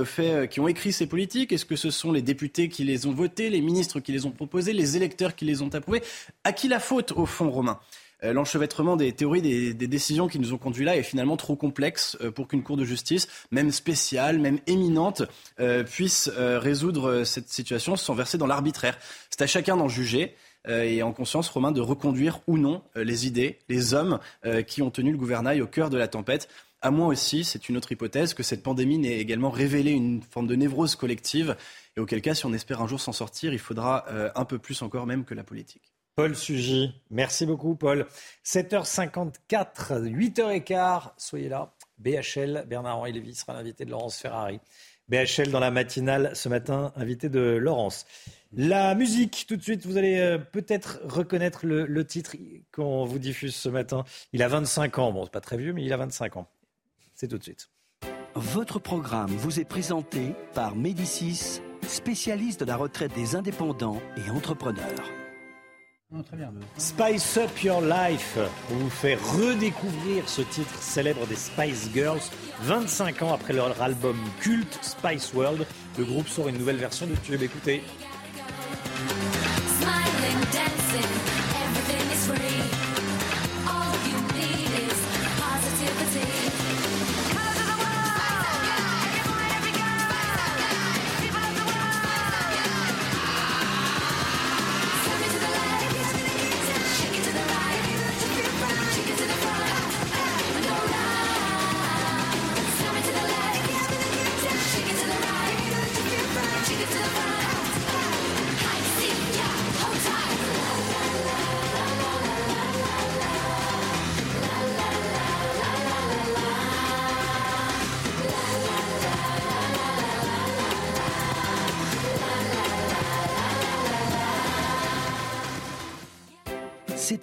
fait, qui ont écrit ces politiques? Est-ce que ce sont les députés qui les ont votés, les ministres qui les ont proposés, les électeurs qui les ont approuvés? À qui la faute au fond, Romain? euh, l'enchevêtrement des théories, des, décisions qui nous ont conduits là est finalement trop complexe euh, pour qu'une Cour de justice, même spéciale, même éminente, euh, puisse résoudre cette situation sans verser dans l'arbitraire. C'est à chacun d'en juger et en conscience, Romain, de reconduire ou non les idées, les hommes qui ont tenu le gouvernail au cœur de la tempête. À moins aussi, c'est une autre hypothèse, que cette pandémie n'ait également révélé une forme de névrose collective, et auquel cas, si on espère un jour s'en sortir, il faudra un peu plus encore même que la politique. Paul Sugy. Merci beaucoup, Paul. 7h54, 8h15, soyez là. BHL, Bernard-Henri Lévy sera l'invité de Laurence Ferrari. BHL dans la matinale ce matin, invité de Laurence. La musique, tout de suite, vous allez euh, peut-être reconnaître le, titre qu'on vous diffuse ce matin. Il a 25 ans. Bon, c'est pas très vieux, mais il a 25 ans. C'est tout de suite. Votre programme vous est présenté par Médicis, spécialiste de la retraite des indépendants et entrepreneurs. Spice Up Your Life, on vous fait redécouvrir ce titre célèbre des Spice Girls. 25 ans après leur album culte Spice World, le groupe sort une nouvelle version de tube. Écoutez.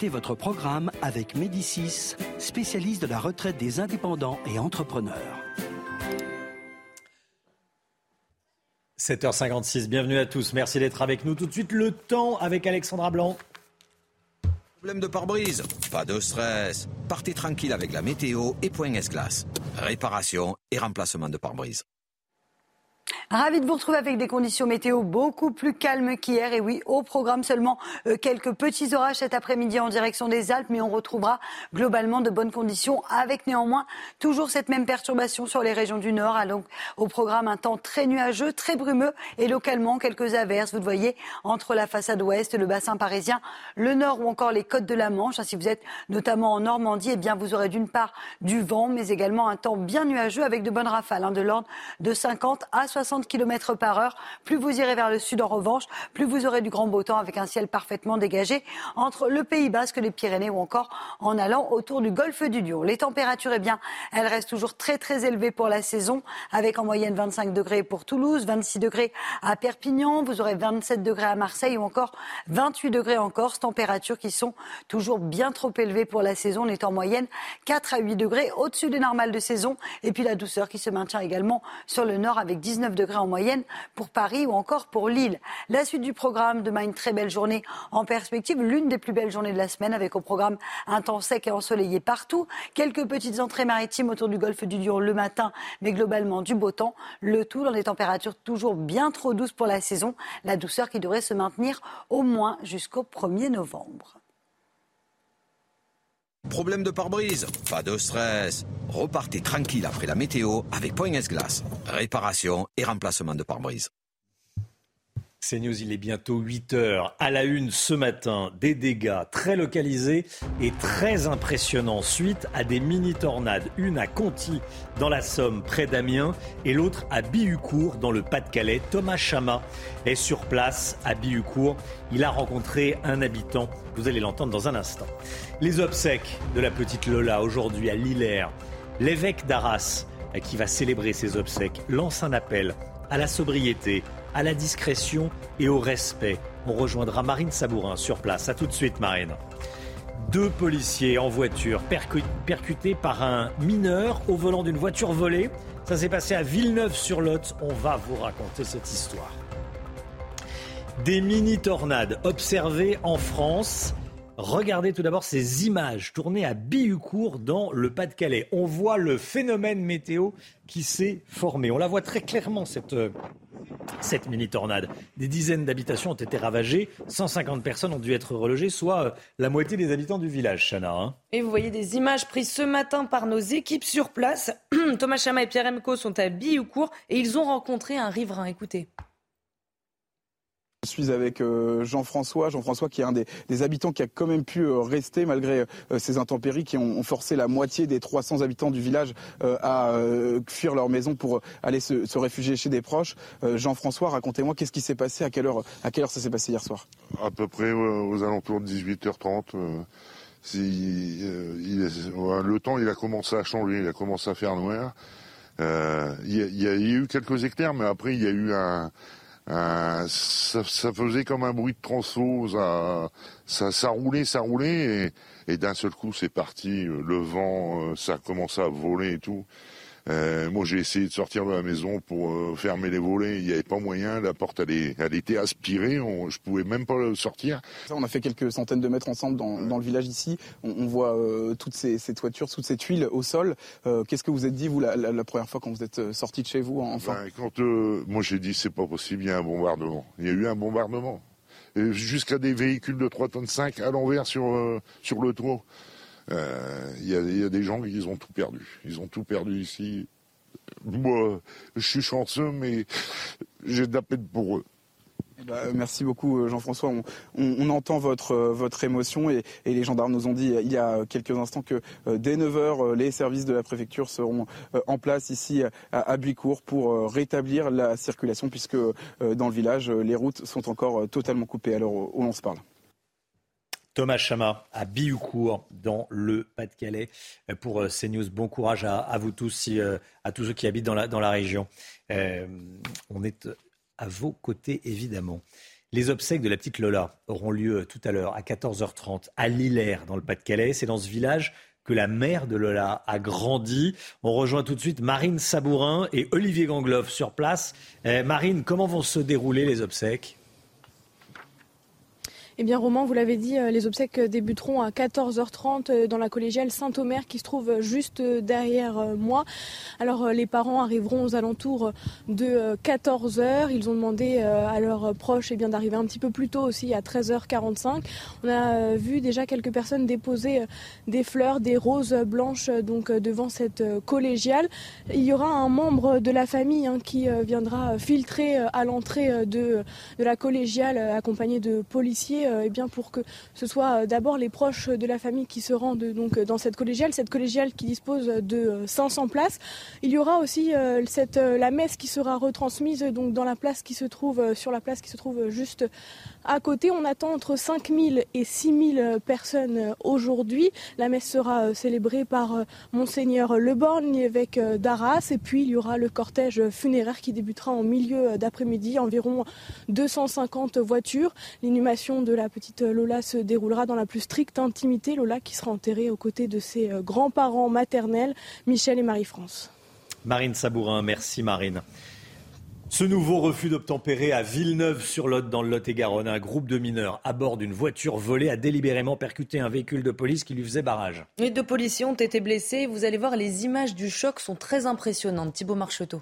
Votre programme avec Médicis, spécialiste de la retraite des indépendants et entrepreneurs. 7h56, bienvenue à tous. Merci d'être avec nous. Tout de suite, le temps avec Alexandra Blanc. Problème de pare-brise Pas de stress. Partez tranquille avec la météo et Point S-Glace. Réparation et remplacement de pare-brise. Ravi de vous retrouver avec des conditions météo beaucoup plus calmes qu'hier. Et oui, au programme seulement euh, quelques petits orages cet après-midi en direction des Alpes, mais on retrouvera globalement de bonnes conditions avec néanmoins toujours cette même perturbation sur les régions du Nord. Donc au programme un temps très nuageux, très brumeux et localement quelques averses. Vous le voyez entre la façade ouest, le bassin parisien, le Nord ou encore les côtes de la Manche. Si vous êtes notamment en Normandie, eh bien vous aurez d'une part du vent, mais également un temps bien nuageux avec de bonnes rafales, hein, de l'ordre de 50 à 60 60 km par heure. Plus vous irez vers le sud, en revanche, plus vous aurez du grand beau temps avec un ciel parfaitement dégagé entre le Pays Basque, les Pyrénées ou encore en allant autour du golfe du Lion. Les températures, eh bien, elles restent toujours très très élevées pour la saison, avec en moyenne 25 degrés pour Toulouse, 26 degrés à Perpignan, vous aurez 27 degrés à Marseille ou encore 28 degrés en Corse, températures qui sont toujours bien trop élevées pour la saison. On est en moyenne 4 à 8 degrés au-dessus des normales de saison. Et puis la douceur qui se maintient également sur le nord avec 19 degrés en moyenne pour Paris ou encore pour Lille. La suite du programme, demain une très belle journée en perspective, l'une des plus belles journées de la semaine avec au programme un temps sec et ensoleillé partout. Quelques petites entrées maritimes autour du golfe du Lion le matin, mais globalement du beau temps. Le tout dans des températures toujours bien trop douces pour la saison. La douceur qui devrait se maintenir au moins jusqu'au 1er novembre. Problème de pare-brise Pas de stress. Repartez tranquille après la météo avec Point Glace. Réparation et remplacement de pare-brise. CNews, il est bientôt 8 heures. À la une ce matin, des dégâts très localisés et très impressionnants suite à des mini-tornades. Une à Conty, dans la Somme, près d'Amiens, et l'autre à Bihucourt, dans le Pas-de-Calais. Thomas Chama est sur place à Bihucourt. Il a rencontré un habitant. Vous allez l'entendre dans un instant. Les obsèques de la petite Lola aujourd'hui à Lillers. L'évêque d'Arras, qui va célébrer ses obsèques, lance un appel à la sobriété, à la discrétion et au respect. On rejoindra Marine Sabourin sur place. A tout de suite, Marine. Deux policiers en voiture percutés par un mineur au volant d'une voiture volée. Ça s'est passé à Villeneuve-sur-Lot. On va vous raconter cette histoire. Des mini-tornades observées en France. Regardez tout d'abord ces images tournées à Bihucourt dans le Pas-de-Calais. On voit le phénomène météo qui s'est formé. On la voit très clairement, cette, cette mini-tornade. Des dizaines d'habitations ont été ravagées, 150 personnes ont dû être relogées, soit euh, la moitié des habitants du village, Chana. Hein. Et vous voyez des images prises ce matin par nos équipes sur place. Thomas Chama et Pierre Emco sont à Bihucourt et ils ont rencontré un riverain. Écoutez. Je suis avec euh, Jean-François, Jean-François qui est un des, habitants qui a quand même pu euh, rester malgré euh, ces intempéries qui ont, forcé la moitié des 300 habitants du village à fuir leur maison pour aller se, réfugier chez des proches. Jean-François, racontez-moi qu'est-ce qui s'est passé, à quelle heure, ça s'est passé hier soir? À peu près aux alentours de 18h30. le temps il a commencé à changer, il a commencé à faire noir. Il y, y, a eu quelques éclairs, mais après il y a eu un euh, ça, faisait comme un bruit de tronçon, ça, ça, roulait, ça roulait, et, et d'un seul coup c'est parti, le vent, euh, ça a à voler et tout. Euh, moi, j'ai essayé de sortir de la maison pour euh, fermer les volets. Il n'y avait pas moyen. La porte, elle, elle était aspirée. On, je pouvais même pas sortir. On a fait quelques centaines de mètres ensemble dans, dans le village ici. On, on voit euh, toutes ces, ces, toitures, toutes ces tuiles au sol. Qu'est-ce que vous êtes dit, vous, la, la, la, première fois quand vous êtes sorti de chez vous, enfin ben, quand, Moi, j'ai dit, c'est pas possible, il y a un bombardement. Il y a eu un bombardement. Jusqu'à des véhicules de 3 tonnes 5 à l'envers sur, sur le toit. Il euh, y, a des gens qui ont tout perdu. Ils ont tout perdu ici. Moi, je suis chanceux, mais j'ai de la peine pour eux. Eh ben, merci beaucoup euh, Jean-François. On, entend votre, euh, votre émotion et, les gendarmes nous ont dit il y a quelques instants que dès 9h, les services de la préfecture seront en place ici à, à Buicourt pour rétablir la circulation puisque dans le village, les routes sont encore totalement coupées à l'heure où l'on se parle. Thomas Chama à Bioucourt dans le Pas-de-Calais pour euh, CNews. Bon courage à, vous tous, euh, à tous ceux qui habitent dans la, dans la région. Euh, on est à vos côtés évidemment. Les obsèques de la petite Lola auront lieu tout à l'heure à 14h30 à Lillers dans le Pas-de-Calais. C'est dans ce village que la mère de Lola a grandi. On rejoint tout de suite Marine Sabourin et Olivier Gangloff sur place. Marine, comment vont se dérouler les obsèques? Eh bien, Roman, vous l'avez dit, euh, les obsèques débuteront à 14h30 euh, dans la collégiale Saint-Omer qui se trouve juste euh, derrière moi. Alors, les parents arriveront aux alentours de 14h. Ils ont demandé à leurs proches eh d'arriver un petit peu plus tôt aussi, à 13h45. On a vu déjà quelques personnes déposer des fleurs, des roses blanches donc devant cette collégiale. Il y aura un membre de la famille hein, qui viendra filtrer à l'entrée de, de la collégiale accompagné de policiers eh bien pour que ce soit d'abord les proches de la famille qui se rendent donc dans cette collégiale, cette collégiale qui dispose de 500 places. Il y aura aussi cette, la messe qui sera retransmise donc dans la place qui se trouve sur la place qui se trouve juste à côté, on attend entre 5000 et 6000 personnes aujourd'hui. La messe sera euh, célébrée par euh, Monseigneur Leborgne, évêque euh, d'Arras. Et puis, il y aura le cortège funéraire qui débutera en milieu d'après-midi. Environ 250 voitures. L'inhumation de la petite Lola se déroulera dans la plus stricte intimité. Lola qui sera enterrée aux côtés de ses grands-parents maternels, Michel et Marie-France. Marine Sabourin, merci Marine. Ce nouveau refus d'obtempérer à Villeneuve-sur-Lot, dans le Lot-et-Garonne, un groupe de mineurs à bord d'une voiture volée a délibérément percuté un véhicule de police qui lui faisait barrage. Les deux policiers ont été blessés. Vous allez voir, les images du choc sont très impressionnantes. Thibault Marcheteau.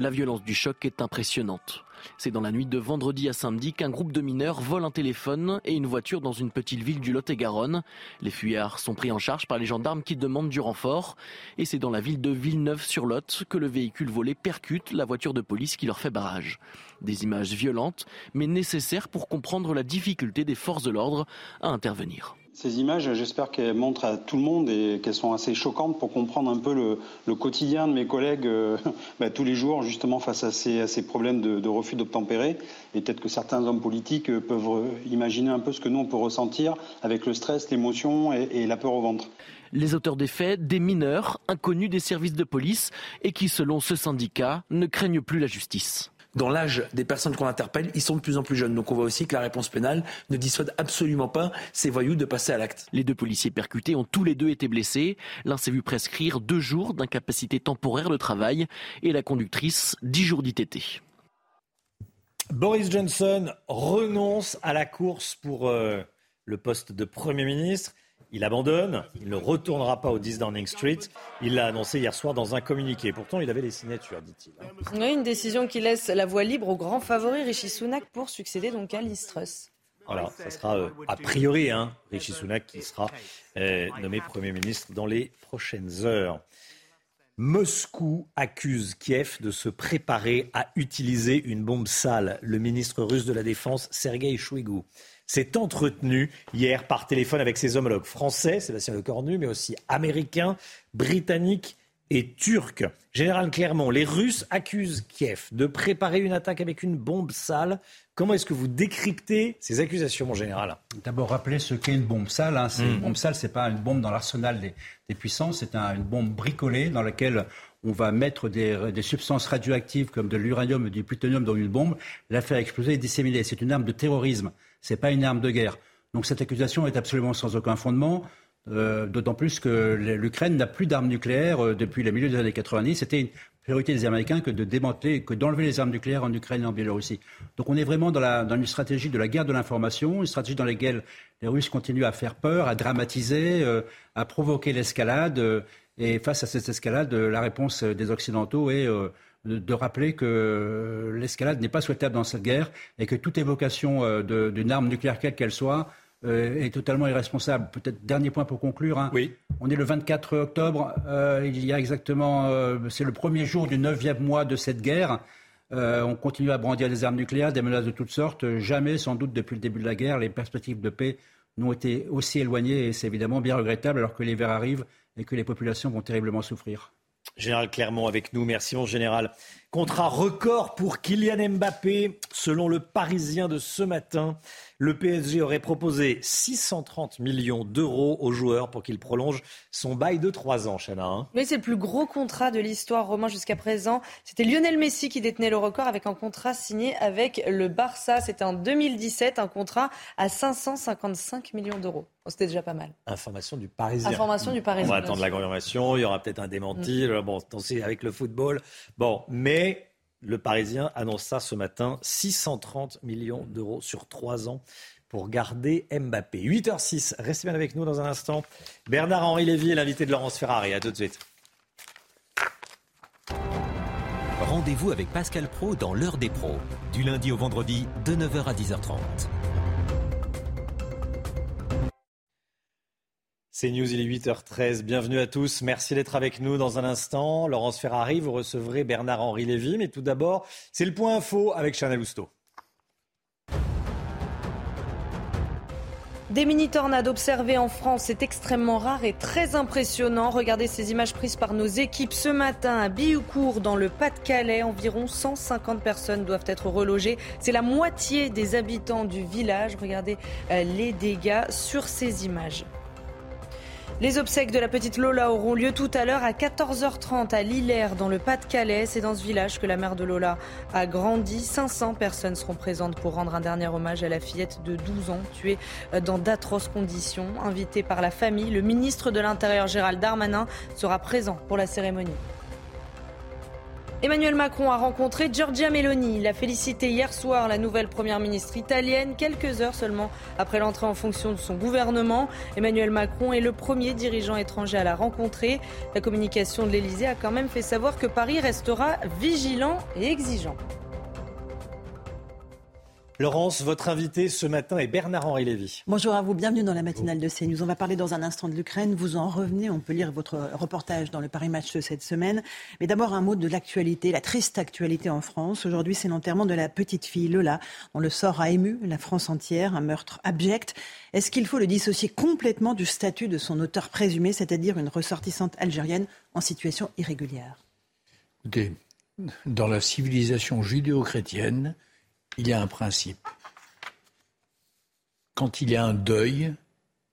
La violence du choc est impressionnante. C'est dans la nuit de vendredi à samedi qu'un groupe de mineurs vole un téléphone et une voiture dans une petite ville du Lot-et-Garonne. Les fuyards sont pris en charge par les gendarmes qui demandent du renfort. Et c'est dans la ville de Villeneuve-sur-Lot que le véhicule volé percute la voiture de police qui leur fait barrage. Des images violentes, mais nécessaires pour comprendre la difficulté des forces de l'ordre à intervenir. Ces images, j'espère qu'elles montrent à tout le monde et qu'elles sont assez choquantes pour comprendre un peu le, quotidien de mes collègues euh, bah, tous les jours, justement face à ces, problèmes de, refus d'obtempérer. Et peut-être que certains hommes politiques euh, peuvent euh, imaginer un peu ce que nous, on peut ressentir avec le stress, l'émotion et la peur au ventre. Les auteurs des faits, des mineurs, inconnus des services de police et qui, selon ce syndicat, ne craignent plus la justice dans l'âge des personnes qu'on interpelle, ils sont de plus en plus jeunes. Donc on voit aussi que la réponse pénale ne dissuade absolument pas ces voyous de passer à l'acte. Les deux policiers percutés ont tous les deux été blessés. L'un s'est vu prescrire deux jours d'incapacité temporaire de travail et la conductrice dix jours d'ITT. Boris Johnson renonce à la course pour euh, le poste de Premier ministre. Il abandonne, il ne retournera pas au 10 Downing Street. Il l'a annoncé hier soir dans un communiqué. Pourtant, il avait les signatures, dit-il. Oui, une décision qui laisse la voie libre au grand favori Rishi Sunak pour succéder donc à Liz Truss. Voilà, ça sera euh, a priori hein, Rishi Sunak qui sera euh, nommé Premier ministre dans les prochaines heures. Moscou accuse Kiev de se préparer à utiliser une bombe sale. Le ministre russe de la Défense, Sergei Shoigu, s'est entretenu hier par téléphone avec ses homologues français, Sébastien Lecornu, mais aussi américains, britanniques et turcs. Général Clermont, les Russes accusent Kiev de préparer une attaque avec une bombe sale. Comment est-ce que vous décryptez ces accusations, mon général? D'abord, rappeler ce qu'est une bombe sale. Hein. Une hmm. bombe sale, ce n'est pas une bombe dans l'arsenal des, puissances, c'est une bombe bricolée dans laquelle on va mettre des, des substances radioactives comme de l'uranium et du plutonium dans une bombe, la faire exploser et disséminer. C'est une arme de terrorisme. Ce n'est pas une arme de guerre. Donc cette accusation est absolument sans aucun fondement. Euh, d'autant plus que l'Ukraine n'a plus d'armes nucléaires euh, depuis le milieu des années 90. C'était une priorité des Américains que de démanteler, que d'enlever les armes nucléaires en Ukraine et en Biélorussie. Donc on est vraiment dans, la, une stratégie de la guerre de l'information, une stratégie dans laquelle les Russes continuent à faire peur, à dramatiser, euh, à provoquer l'escalade. et face à cette escalade, la réponse des Occidentaux est de rappeler que l'escalade n'est pas souhaitable dans cette guerre et que toute évocation euh, d'une arme nucléaire quelle qu'elle soit euh, est totalement irresponsable. Peut-être dernier point pour conclure. Hein. Oui. On est le 24 octobre. Euh, il y a exactement, c'est le premier jour du neuvième mois de cette guerre. on continue à brandir des armes nucléaires, des menaces de toutes sortes. Jamais, sans doute, depuis le début de la guerre, les perspectives de paix n'ont été aussi éloignées et c'est évidemment bien regrettable alors que l'hiver arrive et que les populations vont terriblement souffrir. Général Clermont avec nous. Merci mon général. Contrat record pour Kylian Mbappé. Selon le Parisien de ce matin, le PSG aurait proposé 630 millions d'euros au joueur pour qu'il prolonge son bail de 3 ans, Chana. Hein. Mais c'est le plus gros contrat de l'histoire romain jusqu'à présent. C'était Lionel Messi qui détenait le record avec un contrat signé avec le Barça. C'était en 2017, un contrat à 555 millions d'euros. C'était déjà pas mal. Information du Parisien. Information du Parisien. On va attendre la confirmation. Il y aura peut-être un démenti. Mm. Bon, avec le football. Bon, mais le Parisien annonce ça ce matin, 630 millions d'euros sur trois ans pour garder Mbappé. 8h06, restez bien avec nous dans un instant. Bernard-Henri Lévy est l'invité de Laurence Ferrari. À tout de suite. Rendez-vous avec Pascal Pro dans l'heure des pros, du lundi au vendredi de 9h à 10h30. C'est News, il est 8h13. Bienvenue à tous. Merci d'être avec nous dans un instant. Laurence Ferrari, vous recevrez Bernard-Henri Lévy. Mais tout d'abord, c'est le point info avec Chanel Lousteau. Des mini-tornades observées en France, c'est extrêmement rare et très impressionnant. Regardez ces images prises par nos équipes ce matin à Bioucourt, dans le Pas-de-Calais. Environ 150 personnes doivent être relogées. C'est la moitié des habitants du village. Regardez euh, les dégâts sur ces images. Les obsèques de la petite Lola auront lieu tout à l'heure à 14h30 à Lillers, dans le Pas-de-Calais. C'est dans ce village que la mère de Lola a grandi. 500 personnes seront présentes pour rendre un dernier hommage à la fillette de 12 ans, tuée dans d'atroces conditions. Invité par la famille, le ministre de l'Intérieur Gérald Darmanin sera présent pour la cérémonie. Emmanuel Macron a rencontré Giorgia Meloni. Il a félicité hier soir la nouvelle première ministre italienne, quelques heures seulement après l'entrée en fonction de son gouvernement. Emmanuel Macron est le premier dirigeant étranger à la rencontrer. La communication de l'Elysée a quand même fait savoir que Paris restera vigilant et exigeant. Laurence, votre invité ce matin est Bernard-Henri Lévy. Bonjour à vous, bienvenue dans la matinale de CNews. On va parler dans un instant de l'Ukraine. Vous en revenez, on peut lire votre reportage dans le Paris Match de cette semaine. Mais d'abord un mot de l'actualité, la triste actualité en France. Aujourd'hui, c'est l'enterrement de la petite fille Lola, dont le sort a ému la France entière, un meurtre abject. Est-ce qu'il faut le dissocier complètement du statut de son auteur présumé, c'est-à-dire une ressortissante algérienne en situation irrégulière? Écoutez, dans la civilisation judéo-chrétienne, il y a un principe. Quand il y a un deuil,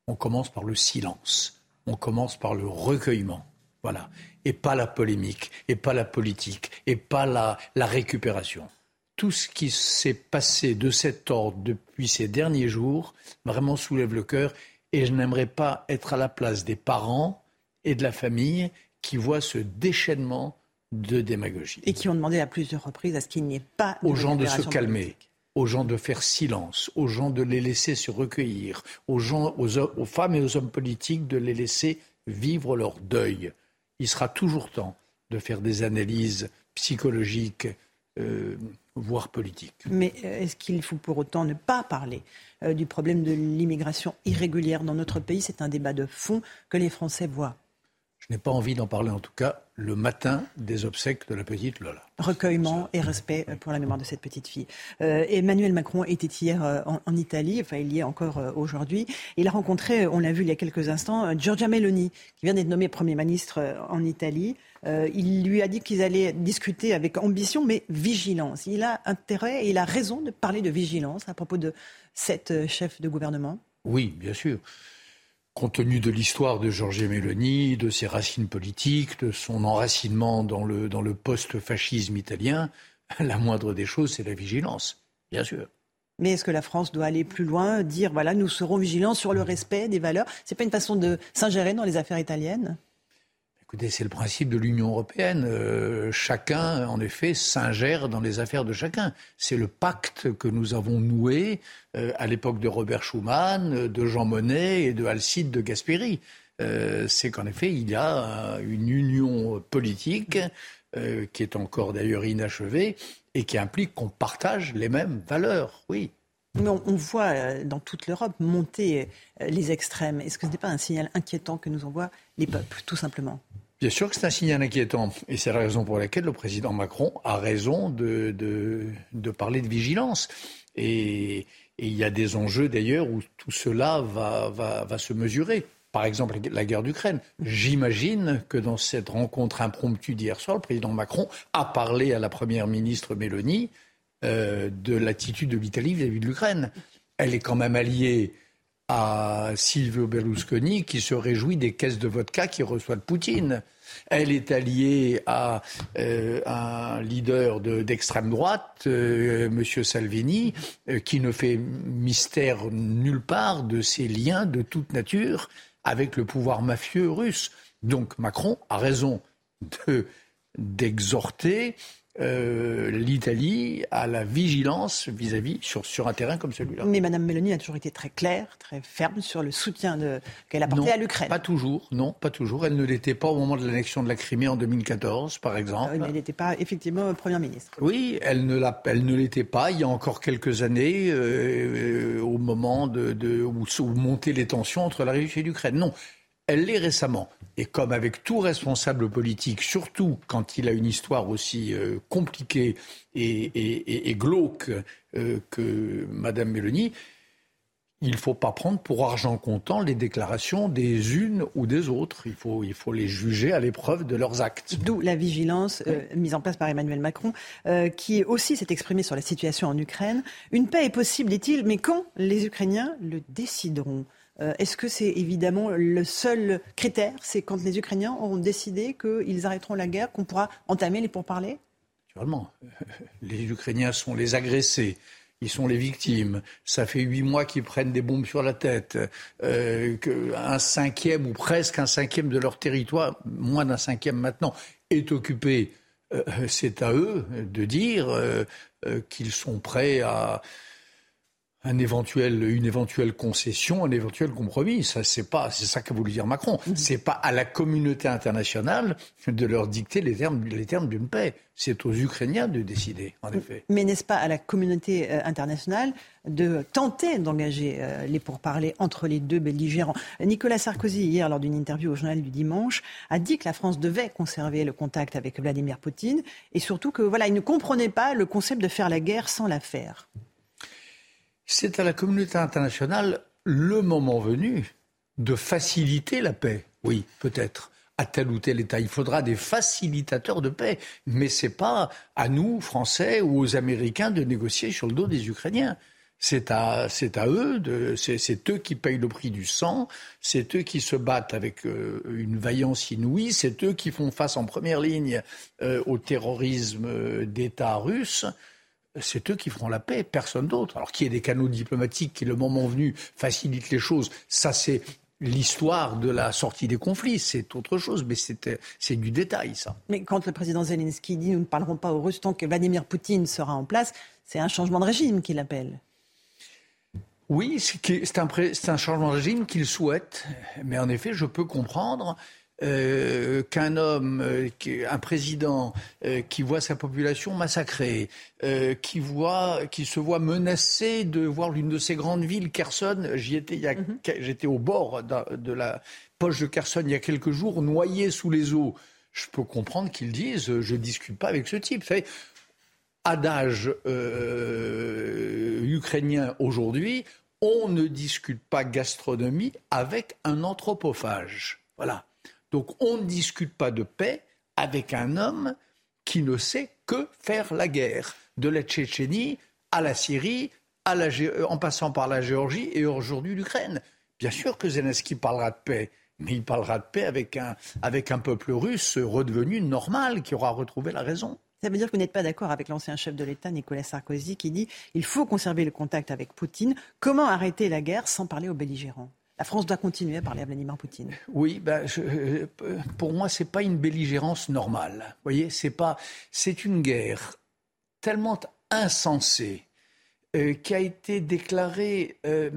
on commence par le silence, on commence par le recueillement. Voilà. Et pas la polémique, et pas la politique, et pas la, la récupération. Tout ce qui s'est passé de cet ordre depuis ces derniers jours vraiment soulève le cœur et je n'aimerais pas être à la place des parents et de la famille qui voient ce déchaînement de démagogie. Et qui ont demandé à plusieurs reprises à ce qu'il n'y ait pas aux gens de se calmer, aux gens de faire silence, aux gens de les laisser se recueillir, aux gens, aux, femmes et aux hommes politiques de les laisser vivre leur deuil. Il sera toujours temps de faire des analyses psychologiques, euh, voire politiques. Mais euh, est-ce qu'il faut pour autant ne pas parler euh, du problème de l'immigration irrégulière dans notre pays? C'est un débat de fond que les Français voient. Je n'ai pas envie d'en parler en tout cas le matin des obsèques de la petite Lola. Recueillement et respect pour la mémoire de cette petite fille. Euh, Emmanuel Macron était hier euh, en, Italie, enfin il y est encore euh, aujourd'hui. Il a rencontré, on l'a vu il y a quelques instants, Giorgia Meloni, qui vient d'être nommée Premier ministre en Italie. il lui a dit qu'ils allaient discuter avec ambition, mais vigilance. Il a intérêt et il a raison de parler de vigilance à propos de cette chef de gouvernement. Oui, bien sûr compte tenu de l'histoire de Giorgia Meloni, de ses racines politiques, de son enracinement dans le, dans le post-fascisme italien, la moindre des choses, c'est la vigilance, bien sûr. Mais est-ce que la France doit aller plus loin, dire voilà, nous serons vigilants sur le respect des valeurs? C'est pas une façon de s'ingérer dans les affaires italiennes? Écoutez, c'est le principe de l'Union européenne. Euh, chacun, en effet, s'ingère dans les affaires de chacun. C'est le pacte que nous avons noué euh, à l'époque de Robert Schuman, de Jean Monnet et de Alcide de Gasperi. Euh, c'est qu'en effet, il y a une union politique qui est encore d'ailleurs inachevée et qui implique qu'on partage les mêmes valeurs. Oui. Mais on, voit dans toute l'Europe monter les extrêmes. Est-ce que ce n'est pas un signal inquiétant que nous envoient les peuples, tout simplement? Bien sûr que c'est un signal inquiétant. Et c'est la raison pour laquelle le président Macron a raison de, de, parler de vigilance. Et, il y a des enjeux d'ailleurs où tout cela va, va, va se mesurer. Par exemple, la guerre d'Ukraine. J'imagine que dans cette rencontre impromptue d'hier soir, le président Macron a parlé à la première ministre Mélanie euh, de l'attitude de l'Italie vis-à-vis de l'Ukraine. Elle est quand même alliée à Silvio Berlusconi qui se réjouit des caisses de vodka qu'il reçoit de Poutine. Elle est alliée à euh, un leader d'extrême droite, euh, M. Salvini, qui ne fait mystère nulle part de ses liens de toute nature avec le pouvoir mafieux russe. Donc Macron a raison d'exhorter euh, l'Italie à la vigilance vis-à-vis sur, sur un terrain comme celui-là. Mais Mme Mélanie a toujours été très claire, très ferme sur le soutien qu'elle apportait à l'Ukraine. Pas toujours, non, pas toujours. Elle ne l'était pas au moment de l'annexion de la Crimée en 2014, par exemple. Ah mais elle n'était pas effectivement Première ministre. Oui, elle ne, elle ne l'était pas il y a encore quelques années, euh, au moment de, de où, où montaient les tensions entre la Russie et l'Ukraine. Non, Elle l'est récemment. Et comme avec tout responsable politique, surtout quand il a une histoire aussi euh, compliquée et, glauque euh, que Mme Mélanie, il ne faut pas prendre pour argent comptant les déclarations des unes ou des autres. Il faut, il faut les juger à l'épreuve de leurs actes. D'où la vigilance euh, mise en place par Emmanuel Macron, qui aussi s'est exprimé sur la situation en Ukraine. Une paix est possible, dit-il, mais quand les Ukrainiens le décideront? Euh, est-ce que c'est évidemment le seul critère C'est quand les Ukrainiens auront décidé qu'ils arrêteront la guerre qu'on pourra entamer les pourparlers? Naturellement. Les Ukrainiens sont les agressés. Ils sont les victimes. Ça fait huit mois qu'ils prennent des bombes sur la tête. Euh, un cinquième ou presque un cinquième de leur territoire, moins d'un cinquième maintenant, est occupé. Euh, c'est à eux de dire qu'ils sont prêts à, un éventuel, une éventuelle concession, un éventuel compromis. Ça, c'est pas, c'est ça qu'a voulu dire Macron. Mhm. C'est pas à la communauté internationale de leur dicter les termes, les termes d'une paix. C'est aux Ukrainiens de décider, en effet. Mais n'est-ce pas à la communauté euh, internationale de tenter d'engager euh, les pourparlers entre les deux belligérants? Nicolas Sarkozy, hier, lors d'une interview au journal du dimanche, a dit que la France devait conserver le contact avec Vladimir Poutine et surtout que voilà, il ne comprenait pas le concept de faire la guerre sans la faire. C'est à la communauté internationale, le moment venu, de faciliter la paix. Oui, peut-être à tel ou tel État. Il faudra des facilitateurs de paix. Mais ce n'est pas à nous, Français ou aux Américains, de négocier sur le dos des Ukrainiens. C'est à, eux, c'est, eux qui payent le prix du sang, c'est eux qui se battent avec euh, une vaillance inouïe, c'est eux qui font face en première ligne euh, au terrorisme euh, d'État russe c'est eux qui feront la paix, personne d'autre. Alors qu'il y ait des canaux diplomatiques qui, le moment venu, facilitent les choses, ça c'est l'histoire de la sortie des conflits, c'est autre chose, mais c'est du détail, ça. Mais quand le président Zelensky dit nous ne parlerons pas au Russe tant que Vladimir Poutine sera en place, c'est un changement de régime qu'il appelle. Oui, c'est un, un, changement de régime qu'il souhaite, mais en effet, je peux comprendre euh, qu'un homme, euh, un président euh, qui voit sa population massacrée, qui voit, qui se voit menacé de voir l'une de ses grandes villes, Kherson. J'y étais, mhm. j'étais au bord de, la poche de Kherson il y a quelques jours, noyé sous les eaux. Je peux comprendre qu'ils disent, je discute pas avec ce type. Vous savez, adage ukrainien aujourd'hui, on ne discute pas gastronomie avec un anthropophage. Voilà. Donc on ne discute pas de paix avec un homme qui ne sait que faire la guerre, de la Tchétchénie à la Syrie, euh, en passant par la Géorgie et aujourd'hui l'Ukraine. Bien sûr que Zelensky parlera de paix, mais il parlera de paix avec un, avec un peuple russe redevenu normal, qui aura retrouvé la raison. Ça veut dire que vous n'êtes pas d'accord avec l'ancien chef de l'État, Nicolas Sarkozy, qui dit il faut conserver le contact avec Poutine. Comment arrêter la guerre sans parler aux belligérants? La France doit continuer à parler à Vladimir Poutine. Oui, ben, je, pour moi, c'est pas une belligérance normale. Vous voyez, c'est pas, c'est une guerre tellement insensée euh, qui a été déclarée euh,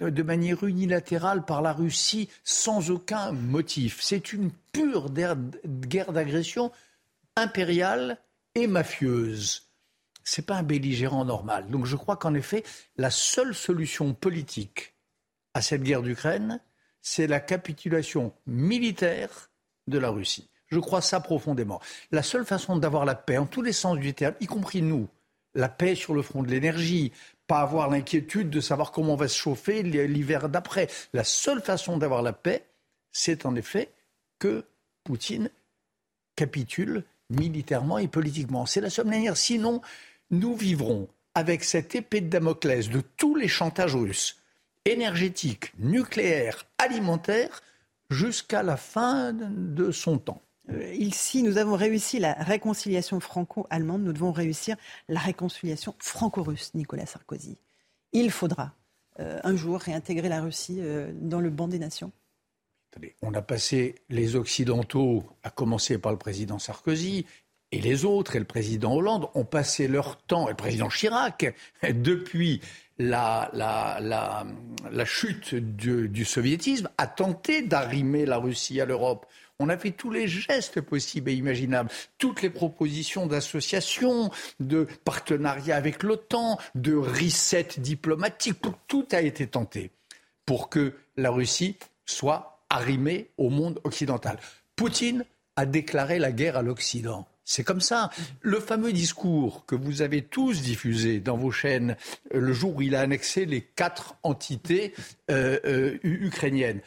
de manière unilatérale par la Russie sans aucun motif. C'est une pure guerre d'agression impériale et mafieuse. C'est pas un belligérant normal. Donc je crois qu'en effet, la seule solution politique à cette guerre d'Ukraine, c'est la capitulation militaire de la Russie. Je crois ça profondément. La seule façon d'avoir la paix, en tous les sens du terme, y compris nous, la paix sur le front de l'énergie, pas avoir l'inquiétude de savoir comment on va se chauffer l'hiver d'après. La seule façon d'avoir la paix, c'est en effet que Poutine capitule militairement et politiquement. C'est la seule manière. Sinon, nous vivrons avec cette épée de Damoclès de tous les chantages russes énergétique, nucléaire, alimentaire, jusqu'à la fin de son temps. Euh, ici, nous avons réussi la réconciliation franco-allemande, nous devons réussir la réconciliation franco-russe, Nicolas Sarkozy. Il faudra euh, un jour réintégrer la Russie euh, dans le banc des nations on a passé les Occidentaux, à commencer par le président Sarkozy, et les autres, et le président Hollande, ont passé leur temps, et le président Chirac, depuis la, la, la, chute du, soviétisme a tenté d'arrimer la Russie à l'Europe. On a fait tous les gestes possibles et imaginables, toutes les propositions d'association, de partenariat avec l'OTAN, de reset diplomatique, tout a été tenté pour que la Russie soit arrimé au monde occidental. Poutine a déclaré la guerre à l'Occident. C'est comme ça. Le fameux discours que vous avez tous diffusé dans vos chaînes euh, le jour où il a annexé les quatre entités euh, euh, ukrainiennes,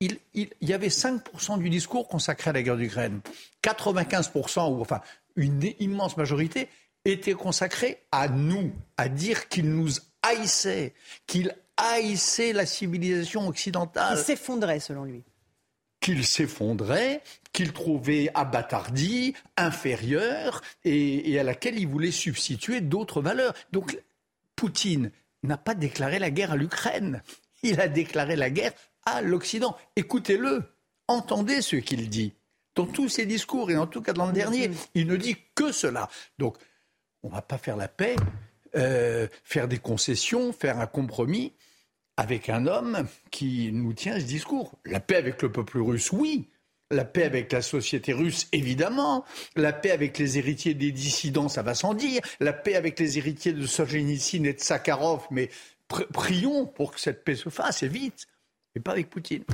il, y avait 5% du discours consacré à la guerre d'Ukraine. 95%, ou enfin une immense majorité, était consacré à nous, à dire qu'il nous haïssait, qu'il haïssait la civilisation occidentale. Il s'effondrait, selon lui qu'il s'effondrait, qu'il trouvait abattardie, inférieure, et, à laquelle il voulait substituer d'autres valeurs. Donc Poutine n'a pas déclaré la guerre à l'Ukraine, il a déclaré la guerre à l'Occident. Écoutez-le, entendez ce qu'il dit. Dans tous ses discours, et en tout cas dans le dernier, il ne dit que cela. Donc, on ne va pas faire la paix, euh, faire des concessions, faire un compromis avec un homme qui nous tient ce discours. La paix avec le peuple russe, oui. La paix avec la société russe, évidemment. La paix avec les héritiers des dissidents, ça va sans dire. La paix avec les héritiers de Solzhenitsyn et de Sakharov, mais prions pour que cette paix se fasse, et vite mais pas avec Poutine.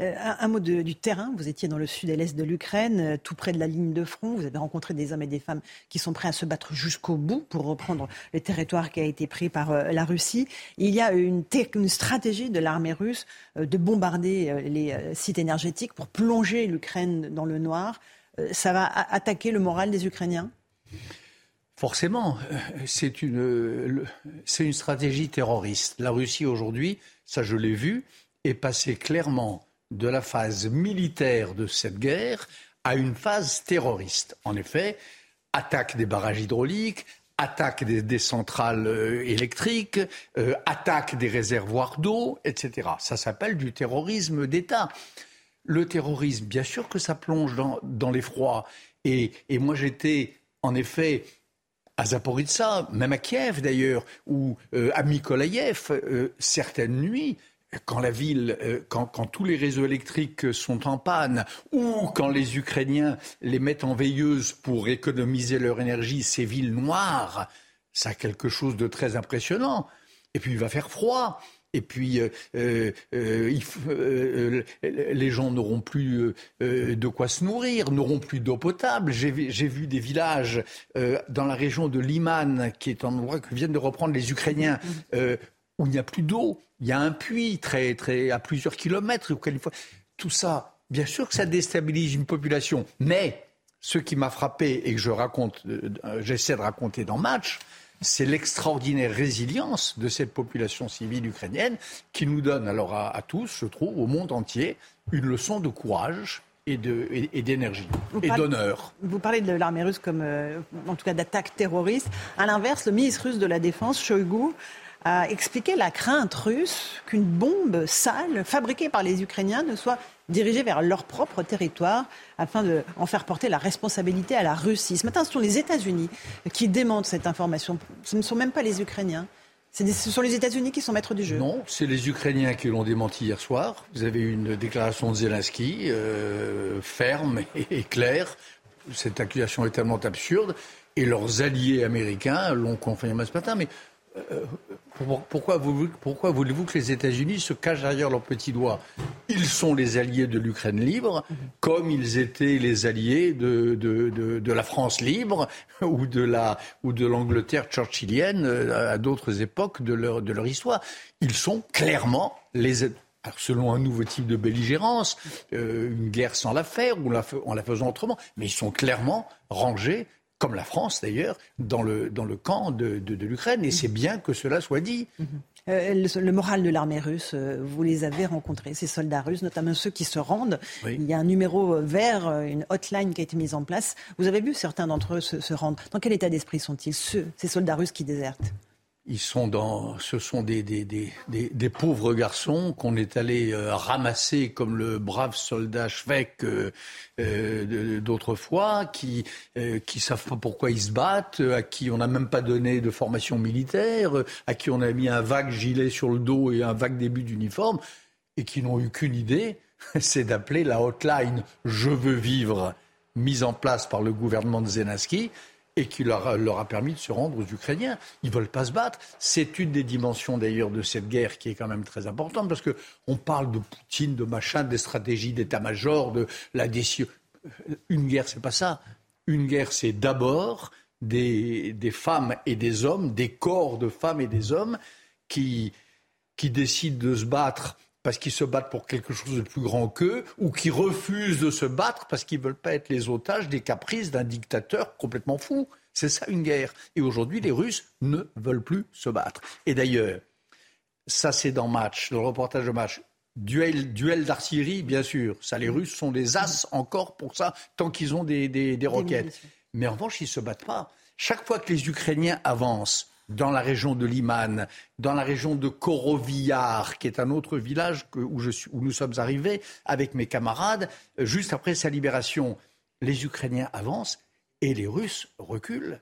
Euh, un, mot du terrain. Vous étiez dans le sud et l'est de l'Ukraine, euh, tout près de la ligne de front. Vous avez rencontré des hommes et des femmes qui sont prêts à se battre jusqu'au bout pour reprendre le territoire qui a été pris par euh, la Russie. Il y a une, une stratégie de l'armée russe de bombarder les sites énergétiques pour plonger l'Ukraine dans le noir. ça va attaquer le moral des Ukrainiens? Forcément, c'est une, c'est une stratégie terroriste. La Russie aujourd'hui, ça je l'ai vu, est passé clairement de la phase militaire de cette guerre à une phase terroriste. En effet, attaque des barrages hydrauliques, attaque des, centrales euh, électriques, euh, attaque des réservoirs d'eau, etc. Ça s'appelle du terrorisme d'État. Le terrorisme, bien sûr que ça plonge dans, l'effroi. Et, moi, j'étais, en effet, à Zaporizhzhia, même à Kiev d'ailleurs, ou euh, à Mykolaïev, certaines nuits, quand la ville, euh, quand, tous les réseaux électriques sont en panne, ou quand les Ukrainiens les mettent en veilleuse pour économiser leur énergie, ces villes noires, ça a quelque chose de très impressionnant. Et puis il va faire froid. Et puis, euh, euh, les gens n'auront plus de quoi se nourrir, n'auront plus d'eau potable. J'ai vu des villages dans la région de Liman, qui est un endroit que viennent de reprendre les Ukrainiens, où il n'y a plus d'eau. Il y a un puits très, très, à plusieurs kilomètres. Tout ça, bien sûr que ça déstabilise une population. Mais ce qui m'a frappé et que je raconte, euh, j'essaie de raconter dans Match, c'est l'extraordinaire résilience de cette population civile ukrainienne qui nous donne alors à, tous, je trouve, au monde entier, une leçon de courage et d'énergie et, d'honneur. Vous parlez de l'armée russe comme, euh, en tout cas, d'attaque terroriste. À l'inverse, le ministre russe de la Défense, Shoigu, a expliqué la crainte russe qu'une bombe sale fabriquée par les Ukrainiens ne soit dirigée vers leur propre territoire afin d'en faire porter la responsabilité à la Russie. Ce matin, ce sont les États-Unis qui démentent cette information. Ce ne sont même pas les Ukrainiens. ce sont les États-Unis qui sont maîtres du jeu. Non, c'est les Ukrainiens qui l'ont démenti hier soir. Vous avez eu une déclaration de Zelensky euh, ferme et claire. Cette accusation est tellement absurde. Et leurs alliés américains l'ont confirmé ce matin. Mais pourquoi, voulez-vous que les États-Unis se cachent derrière leurs petits doigts? Ils sont les alliés de l'Ukraine libre, comme ils étaient les alliés de, la France libre ou de, l'Angleterre churchillienne euh, à d'autres époques de leur, histoire. Ils sont clairement les selon un nouveau type de belligérance, euh, une guerre sans la faire ou en la faisant autrement, mais ils sont clairement rangés comme la France d'ailleurs, dans le, dans le camp de, de, l'Ukraine. Et c'est bien que cela soit dit. Euh, le, moral de l'armée russe, euh, vous les avez rencontrés, ces soldats russes, notamment ceux qui se rendent. Il y a un numéro vert, euh, une hotline qui a été mise en place. Vous avez vu certains d'entre eux se, se rendre. Dans quel état d'esprit sont-ils, ceux, ces soldats russes qui désertent? Ils sont dans, ce sont des, des, des, des pauvres garçons qu'on est allé euh, ramasser comme le brave soldat Schweck euh, euh, d'autrefois, qui qui savent pas pourquoi ils se battent, à qui on n'a même pas donné de formation militaire, à qui on a mis un vague gilet sur le dos et un vague début d'uniforme, et qui n'ont eu qu'une idée, c'est d'appeler la hotline Je veux vivre, mise en place par le gouvernement de Zelensky, et qui leur a, permis de se rendre aux Ukrainiens. Ils veulent pas se battre. C'est une des dimensions d'ailleurs de cette guerre qui est quand même très importante parce que on parle de Poutine, de machin, des stratégies d'état-major, de la décision. Une guerre, c'est pas ça. Une guerre, c'est d'abord des, femmes et des hommes, des corps de femmes et des hommes qui décident de se battre parce qu'ils se battent pour quelque chose de plus grand qu'eux, ou qui refusent de se battre parce qu'ils ne veulent pas être les otages des caprices d'un dictateur complètement fou. C'est ça une guerre. Et aujourd'hui, les Russes ne veulent plus se battre. Et d'ailleurs, ça c'est dans match, dans le reportage de match. Duel, duel d'artillerie, bien sûr. Ça, les Russes sont des as encore pour ça, tant qu'ils ont des, des, des roquettes. Mais en revanche, ils ne se battent pas. Chaque fois que les Ukrainiens avancent, dans la région de Liman, dans la région de Koroviar, qui est un autre village où, je où, nous sommes arrivés avec mes camarades, juste après sa libération. Les Ukrainiens avancent et les Russes reculent.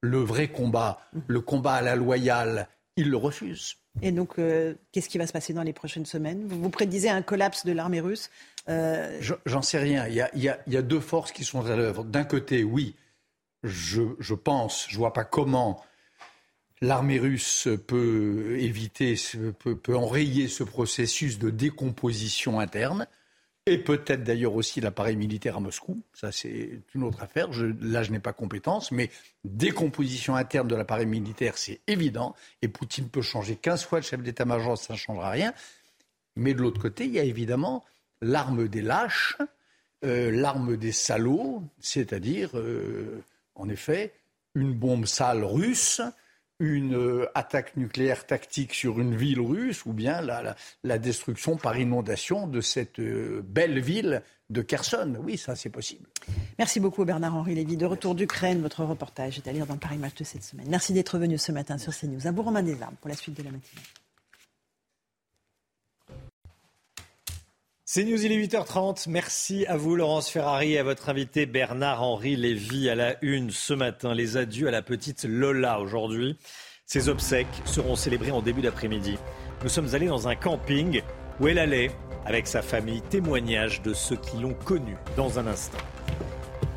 Le vrai combat, le combat à la loyale, ils le refusent. Et donc, euh, qu'est-ce qui va se passer dans les prochaines semaines? Vous, vous, prédisez un collapse de l'armée russe euh... J'en sais rien. Il y, a, il, y a, il y, a, deux forces qui sont à l'œuvre. D'un côté, oui, je, je pense, je ne vois pas comment l'armée russe peut éviter, peut, peut, enrayer ce processus de décomposition interne, et peut-être d'ailleurs aussi l'appareil militaire à Moscou. Ça, c'est une autre affaire. Là, je n'ai pas compétence, mais décomposition interne de l'appareil militaire, c'est évident. Et Poutine peut changer 15 fois le chef d'état-major, ça ne changera rien. Mais de l'autre côté, il y a évidemment l'arme des lâches, euh, l'arme des salauds, c'est-à-dire, euh, en effet, une bombe sale russe une euh, attaque nucléaire tactique sur une ville russe ou bien la, destruction par inondation de cette euh, belle ville de Kherson. Oui, ça c'est possible. Merci beaucoup Bernard-Henri Lévy. De retour d'Ukraine, votre reportage est à lire dans Paris Match de cette semaine. Merci d'être venu ce matin sur CNews. À vous Romain Desarmes pour la suite de la matinée. C'est News, il est 8h30. Merci à vous, Laurence Ferrari, et à votre invité Bernard-Henri Lévy à la une ce matin. Les adieux à la petite Lola aujourd'hui. Ses obsèques seront célébrées en début d'après-midi. Nous sommes allés dans un camping où elle allait avec sa famille. Témoignage de ceux qui l'ont connue dans un instant.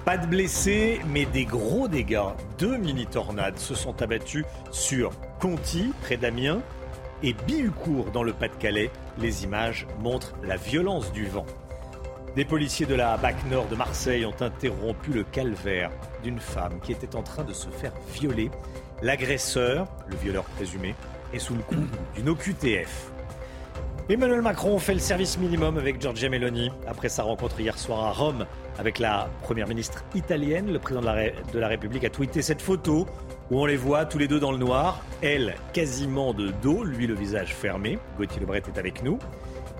Pas de blessés, mais des gros dégâts. Deux mini-tornades se sont abattues sur Conti, près d'Amiens, et Bihucourt dans le Pas-de-Calais. Les images montrent la violence du vent. Des policiers de la BAC Nord de Marseille ont interrompu le calvaire d'une femme qui était en train de se faire violer. L'agresseur, le violeur présumé, est sous le coup d'une OQTF. Emmanuel Macron fait le service minimum avec Giorgia Meloni après sa rencontre hier soir à Rome avec la première ministre italienne. Le président de la, de la République a tweeté cette photo où on les voit tous les deux dans le noir. Elle, quasiment de dos, lui le visage fermé. Gauthier Lebret est avec nous.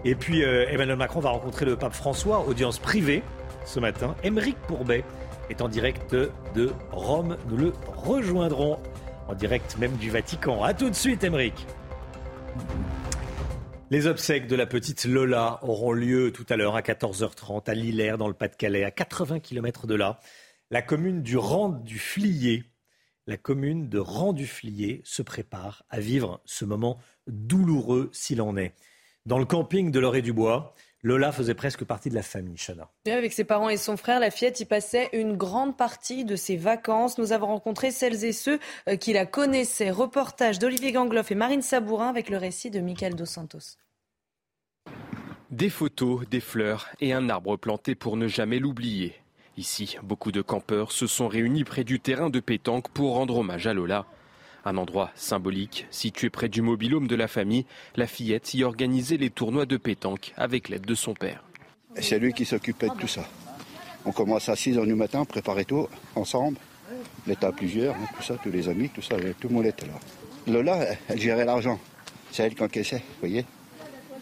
Et puis euh, Emmanuel Macron va rencontrer le pape François, audience privée ce matin. Émeric Pourbet est en direct de Rome. Nous le rejoindrons en direct même du Vatican. A tout de suite, Émeric. Les obsèques de la petite Lola auront lieu tout à l'heure à 14h30 à Lillers dans le Pas-de-Calais, à 80 km de là. La commune du Rang du Flier la commune de Rang-du-Flier se prépare à vivre ce moment douloureux s'il en est. Dans le camping de l'Orée-du-Bois, Lola faisait presque partie de la famille, Chana. Avec ses parents et son frère, la fillette y passait une grande partie de ses vacances. Nous avons rencontré celles et ceux euh, qui la connaissaient. Reportage d'Olivier Gangloff et Marine Sabourin avec le récit de Michael Dos Santos. Des photos, des fleurs et un arbre planté pour ne jamais l'oublier. Ici, beaucoup de campeurs se sont réunis près du terrain de pétanque pour rendre hommage à Lola. Un endroit symbolique, situé près du mobilhome de la famille, la fillette y organisait les tournois de pétanque avec l'aide de son père. C'est lui qui s'occupait de tout ça. On commence à 6 h du matin, préparer tout, ensemble. On était à plusieurs, hein, tout ça, tous les amis, tout ça, tout le monde là. Lola, elle gérait l'argent. C'est elle qui encaissait, vous voyez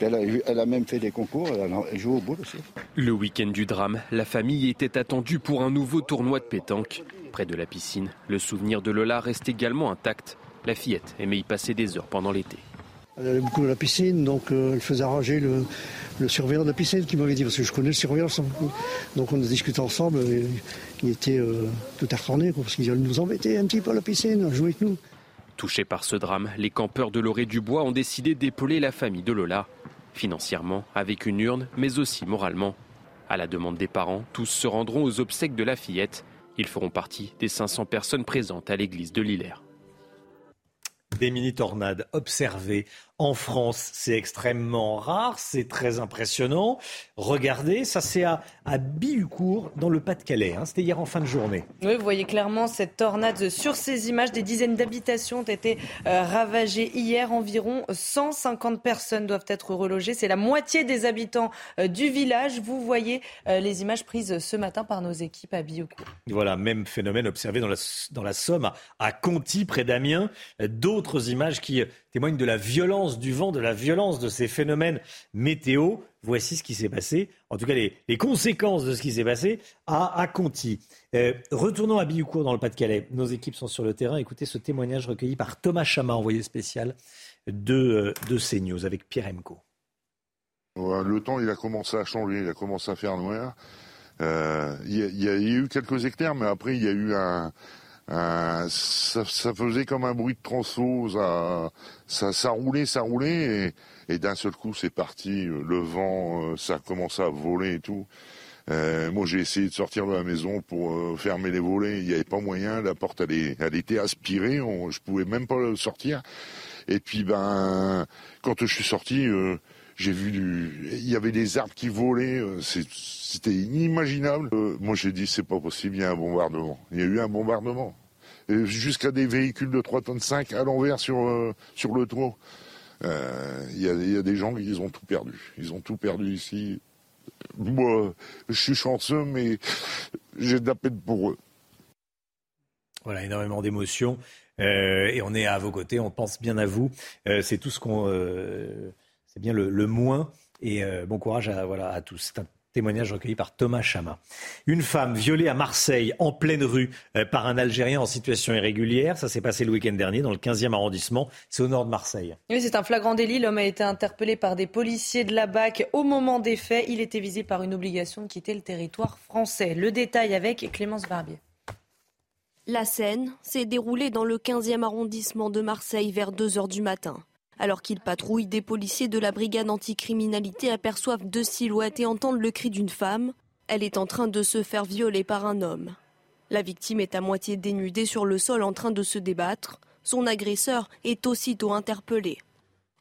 elle a, elle a, même fait des concours, elle joue au boule aussi. Le week-end du drame, la famille était attendue pour un nouveau tournoi de pétanque. Près de la piscine, le souvenir de Lola reste également intact. La fillette aimait y passer des heures pendant l'été. Elle allait beaucoup à la piscine, donc euh, elle faisait arranger le, le, surveillant de la piscine qui m'avait dit, parce que je connais le surveillant. Donc on a discuté ensemble, et il était euh, tout retourné, parce qu'il allait nous embêter un petit peu à la piscine, jouer avec nous. Touchés par ce drame, les campeurs de l'Orée du Bois ont décidé d'épauler la famille de Lola financièrement avec une urne, mais aussi moralement. À la demande des parents, tous se rendront aux obsèques de la fillette. Ils feront partie des 500 personnes présentes à l'église de Lillers. Des mini-tornades observées en France, c'est extrêmement rare, c'est très impressionnant. Regardez, ça c'est à, à dans le Pas-de-Calais. Hein. C'était hier en fin de journée. Oui, vous voyez clairement cette tornade sur ces images. Des dizaines d'habitations ont été euh, ravagées hier. Environ 150 personnes doivent être relogées. C'est la moitié des habitants euh, du village. Vous voyez euh, les images prises ce matin par nos équipes à Bihucourt. Voilà, même phénomène observé dans la, dans la Somme, à, à Conti, près d'Amiens. D'autres images qui témoignent de la violence du vent, de la violence de ces phénomènes météo. Voici ce qui s'est passé, en tout cas les, conséquences de ce qui s'est passé à, à Conti. Euh, retournons à Bioucourt dans le Pas-de-Calais. Nos équipes sont sur le terrain. Écoutez ce témoignage recueilli par Thomas Chama, envoyé spécial de, euh, de CNews avec Pierre Emco. Le temps, il a commencé à changer, il a commencé à faire noir. Euh, il, y a, il y a eu quelques éclairs, mais après, il y a eu un, euh, ça, ça, faisait comme un bruit de tronçon, ça, ça, ça roulait, ça roulait, et, et d'un seul coup c'est parti, le vent, euh, ça a commencé à voler et tout. Euh, moi j'ai essayé de sortir de la maison pour euh, fermer les volets, il n'y avait pas moyen, la porte elle, elle était aspirée, on, je pouvais même pas sortir. Et puis ben quand je suis sorti, euh, j'ai vu du, il y avait des arbres qui volaient, c'était inimaginable. Euh, moi j'ai dit c'est pas possible, il y a un bombardement. Il y a eu un bombardement. Jusqu'à des véhicules de 3 tonnes 5 à l'envers sur, euh, sur le toit. Euh, il y, a, des gens qui ont tout perdu. Ils ont tout perdu ici. Moi, je suis chanceux, mais j'ai de la peine pour eux. Voilà, énormément d'émotions. Euh, et on est à vos côtés, on pense bien à vous. Euh, c'est tout ce qu'on. Euh, c'est bien le, le, moins. Et bon courage à, voilà, à tous. C'est un Témoignage recueilli par Thomas Chama. Une femme violée à Marseille, en pleine rue, euh, par un Algérien en situation irrégulière. Ça s'est passé le week-end dernier dans le 15e arrondissement. C'est au nord de Marseille. Oui, c'est un flagrant délit. L'homme a été interpellé par des policiers de la BAC au moment des faits. Il était visé par une obligation de quitter le territoire français. Le détail avec Clémence Barbier. La scène s'est déroulée dans le 15e arrondissement de Marseille vers 2 heures du matin. Alors qu'ils patrouillent, des policiers de la brigade anticriminalité aperçoivent deux silhouettes et entendent le cri d'une femme. Elle est en train de se faire violer par un homme. La victime est à moitié dénudée sur le sol en train de se débattre. Son agresseur est aussitôt interpellé.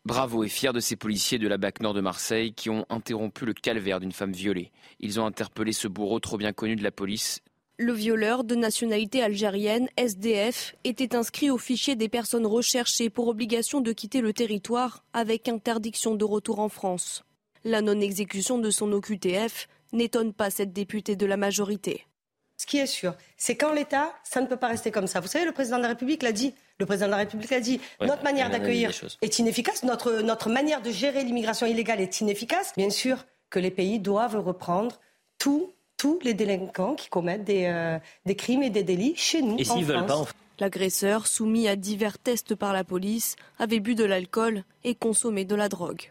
Bravo et fier de ces policiers de la BAC Nord de Marseille qui ont interrompu le calvaire d'une femme violée. Ils ont interpellé ce bourreau trop bien connu de la police le violeur de nationalité algérienne, SDF, était inscrit au fichier des personnes recherchées pour obligation de quitter le territoire avec interdiction de retour en France. La non-exécution de son OQTF n'étonne pas cette députée de la majorité. Ce qui est sûr, c'est qu'en l'État, ça ne peut pas rester comme ça. Vous savez, le président de la République l'a dit. Le président de la République a dit. Ouais, notre manière d'accueillir est inefficace. Notre, notre manière de gérer l'immigration illégale est inefficace. Bien sûr que les pays doivent reprendre tout tous les délinquants qui commettent des, euh, des crimes et des délits chez nous. Et s'ils veulent pas, en... L'agresseur, soumis à divers tests par la police, avait bu de l'alcool et consommé de la drogue.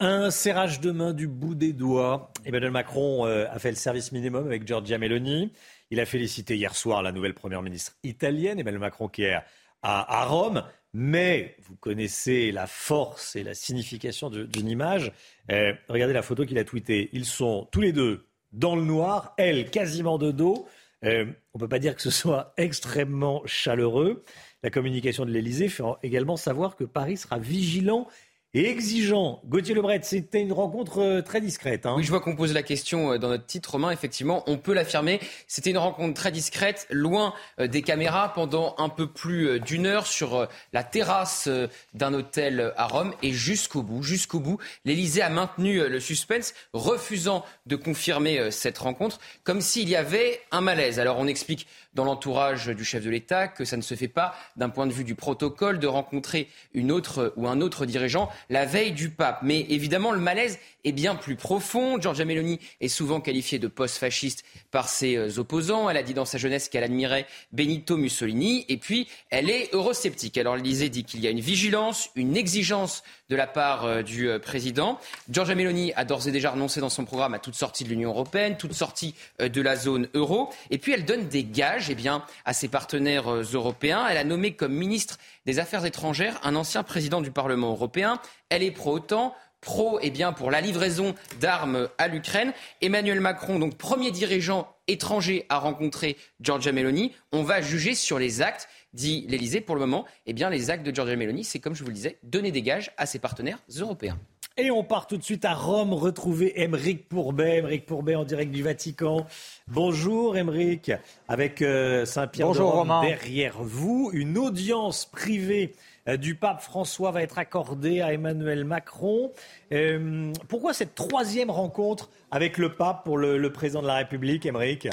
Un serrage de main du bout des doigts. Emmanuel Macron euh, a fait le service minimum avec Giorgia Meloni. Il a félicité hier soir la nouvelle première ministre italienne, Emmanuel Macron, qui est à Rome. Mais vous connaissez la force et la signification d'une image. Euh, regardez la photo qu'il a tweetée. Ils sont tous les deux dans le noir, elle quasiment de dos. Euh, on ne peut pas dire que ce soit extrêmement chaleureux. La communication de l'Elysée fait également savoir que Paris sera vigilant et exigeant. Gauthier Lebret, c'était une rencontre très discrète. Hein. Oui, je vois qu'on pose la question dans notre titre, Romain. Effectivement, on peut l'affirmer. C'était une rencontre très discrète, loin des caméras, pendant un peu plus d'une heure sur la terrasse d'un hôtel à Rome. Et jusqu'au bout, jusqu'au bout, l'Élysée a maintenu le suspense, refusant de confirmer cette rencontre, comme s'il y avait un malaise. Alors on explique dans l'entourage du chef de l'État que ça ne se fait pas d'un point de vue du protocole de rencontrer une autre ou un autre dirigeant la veille du pape. Mais évidemment, le malaise est bien plus profond. Giorgia Meloni est souvent qualifiée de post-fasciste par ses opposants. Elle a dit dans sa jeunesse qu'elle admirait Benito Mussolini. Et puis, elle est eurosceptique. Alors, l'Élysée dit qu'il y a une vigilance, une exigence de la part du président. Giorgia Meloni a d'ores et déjà renoncé dans son programme à toute sortie de l'Union européenne, toute sortie de la zone euro. Et puis, elle donne des gages eh à ses partenaires européens. Elle a nommé comme ministre des Affaires étrangères un ancien président du Parlement européen. Elle est pro-OTAN, pro eh bien, pour la livraison d'armes à l'Ukraine. Emmanuel Macron, donc premier dirigeant étranger à rencontrer Giorgia Meloni. On va juger sur les actes, dit l'Elysée. Pour le moment, eh bien, les actes de Giorgia Meloni, c'est comme je vous le disais, donner des gages à ses partenaires européens. Et on part tout de suite à Rome retrouver Émeric Pourbet. Émeric Pourbet en direct du Vatican. Bonjour Émeric, avec euh, Saint-Pierre de Rome derrière vous. Une audience privée euh, du pape François va être accordée à Emmanuel Macron. Euh, pourquoi cette troisième rencontre avec le pape pour le, le président de la République, Émeric?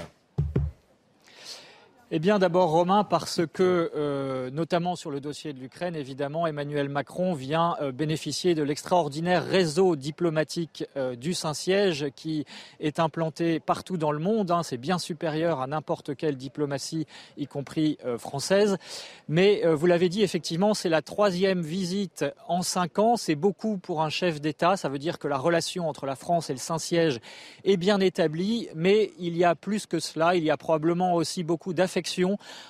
Eh bien, d'abord, Romain, parce que, euh, notamment sur le dossier de l'Ukraine, évidemment, Emmanuel Macron vient euh, bénéficier de l'extraordinaire réseau diplomatique euh, du Saint-Siège qui est implanté partout dans le monde. Hein. C'est bien supérieur à n'importe quelle diplomatie, y compris française. Mais vous l'avez dit, effectivement, c'est la troisième visite en cinq ans. C'est beaucoup pour un chef d'État. Ça veut dire que la relation entre la France et le Saint-Siège est bien établie. Mais il y a plus que cela. Il y a probablement aussi beaucoup d'affection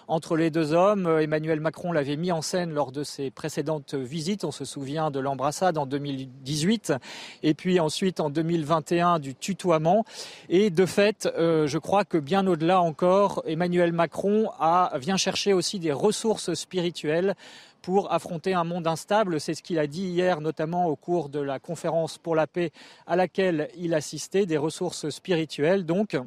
entre les deux hommes. Euh, Emmanuel Macron l'avait mis en scène lors de ses précédentes visites. On se souvient de l'embrassade en 2018 et puis ensuite en 2021 du tutoiement. Et de fait, euh, je crois que bien au-delà encore, Emmanuel Macron vient chercher aussi des ressources spirituelles pour affronter un monde instable. C'est ce qu'il a dit hier, notamment au cours de la conférence pour la paix à laquelle il assistait, des ressources spirituelles. Donc,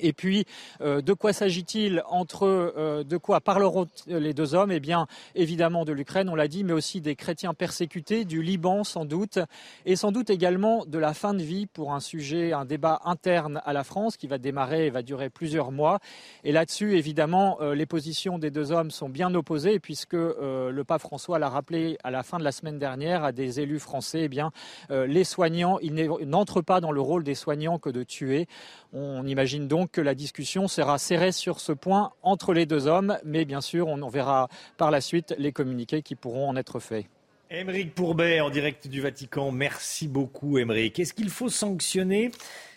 et puis, euh, de quoi s'agit-il entre euh, de quoi parleront les deux hommes? Eh bien, évidemment de l'Ukraine, on l'a dit, mais aussi des chrétiens persécutés, du Liban sans doute, et sans doute également de la fin de vie pour un sujet, un débat interne à la France qui va démarrer et va durer plusieurs mois. Et là-dessus, évidemment, euh, les positions des deux hommes sont bien opposées, puisque le pape François l'a rappelé à la fin de la semaine dernière à des élus français. Eh bien, les soignants, ils n'entrent pas dans le rôle des soignants que de tuer. On imagine donc que la discussion sera serrée sur ce point entre les deux hommes, mais bien sûr, on verra par la suite les communiqués qui pourront en être faits. Émeric Pourbet en direct du Vatican. Merci beaucoup, Émeric. Est-ce qu'il faut sanctionner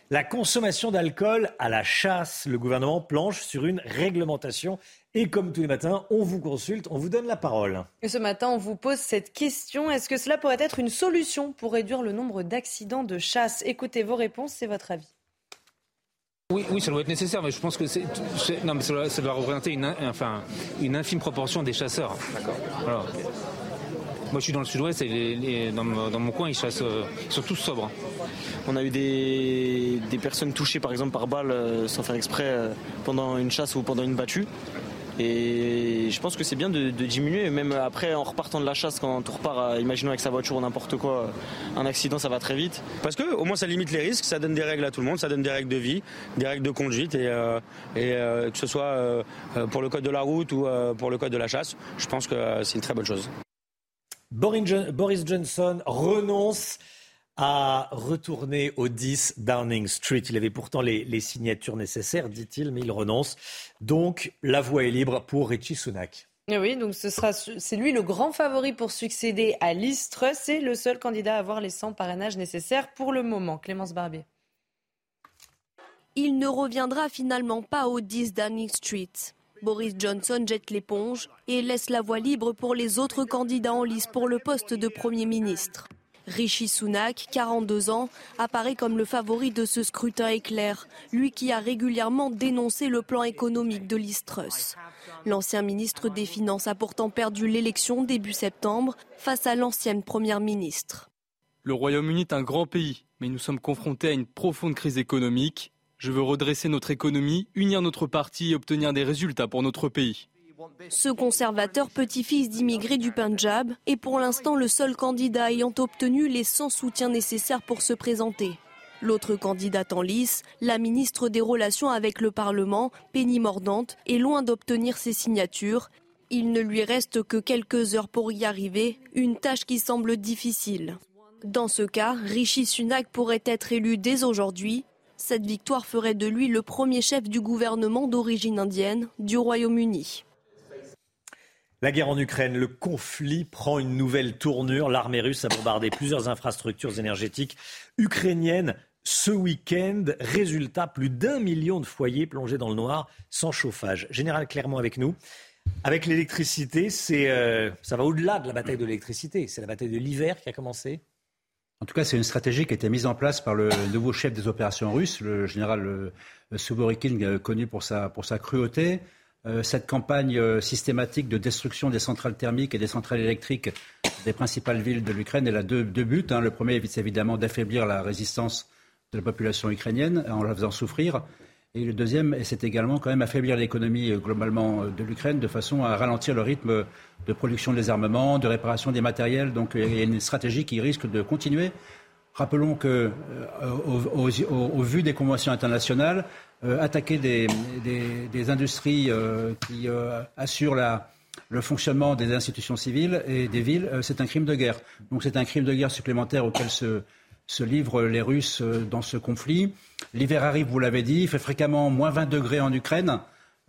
la consommation d'alcool à la chasse? Le gouvernement planche sur une réglementation. Et comme tous les matins, on vous consulte, on vous donne la parole. Et ce matin, on vous pose cette question. Est-ce que cela pourrait être une solution pour réduire le nombre d'accidents de chasse? Écoutez vos réponses, c'est votre avis. Oui, oui, ça doit être nécessaire, mais je pense que c'est, non, mais ça doit, représenter une, enfin, une infime proportion des chasseurs. D'accord. Moi, je suis dans le sud-ouest et dans, mon coin, ils chassent, euh, ils sont tous sobres. On a eu des, des personnes touchées, par exemple, par balle, euh, sans faire exprès, euh, pendant une chasse ou pendant une battue. Et je pense que c'est bien de, diminuer, même après en repartant de la chasse, quand on repart, euh, imaginons avec sa voiture ou n'importe quoi, un accident ça va très vite. Parce que au moins ça limite les risques, ça donne des règles à tout le monde, ça donne des règles de vie, des règles de conduite, et, euh, euh, que ce soit pour le code de la route ou pour le code de la chasse, je pense que c'est une très bonne chose. Boris Johnson renonce à retourner au 10 Downing Street. Il avait pourtant les, signatures nécessaires, dit-il, mais il renonce. Donc, la voie est libre pour Richie Sunak. Oui, donc ce sera, c'est lui le grand favori pour succéder à Liz Truss. C'est le seul candidat à avoir les 100 parrainages nécessaires pour le moment. Clémence Barbier. Il ne reviendra finalement pas au 10 Downing Street. Boris Johnson jette l'éponge et laisse la voie libre pour les autres candidats en lice pour le poste de Premier ministre. Rishi Sunak, 42 ans, apparaît comme le favori de ce scrutin éclair, lui qui a régulièrement dénoncé le plan économique de l'Istrus. L'ancien ministre des Finances a pourtant perdu l'élection début septembre face à l'ancienne première ministre. Le Royaume-Uni est un grand pays, mais nous sommes confrontés à une profonde crise économique. Je veux redresser notre économie, unir notre parti et obtenir des résultats pour notre pays. Ce conservateur petit-fils d'immigrés du Punjab est pour l'instant le seul candidat ayant obtenu les 100 soutiens nécessaires pour se présenter. L'autre candidate en lice, la ministre des Relations avec le Parlement, Penny Mordante, est loin d'obtenir ses signatures. Il ne lui reste que quelques heures pour y arriver, une tâche qui semble difficile. Dans ce cas, Rishi Sunak pourrait être élu dès aujourd'hui. Cette victoire ferait de lui le premier chef du gouvernement d'origine indienne du Royaume-Uni. La guerre en Ukraine, le conflit prend une nouvelle tournure. L'armée russe a bombardé plusieurs infrastructures énergétiques ukrainiennes ce week-end. Résultat, plus d'un million de foyers plongés dans le noir sans chauffage. Général Clermont avec nous. Avec l'électricité, euh, ça va au-delà de la bataille de l'électricité. C'est la bataille de l'hiver qui a commencé. En tout cas, c'est une stratégie qui a été mise en place par le nouveau chef des opérations russes, le général Suvorikine, connu pour sa, pour sa cruauté. Cette campagne systématique de destruction des centrales thermiques et des centrales électriques des principales villes de l'Ukraine, elle a deux, buts. Hein. Le premier, c'est évidemment d'affaiblir la résistance de la population ukrainienne en la faisant souffrir. Et le deuxième, c'est également quand même affaiblir l'économie euh, globalement euh, de l'Ukraine de façon à ralentir le rythme de production des armements, de réparation des matériels. Donc il y a une stratégie qui risque de continuer. Rappelons que, euh, au, vu des conventions internationales, attaquer des, industries qui assurent la, le fonctionnement des institutions civiles et des villes, c'est un crime de guerre. Donc c'est un crime de guerre supplémentaire auquel se, livrent les Russes euh, dans ce conflit. L'hiver arrive, vous l'avez dit, il fait fréquemment moins 20 degrés en Ukraine,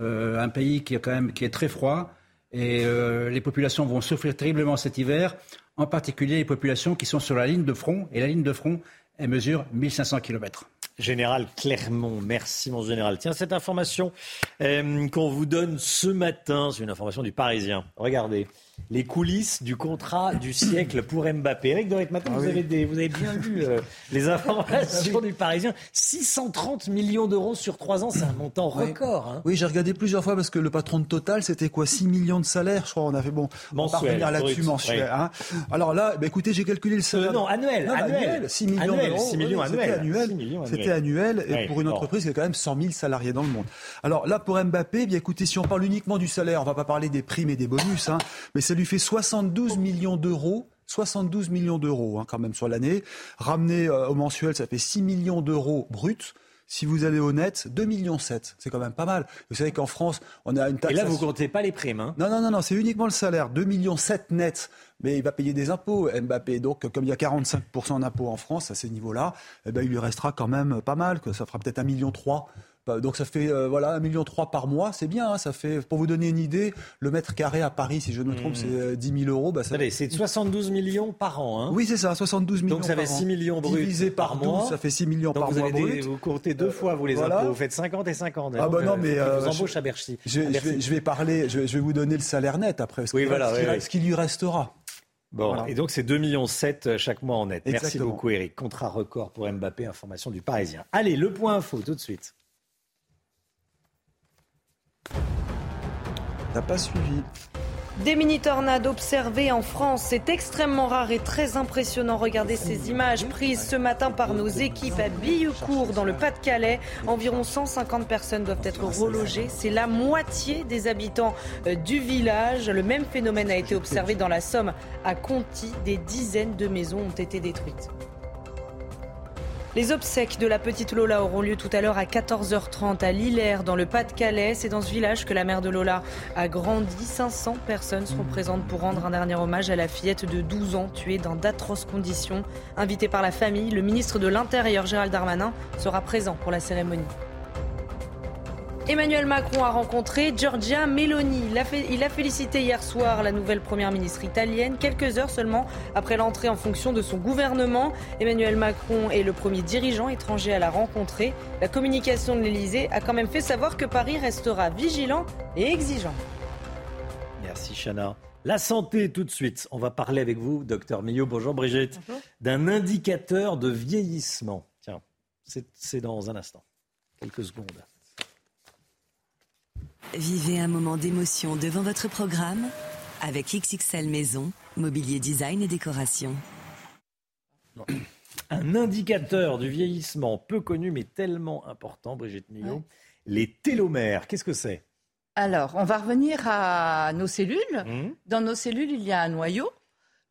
euh, un pays qui est quand même qui est très froid. Et euh, les populations vont souffrir terriblement cet hiver, en particulier les populations qui sont sur la ligne de front. Et la ligne de front, elle mesure 1500 km. Général Clermont, merci mon général. Tiens, cette information qu'on vous donne ce matin, c'est une information du Parisien. Regardez les coulisses du contrat du siècle pour Mbappé. Eric maintenant, ah vous, avez vous avez bien vu euh, les informations du Parisien. 630 millions d'euros sur trois ans, c'est un montant record. Hein. Oui, j'ai regardé plusieurs fois parce que le patron de Total, c'était quoi 6 millions de salaires, je crois. On a fait bon. On va revenir là-dessus mensuel. Hein. Alors là, bah, écoutez, j'ai calculé le salaire. Euh, non, annuel, annuel. 6 millions d'euros. 6 millions annuels. C'était annuel. Et pour une entreprise qui a quand même 100 000 salariés dans le monde. Alors là, pour Mbappé, bien écoutez, si on parle uniquement du salaire, on va pas parler des primes et des bonus, hein, mais ça lui fait 72 millions d'euros 72 millions d'euros hein, quand même sur l'année. Ramené euh, au mensuel, ça fait 6 millions d'euros bruts. Si vous allez au net, 2 millions 7. C'est quand même pas mal. Vous savez qu'en France, on a une taxe. Et là, vous comptez pas les primes. Hein non, non, non, non, c'est uniquement le salaire. 2 millions 7 net. Mais il va payer des impôts, Mbappé. Donc, comme il y a 45% d'impôts en France à ces niveaux-là, eh ben, il lui restera quand même pas mal. Que ça fera peut-être 1,3 million donc ça fait euh, voilà 1,3 million par mois, c'est bien. Hein, ça fait, pour vous donner une idée, le mètre carré à Paris, si je ne me trompe, hmm. c'est 10 euh, 000 euros. Bah, c'est 72 millions par an. Hein. Oui, c'est ça, 72 millions. Donc ça fait 6 millions bruts divisé par, mois. ça fait 6 millions par mois Vous comptez deux fois vous les impôts. Vous faites 50 et 50. Ah bah non, mais euh, vous embauchez à Bercy. Je, vais, parler, je vais, vous donner le salaire net après. Ce, oui, voilà, ce qui lui restera. Bon, et donc c'est 2,7 millions chaque mois en net. Merci beaucoup Eric. Contrat record pour Mbappé, information du Parisien. Allez, le point info tout de suite. N'a pas suivi. Des mini-tornades observées en France, c'est extrêmement rare et très impressionnant. Regardez ces images prises ce matin par nos équipes à Billecourt dans le Pas-de-Calais. Environ 150 personnes doivent être relogées. C'est la moitié des habitants euh, du village. Le même phénomène a été observé dans la Somme à Conty. Des dizaines de maisons ont été détruites. Les obsèques de la petite Lola auront lieu tout à l'heure à 14h30 à Lillers, dans le Pas-de-Calais. C'est dans ce village que la mère de Lola a grandi. 500 personnes seront présentes pour rendre un dernier hommage à la fillette de 12 ans tuée dans d'atroces conditions. Invité par la famille, le ministre de l'Intérieur Gérald Darmanin sera présent pour la cérémonie. Emmanuel Macron a rencontré Giorgia Meloni. Il a, félicité hier soir la nouvelle première ministre italienne, quelques heures seulement après l'entrée en fonction de son gouvernement. Emmanuel Macron est le premier dirigeant étranger à la rencontrer. La communication de l'Elysée a quand même fait savoir que Paris restera vigilant et exigeant. Merci Chana. La santé tout de suite. On va parler avec vous, docteur Millot. Bonjour Brigitte. D'un indicateur de vieillissement. Tiens, c'est dans un instant. Quelques secondes. Vivez un moment d'émotion devant votre programme avec XXL Maison, mobilier design et décoration. Un indicateur du vieillissement peu connu mais tellement important, Brigitte Millot, les télomères. Qu'est-ce que c'est? Alors, on va revenir à nos cellules. Mmh. Dans nos cellules, il y a un noyau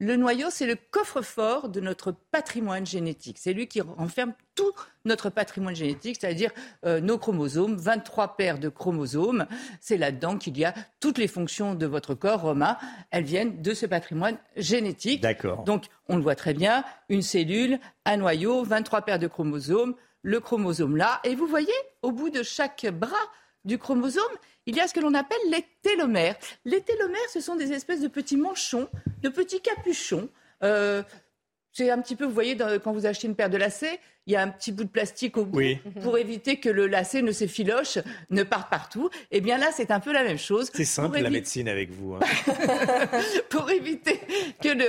le noyau, c'est le coffre-fort de notre patrimoine génétique. C'est lui qui renferme tout notre patrimoine génétique, c'est-à-dire euh, nos chromosomes, 23 paires de chromosomes. C'est là-dedans qu'il y a toutes les fonctions de votre corps, Romain. Elles viennent de ce patrimoine génétique. D'accord. Donc, on le voit très bien, une cellule, un noyau, 23 paires de chromosomes, le chromosome là. Et vous voyez, au bout de chaque bras du chromosome, il y a ce que l'on appelle les télomères. Les télomères, ce sont des espèces de petits manchons, de petits capuchons. Euh, c'est un petit peu, vous voyez, quand vous achetez une paire de lacets, il y a un petit bout de plastique au bout pour éviter que le lacet ne s'effiloche, ne parte partout. Eh bien là, c'est un peu la même chose. C'est simple la médecine avec vous. Hein. pour éviter que le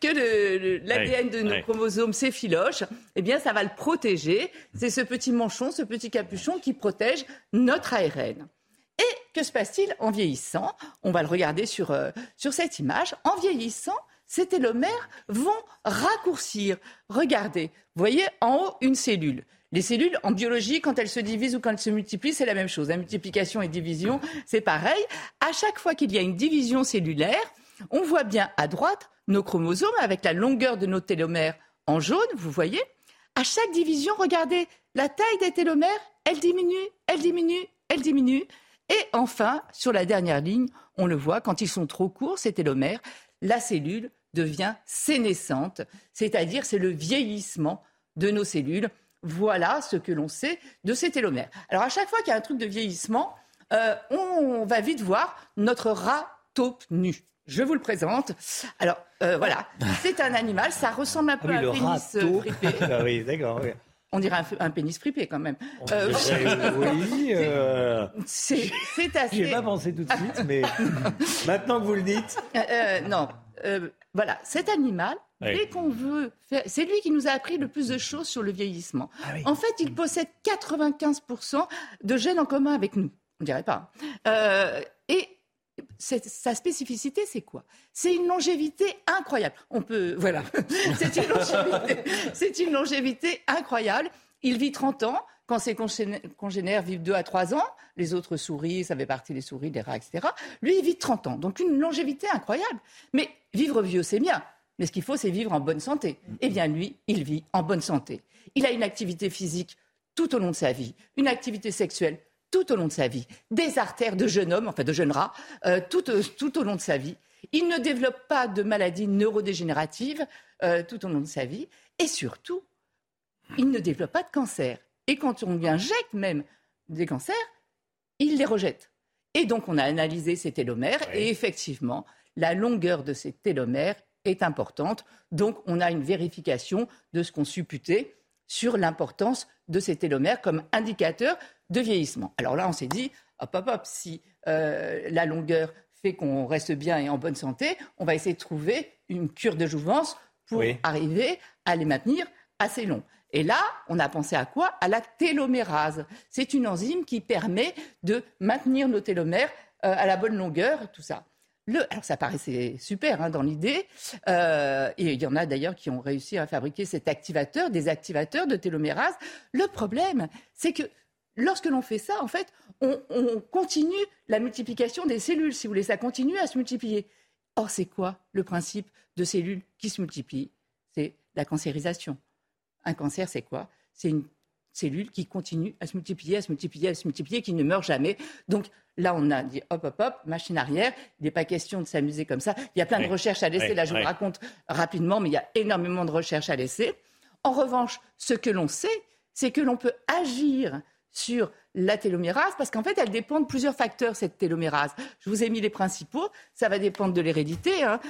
que l'ADN de nos chromosomes s'effiloche, eh bien ça va le protéger. C'est ce petit manchon, ce petit capuchon qui protège notre ARN. Et que se passe-t-il en vieillissant? On va le regarder sur, euh, sur cette image. En vieillissant, ces télomères vont raccourcir. Regardez, vous voyez en haut une cellule. Les cellules, en biologie, quand elles se divisent ou quand elles se multiplient, c'est la même chose. La multiplication et division, c'est pareil. À chaque fois qu'il y a une division cellulaire, on voit bien à droite nos chromosomes avec la longueur de nos télomères en jaune, vous voyez. À chaque division, regardez, la taille des télomères, elle diminue, elle diminue, elle diminue. Et enfin, sur la dernière ligne, on le voit, quand ils sont trop courts, ces télomères, la cellule devient sénescente, c'est-à-dire c'est le vieillissement de nos cellules. Voilà ce que l'on sait de ces télomères. Alors à chaque fois qu'il y a un truc de vieillissement, euh, on va vite voir notre rat taupe nu. Je vous le présente. Alors euh, voilà, c'est un animal, ça ressemble un peu ah à un pénis euh, fripé. ah oui, d'accord. On dirait un, pénis fripé quand même. oui, c'est assez. J'ai pas pensé tout de suite, mais maintenant que vous le dites. non, voilà, cet animal, dès qu'on veut faire, c'est lui qui nous a appris le plus de choses sur le vieillissement. Ah en fait, il possède 95% de gènes en commun avec nous. On dirait pas. Euh, et sa spécificité, c'est quoi? C'est une longévité incroyable. On peut, voilà, c'est une une longévité incroyable. Il vit 30 ans. Quand ses congénères vivent 2 à 3 ans, les autres souris, ça fait partie des souris, des rats, etc. Lui, il vit 30 ans. Donc une longévité incroyable. Mais vivre vieux, c'est bien. Mais ce qu'il faut, c'est vivre en bonne santé. Eh bien, lui, il vit en bonne santé. Il a une activité physique tout au long de sa vie, une activité sexuelle tout au long de sa vie, des artères de jeune homme, enfin de jeune rat, euh, tout, au long de sa vie. Il ne développe pas de maladies neurodégénératives euh, tout au long de sa vie. Et surtout, il ne développe pas de cancer. Et quand on lui injecte même des cancers, il les rejette. Et donc, on a analysé ces télomères et effectivement, la longueur de ces télomères est importante. Donc, on a une vérification de ce qu'on supputait sur l'importance de ces télomères comme indicateur de vieillissement. Alors là, on s'est dit, hop, hop, hop, si euh, la longueur fait qu'on reste bien et en bonne santé, on va essayer de trouver une cure de jouvence pour arriver à les maintenir assez longs. Et là, on a pensé à quoi? À la télomérase. C'est une enzyme qui permet de maintenir nos télomères euh, à la bonne longueur, tout ça. alors ça paraissait super hein, dans l'idée, euh, et il y en a d'ailleurs qui ont réussi à fabriquer cet activateur, des activateurs de télomérase. Le problème, c'est que lorsque l'on fait ça, en fait, on, on, continue la multiplication des cellules, si vous voulez, ça continue à se multiplier. Or, c'est quoi le principe de cellules qui se multiplient? C'est la cancérisation. Un cancer, c'est quoi? C'est une cellule qui continue à se multiplier, à se multiplier, à se multiplier, qui ne meurt jamais. Donc là, on a dit hop, hop, hop, machine arrière. Il n'est pas question de s'amuser comme ça. Il y a plein de recherches à laisser. là, je vous raconte rapidement, mais il y a énormément de recherches à laisser. En revanche, ce que l'on sait, c'est que l'on peut agir sur la télomérase, parce qu'en fait, elle dépend de plusieurs facteurs, cette télomérase. Je vous ai mis les principaux. Ça va dépendre de l'hérédité. Hein.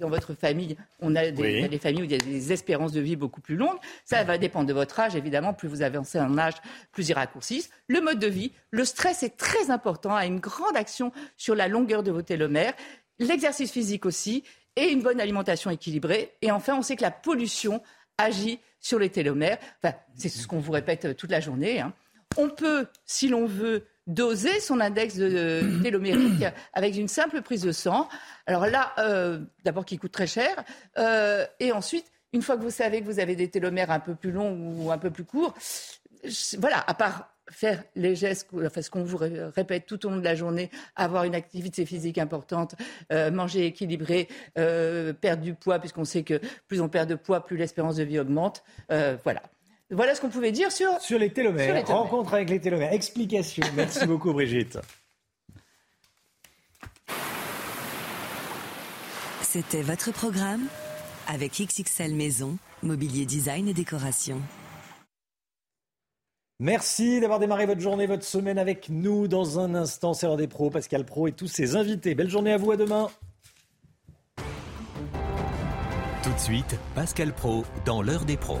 Dans votre famille, on a des, familles où il y a des espérances de vie beaucoup plus longues. Ça va dépendre de votre âge, évidemment. Plus vous avancez en âge, plus il raccourcissent. Le mode de vie, le stress est très important, a une grande action sur la longueur de vos télomères. L'exercice physique aussi, et une bonne alimentation équilibrée. Et enfin, on sait que la pollution agit sur les télomères. Enfin, c'est ce qu'on vous répète toute la journée. Hein. On peut, si l'on veut, doser son index de télomérique avec une simple prise de sang. Alors là, euh, d'abord qui coûte très cher, euh, et ensuite, une fois que vous savez que vous avez des télomères un peu plus longs ou un peu plus courts, voilà, à part faire les gestes, enfin, ce qu'on vous répète tout au long de la journée, avoir une activité physique importante, euh, manger équilibré, perdre du poids, puisqu'on sait que plus on perd de poids, plus l'espérance de vie augmente. voilà. Voilà ce qu'on pouvait dire sur, sur les télomères. Rencontre avec les télomères. Explication. Merci beaucoup, Brigitte. C'était votre programme avec XXL Maison, mobilier design et décoration. Merci d'avoir démarré votre journée, votre semaine avec nous. Dans un instant, c'est l'heure des pros, Pascal Pro et tous ses invités. Belle journée à vous, à demain. Tout de suite, Pascal Pro dans l'heure des pros.